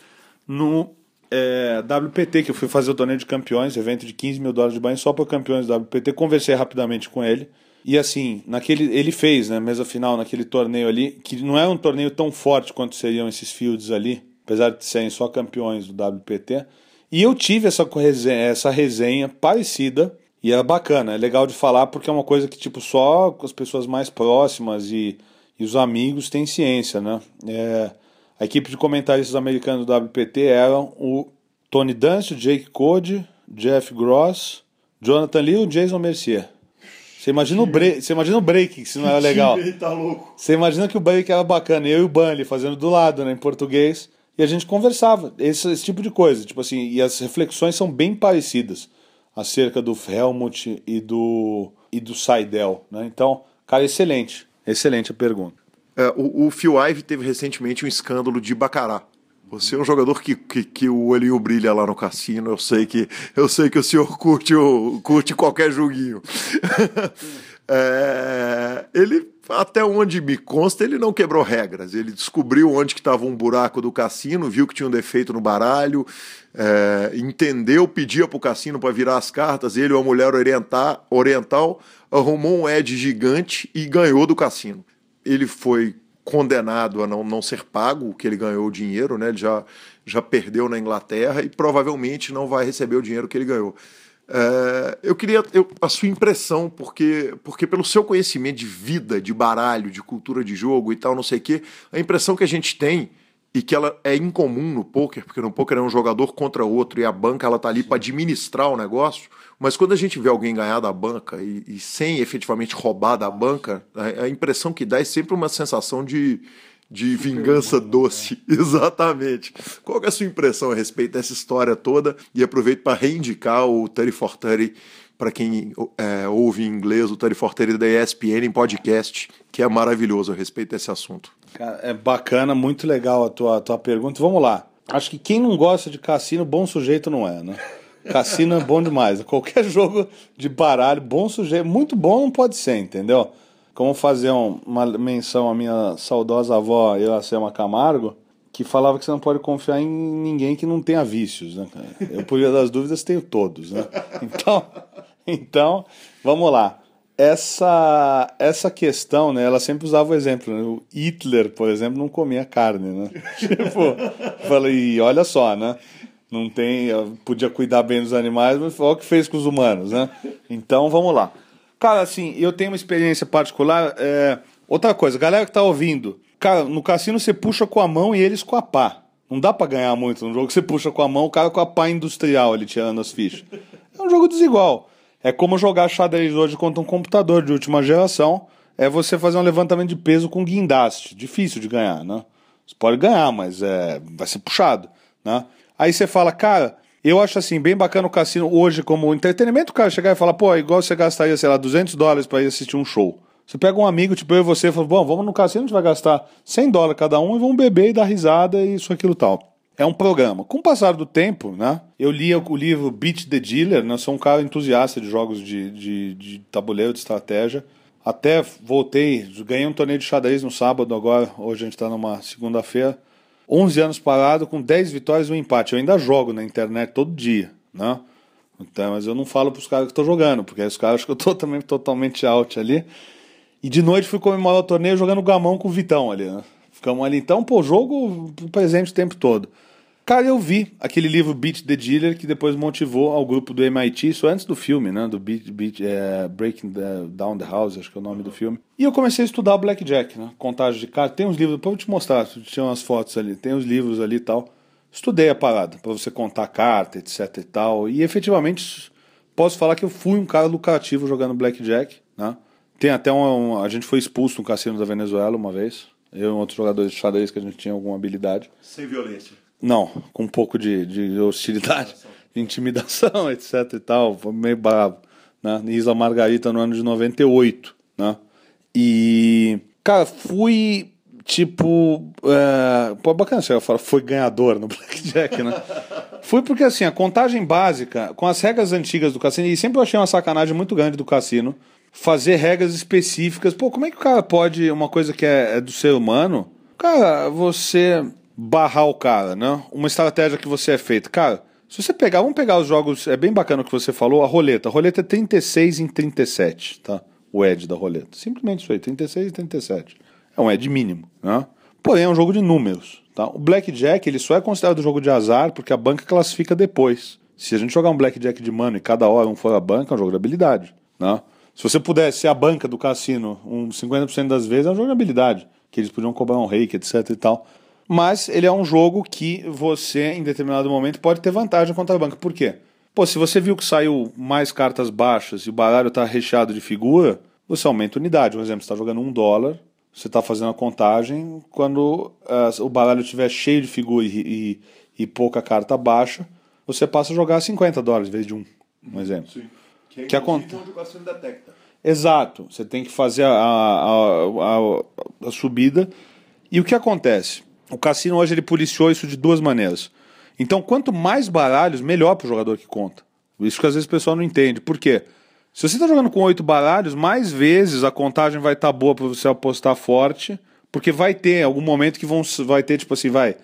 no é, WPT, que eu fui fazer o torneio de campeões, evento de 15 mil dólares de banho só para campeões do WPT. Conversei rapidamente com ele. E assim, naquele ele fez, né, mesa final naquele torneio ali, que não é um torneio tão forte quanto seriam esses fields ali, apesar de serem só campeões do WPT. E eu tive essa resenha, essa resenha parecida e era bacana, é legal de falar porque é uma coisa que tipo só as pessoas mais próximas e, e os amigos têm ciência, né? É, a equipe de comentaristas americanos do WPT eram o Tony Dunst, Jake Code, Jeff Gross, Jonathan Lee e o Jason Mercier. Você imagina, o break, você imagina o break, se não era legal. Tá louco. Você imagina que o break era bacana, eu e o Bunny fazendo do lado, né, em português, e a gente conversava, esse, esse tipo de coisa, tipo assim, e as reflexões são bem parecidas acerca do Helmut e do e do Seidel, né? Então, cara, excelente, excelente a pergunta. É, o, o Phil Ive teve recentemente um escândalo de bacará. Você é um jogador que, que, que, o olhinho brilha lá no cassino. Eu sei que eu sei que o senhor curte, o, curte qualquer joguinho. é, ele, até onde me consta, ele não quebrou regras. Ele descobriu onde que estava um buraco do cassino, viu que tinha um defeito no baralho, é, entendeu, pedia para o cassino para virar as cartas. Ele, uma mulher orientar, oriental, arrumou um edge gigante e ganhou do cassino ele foi condenado a não, não ser pago o que ele ganhou o dinheiro, né? Ele já, já perdeu na Inglaterra e provavelmente não vai receber o dinheiro que ele ganhou. É, eu queria eu, a sua impressão, porque, porque pelo seu conhecimento de vida, de baralho, de cultura de jogo e tal, não sei o quê, a impressão que a gente tem e que ela é incomum no poker, porque no poker é um jogador contra outro e a banca ela tá ali para administrar o negócio. Mas quando a gente vê alguém ganhar da banca e, e sem efetivamente roubar da banca, a, a, impressão que dá é sempre uma sensação de, de vingança doce. Né? Exatamente. Qual é a sua impressão a respeito dessa história toda? E aproveito para reivindicar o Terry Fortari para quem é, ouve em inglês, o Terry Fortari da ESPN em podcast, que é maravilhoso a respeito desse assunto. Cara, é bacana, muito legal a tua, a tua pergunta. Vamos lá. Acho que quem não gosta de cassino, bom sujeito não é, né? Cassino é bom demais. Qualquer jogo de baralho, bom sujeito, muito bom não pode ser, entendeu? Como fazer um, uma menção à minha saudosa avó Iracema Camargo, que falava que você não pode confiar em ninguém que não tenha vícios, né? Eu, por via das dúvidas, tenho todos, né? Então, então vamos lá. essa, essa questão, né? Ela sempre usava o exemplo. Né? O Hitler, por exemplo, não comia carne, né? tipo, falei, olha só, né? Não tem. Podia cuidar bem dos animais, mas foi o que fez com os humanos, né? Então vamos lá. Cara, assim, eu tenho uma experiência particular. É... Outra coisa, galera que tá ouvindo. Cara, no cassino você puxa com a mão e eles com a pá. Não dá para ganhar muito no jogo. Você puxa com a mão, o cara com a pá industrial ele tirando as fichas. É um jogo desigual. É como jogar xadrez hoje contra um computador de última geração. É você fazer um levantamento de peso com guindaste. Difícil de ganhar, né? Você pode ganhar, mas é, vai ser puxado, né? Aí você fala, cara, eu acho assim, bem bacana o cassino hoje como entretenimento, o cara chegar e falar, pô, igual você gastaria, sei lá, 200 dólares para ir assistir um show. Você pega um amigo, tipo eu e você, e fala, bom, vamos no cassino, a gente vai gastar 100 dólares cada um e vamos beber e dar risada e isso, aquilo tal é um programa. Com o passar do tempo, né, eu li o livro Beat the Dealer, né, sou um cara entusiasta de jogos de, de, de tabuleiro, de estratégia. Até voltei, ganhei um torneio de xadrez no sábado, agora, hoje a gente está numa segunda-feira. 11 anos parado, com 10 vitórias e um empate. Eu ainda jogo na internet todo dia, né? Então, mas eu não falo para os caras que estão jogando, porque os caras acham que eu estou também totalmente out ali. E de noite fui comemorar o torneio jogando gamão com o Vitão ali, né? Ficamos ali. Então, pô, jogo presente o tempo todo. Cara, eu vi aquele livro Beat the Dealer que depois motivou ao grupo do MIT, isso antes do filme, né? Do Beat, Beat é, Breaking the, Down the House, acho que é o nome do filme. E eu comecei a estudar Blackjack, né? Contagem de cartas. Tem uns livros, depois eu vou te mostrar, tinha umas fotos ali. Tem os livros ali e tal. Estudei a parada, para você contar carta, etc e tal. E efetivamente, posso falar que eu fui um cara lucrativo jogando Blackjack, né? Tem até um, um a gente foi expulso no cassino da Venezuela uma vez. Eu e outros jogadores de xadrez que a gente tinha alguma habilidade. Sem violência. Não, com um pouco de, de hostilidade, de intimidação, etc e tal. Foi meio bravo. Né? Isla Margarita no ano de 98, né? E, cara, fui tipo. É... Pô, bacana você falar, foi ganhador no Blackjack, né? fui porque, assim, a contagem básica, com as regras antigas do cassino, e sempre eu achei uma sacanagem muito grande do cassino, fazer regras específicas. Pô, como é que o cara pode, uma coisa que é, é do ser humano, cara, você barrar o cara, né? Uma estratégia que você é feita. Cara, se você pegar, vamos pegar os jogos, é bem bacana o que você falou, a roleta. A roleta é 36 em 37, tá? O edge da roleta. Simplesmente isso aí, 36 em 37. É um edge mínimo, né? Porém, é um jogo de números, tá? O blackjack, ele só é considerado jogo de azar porque a banca classifica depois. Se a gente jogar um blackjack de mano e cada hora um for a banca, é um jogo de habilidade, né? Se você pudesse ser a banca do cassino um 50% das vezes, é um jogo de habilidade. Que eles podiam cobrar um reiki, etc e tal mas ele é um jogo que você, em determinado momento, pode ter vantagem contra a banca. Por quê? Pô, se você viu que saiu mais cartas baixas e o baralho está recheado de figura, você aumenta a unidade. Por exemplo, você está jogando um dólar, você está fazendo a contagem, quando uh, o baralho estiver cheio de figura e, e, e, pouca carta baixa, você passa a jogar 50 dólares em vez de um, um exemplo. Sim. Que, é que acontece? Exato. Você tem que fazer a, a, a, a subida. E o que acontece? O cassino hoje ele policiou isso de duas maneiras. Então, quanto mais baralhos, melhor para o jogador que conta. Isso que às vezes o pessoal não entende. Por quê? Se você está jogando com oito baralhos, mais vezes a contagem vai estar tá boa para você apostar forte, porque vai ter algum momento que vão, vai ter, tipo assim, vai.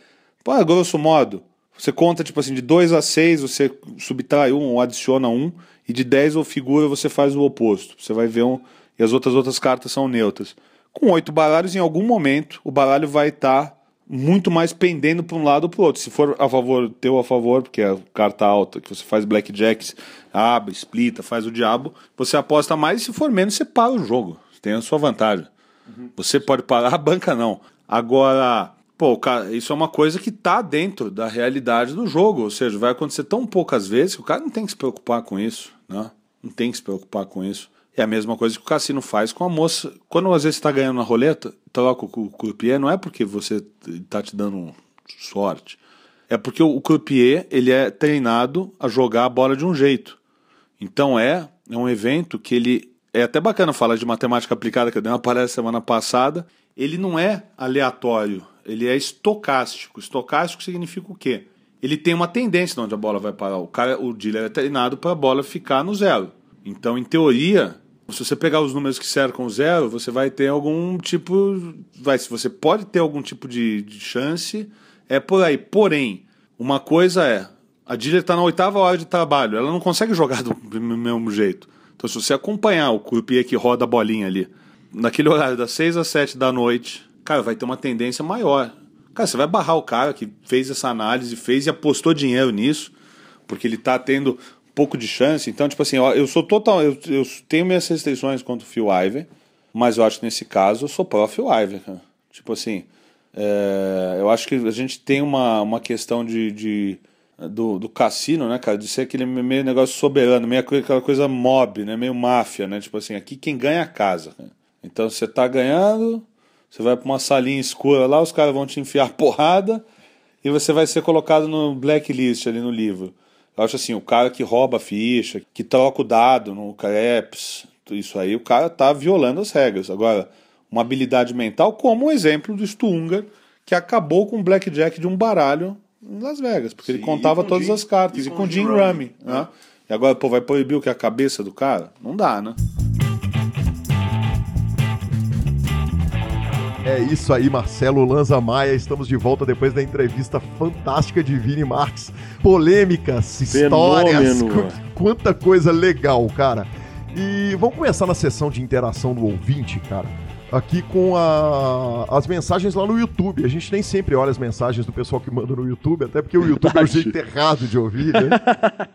Pô, grosso modo, você conta, tipo assim, de 2 a 6, você subtrai um ou adiciona um, e de 10 ou figura você faz o oposto. Você vai ver um. E as outras outras cartas são neutras. Com oito baralhos, em algum momento, o baralho vai estar. Tá muito mais pendendo para um lado ou para o outro. Se for a favor, teu a favor, porque a carta alta, que você faz blackjacks, abre, splita, faz o diabo, você aposta mais e se for menos, você para o jogo. Tem a sua vantagem. Uhum. Você pode parar, a banca não. Agora, pô, cara, isso é uma coisa que tá dentro da realidade do jogo. Ou seja, vai acontecer tão poucas vezes que o cara não tem que se preocupar com isso, né? Não tem que se preocupar com isso. É a mesma coisa que o cassino faz com a moça. Quando às vezes está ganhando na roleta, troca o croupier, não é porque você está te dando sorte. É porque o croupier ele é treinado a jogar a bola de um jeito. Então é, é um evento que ele. É até bacana falar de matemática aplicada, que eu dei uma palestra semana passada. Ele não é aleatório, ele é estocástico. Estocástico significa o quê? Ele tem uma tendência de onde a bola vai parar. O cara, o dealer é treinado para a bola ficar no zero. Então, em teoria, se você pegar os números que cercam zero, você vai ter algum tipo. Vai, se você pode ter algum tipo de, de chance, é por aí. Porém, uma coisa é. A dealer está na oitava hora de trabalho, ela não consegue jogar do mesmo jeito. Então, se você acompanhar o croupier que roda a bolinha ali, naquele horário das 6 às 7 da noite, cara, vai ter uma tendência maior. Cara, você vai barrar o cara que fez essa análise, fez e apostou dinheiro nisso, porque ele tá tendo pouco de chance. Então, tipo assim, eu sou total. Eu, eu tenho minhas restrições contra o Phil Ivey, mas eu acho que nesse caso eu sou pró Phil Ivey, cara. Tipo assim, é, eu acho que a gente tem uma, uma questão de, de do, do cassino, né, cara, de ser aquele meio negócio soberano, meio aquela coisa mob, né, meio máfia, né, tipo assim, aqui quem ganha é a casa. Né? Então você tá ganhando, você vai para uma salinha escura lá, os caras vão te enfiar porrada e você vai ser colocado no blacklist ali no livro. Eu acho assim, o cara que rouba a ficha, que troca o dado no creps, isso aí, o cara tá violando as regras. Agora, uma habilidade mental, como o exemplo do Stunger, que acabou com o blackjack de um baralho em Las Vegas, porque Sim, ele contava todas Jim, as cartas, e, com o Jim Ramy. Né? E agora, pô, vai proibir o que? A cabeça do cara? Não dá, né? É isso aí, Marcelo Lanza Maia. Estamos de volta depois da entrevista fantástica de Vini Marques. Polêmicas, histórias, quanta coisa legal, cara. E vamos começar na sessão de interação do ouvinte, cara aqui com a, as mensagens lá no YouTube. A gente nem sempre olha as mensagens do pessoal que manda no YouTube, até porque o YouTube é o jeito errado de ouvir, né?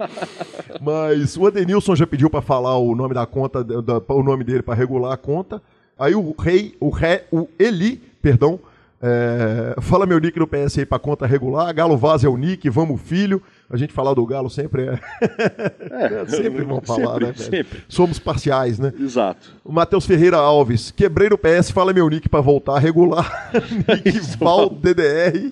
Mas o Adenilson já pediu para falar o nome da conta, da, o nome dele para regular a conta. Aí o rei, o ré, o Eli, perdão, é, fala meu nick no PS aí pra conta regular. Galo Vaz é o nick, vamos filho. A gente falar do Galo sempre é. é sempre vão falar, sempre, né? Sempre. Somos parciais, né? Exato. O Matheus Ferreira Alves, quebrei no PS, fala meu nick pra voltar regular. nick Val DDR.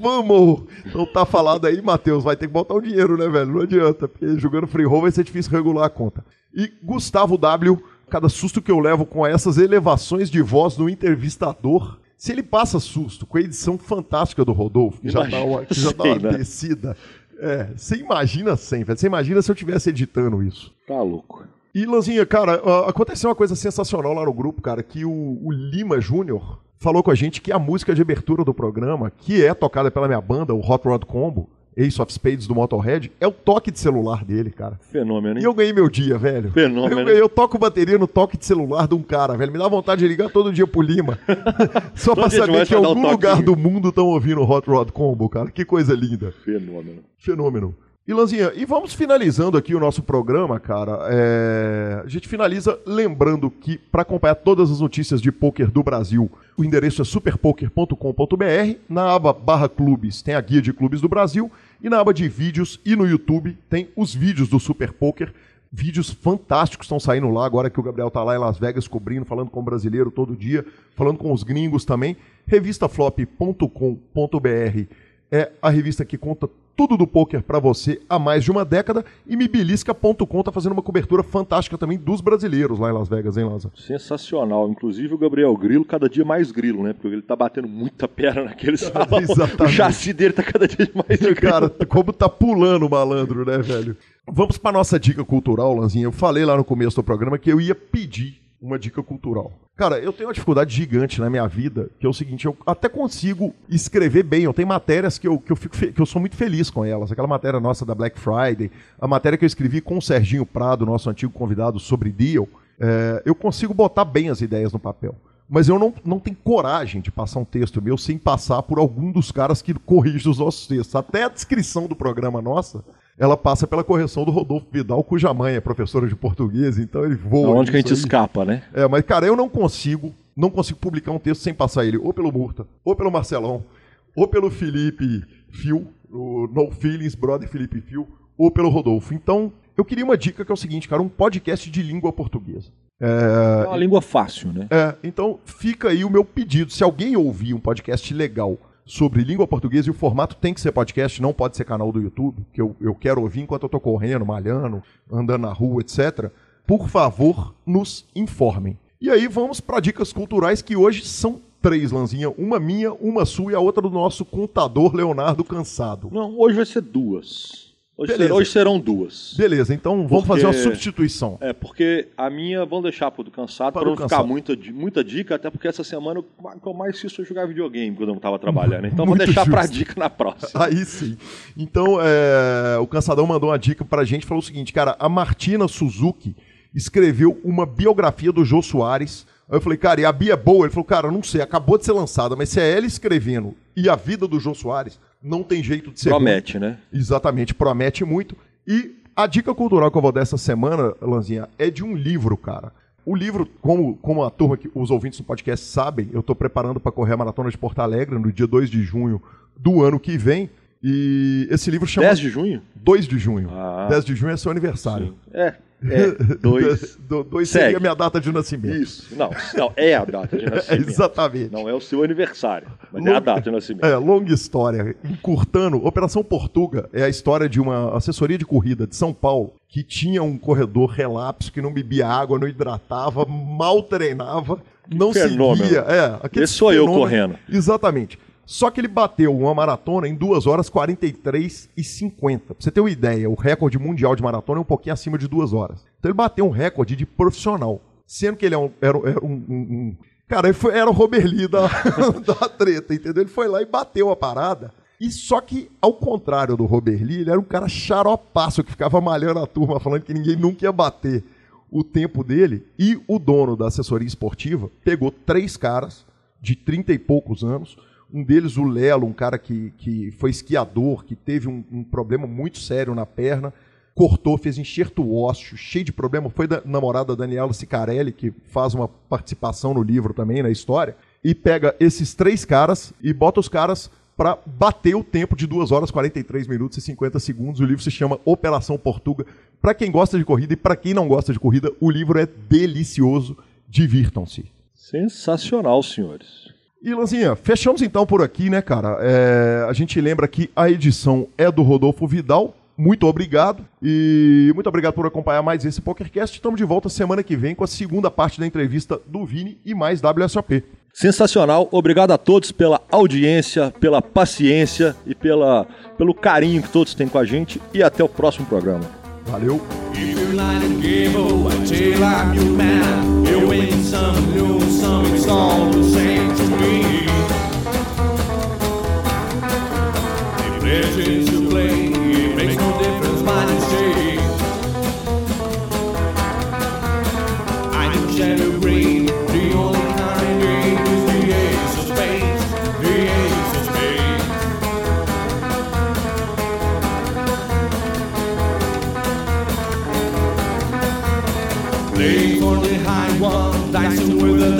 Vamos! Então tá falado aí, Matheus. Vai ter que botar o um dinheiro, né, velho? Não adianta, porque jogando free roll vai ser difícil regular a conta. E Gustavo W. Cada susto que eu levo com essas elevações de voz do entrevistador se ele passa susto com a edição fantástica do Rodolfo, que já dá uma, que já dá uma né? descida. É, você imagina sem, velho. Você imagina se eu tivesse editando isso. Tá louco. E, Lanzinha, cara, aconteceu uma coisa sensacional lá no grupo, cara, que o, o Lima Júnior falou com a gente que a música de abertura do programa, que é tocada pela minha banda, o Hot Rod Combo, Ace of Spades do Motorhead, é o toque de celular dele, cara. Fenômeno, hein? E eu ganhei meu dia, velho. Fenômeno. Eu, eu toco bateria no toque de celular de um cara, velho. Me dá vontade de ligar todo dia pro Lima. Só pra saber que em algum lugar do mundo estão ouvindo o Hot Rod Combo, cara. Que coisa linda. Fenômeno. Fenômeno. E Lanzinha, e vamos finalizando aqui o nosso programa, cara. É... A gente finaliza lembrando que para acompanhar todas as notícias de poker do Brasil, o endereço é superpoker.com.br. Na aba barra clubes tem a guia de clubes do Brasil e na aba de vídeos e no YouTube tem os vídeos do Super Poker. Vídeos fantásticos estão saindo lá agora que o Gabriel tá lá em Las Vegas cobrindo, falando com o brasileiro todo dia, falando com os gringos também. Revistaflop.com.br é a revista que conta tudo do poker para você há mais de uma década e mibilisca.com tá fazendo uma cobertura fantástica também dos brasileiros lá em Las Vegas, hein, Lázaro? Sensacional. Inclusive o Gabriel Grilo, cada dia mais grilo, né? Porque ele tá batendo muita perna naquele salão. Exatamente. O chassi dele tá cada dia mais grilo. Cara, como tá pulando o malandro, né, velho? Vamos para nossa dica cultural, Lanzinha. Eu falei lá no começo do programa que eu ia pedir uma dica cultural. Cara, eu tenho uma dificuldade gigante na minha vida, que é o seguinte, eu até consigo escrever bem, eu tenho matérias que eu, que eu, fico que eu sou muito feliz com elas. Aquela matéria nossa da Black Friday, a matéria que eu escrevi com o Serginho Prado, nosso antigo convidado, sobre Deal, é, eu consigo botar bem as ideias no papel. Mas eu não, não tenho coragem de passar um texto meu sem passar por algum dos caras que corrigem os nossos textos. Até a descrição do programa nossa, ela passa pela correção do Rodolfo Vidal, cuja mãe é professora de português, então ele voa. Onde que a gente aí. escapa, né? É, mas, cara, eu não consigo, não consigo publicar um texto sem passar ele ou pelo Murta, ou pelo Marcelão, ou pelo Felipe Fio, o No Feelings, brother Felipe Fio, ou pelo Rodolfo. Então, eu queria uma dica que é o seguinte, cara, um podcast de língua portuguesa. É, é uma língua fácil, né? É, então fica aí o meu pedido. Se alguém ouvir um podcast legal sobre língua portuguesa e o formato tem que ser podcast, não pode ser canal do YouTube, que eu, eu quero ouvir enquanto eu estou correndo, malhando, andando na rua, etc. Por favor, nos informem. E aí vamos para dicas culturais que hoje são três, Lanzinha. Uma minha, uma sua e a outra do nosso contador Leonardo Cansado. Não, hoje vai ser duas. Hoje, ser, hoje, serão duas. Beleza, então vamos porque, fazer uma substituição. É, porque a minha vamos deixar para o cansado, para não ficar muita, muita dica, até porque essa semana o que eu mais fiz foi jogar videogame quando eu não estava trabalhando. Então vou deixar para a dica na próxima. Aí sim. Então, é, o Cansadão mandou uma dica para a gente, falou o seguinte, cara, a Martina Suzuki escreveu uma biografia do Jô Soares. Aí eu falei, cara, e a Bia é boa? Ele falou, cara, não sei, acabou de ser lançada, mas se é ela escrevendo e a vida do Jô Soares, não tem jeito de ser. Promete, bom. né? Exatamente, promete muito. E a dica cultural que eu vou dar essa semana, Lanzinha, é de um livro, cara. O livro, como, como a turma que os ouvintes do podcast sabem, eu estou preparando para correr a maratona de Porto Alegre no dia 2 de junho do ano que vem. E esse livro chama. 10 de junho? 2 de junho. Ah, 10 de junho é seu aniversário. Sim. É. É, dois. dois seria a minha data de nascimento. Isso. Não, não é a data de nascimento. exatamente. Não é o seu aniversário, mas Long... é a data de nascimento. É, longa história. Encurtando, Operação Portuga é a história de uma assessoria de corrida de São Paulo que tinha um corredor relapso, que não bebia água, não hidratava, mal treinava, não fenômeno. seguia. É, Esse sou eu correndo. Exatamente. Só que ele bateu uma maratona em 2 horas 43 e 50. Pra você ter uma ideia, o recorde mundial de maratona é um pouquinho acima de 2 horas. Então ele bateu um recorde de profissional. Sendo que ele é um, era, era um, um, um, Cara, ele foi, era o Robert Lee da, da treta, entendeu? Ele foi lá e bateu a parada. E só que, ao contrário do Robert Lee, ele era um cara xaropaço que ficava malhando a turma, falando que ninguém nunca ia bater o tempo dele. E o dono da assessoria esportiva pegou três caras de 30 e poucos anos um deles, o Lelo, um cara que, que foi esquiador, que teve um, um problema muito sério na perna, cortou, fez enxerto ósseo, cheio de problema. Foi da namorada Daniela Sicarelli, que faz uma participação no livro também, na história, e pega esses três caras e bota os caras para bater o tempo de 2 horas 43 minutos e 50 segundos. O livro se chama Operação Portuga. Para quem gosta de corrida e para quem não gosta de corrida, o livro é delicioso. Divirtam-se. Sensacional, senhores. E Lanzinha, fechamos então por aqui, né, cara? É, a gente lembra que a edição é do Rodolfo Vidal. Muito obrigado e muito obrigado por acompanhar mais esse PokerCast. Estamos de volta semana que vem com a segunda parte da entrevista do Vini e mais WSOP. Sensacional, obrigado a todos pela audiência, pela paciência e pela, pelo carinho que todos têm com a gente e até o próximo programa. Valeu! Legends to play,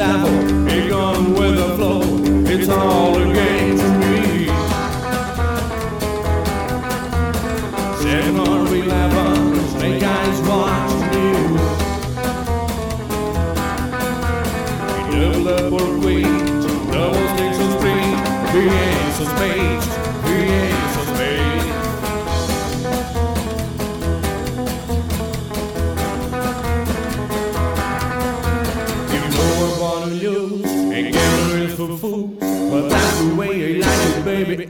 dicing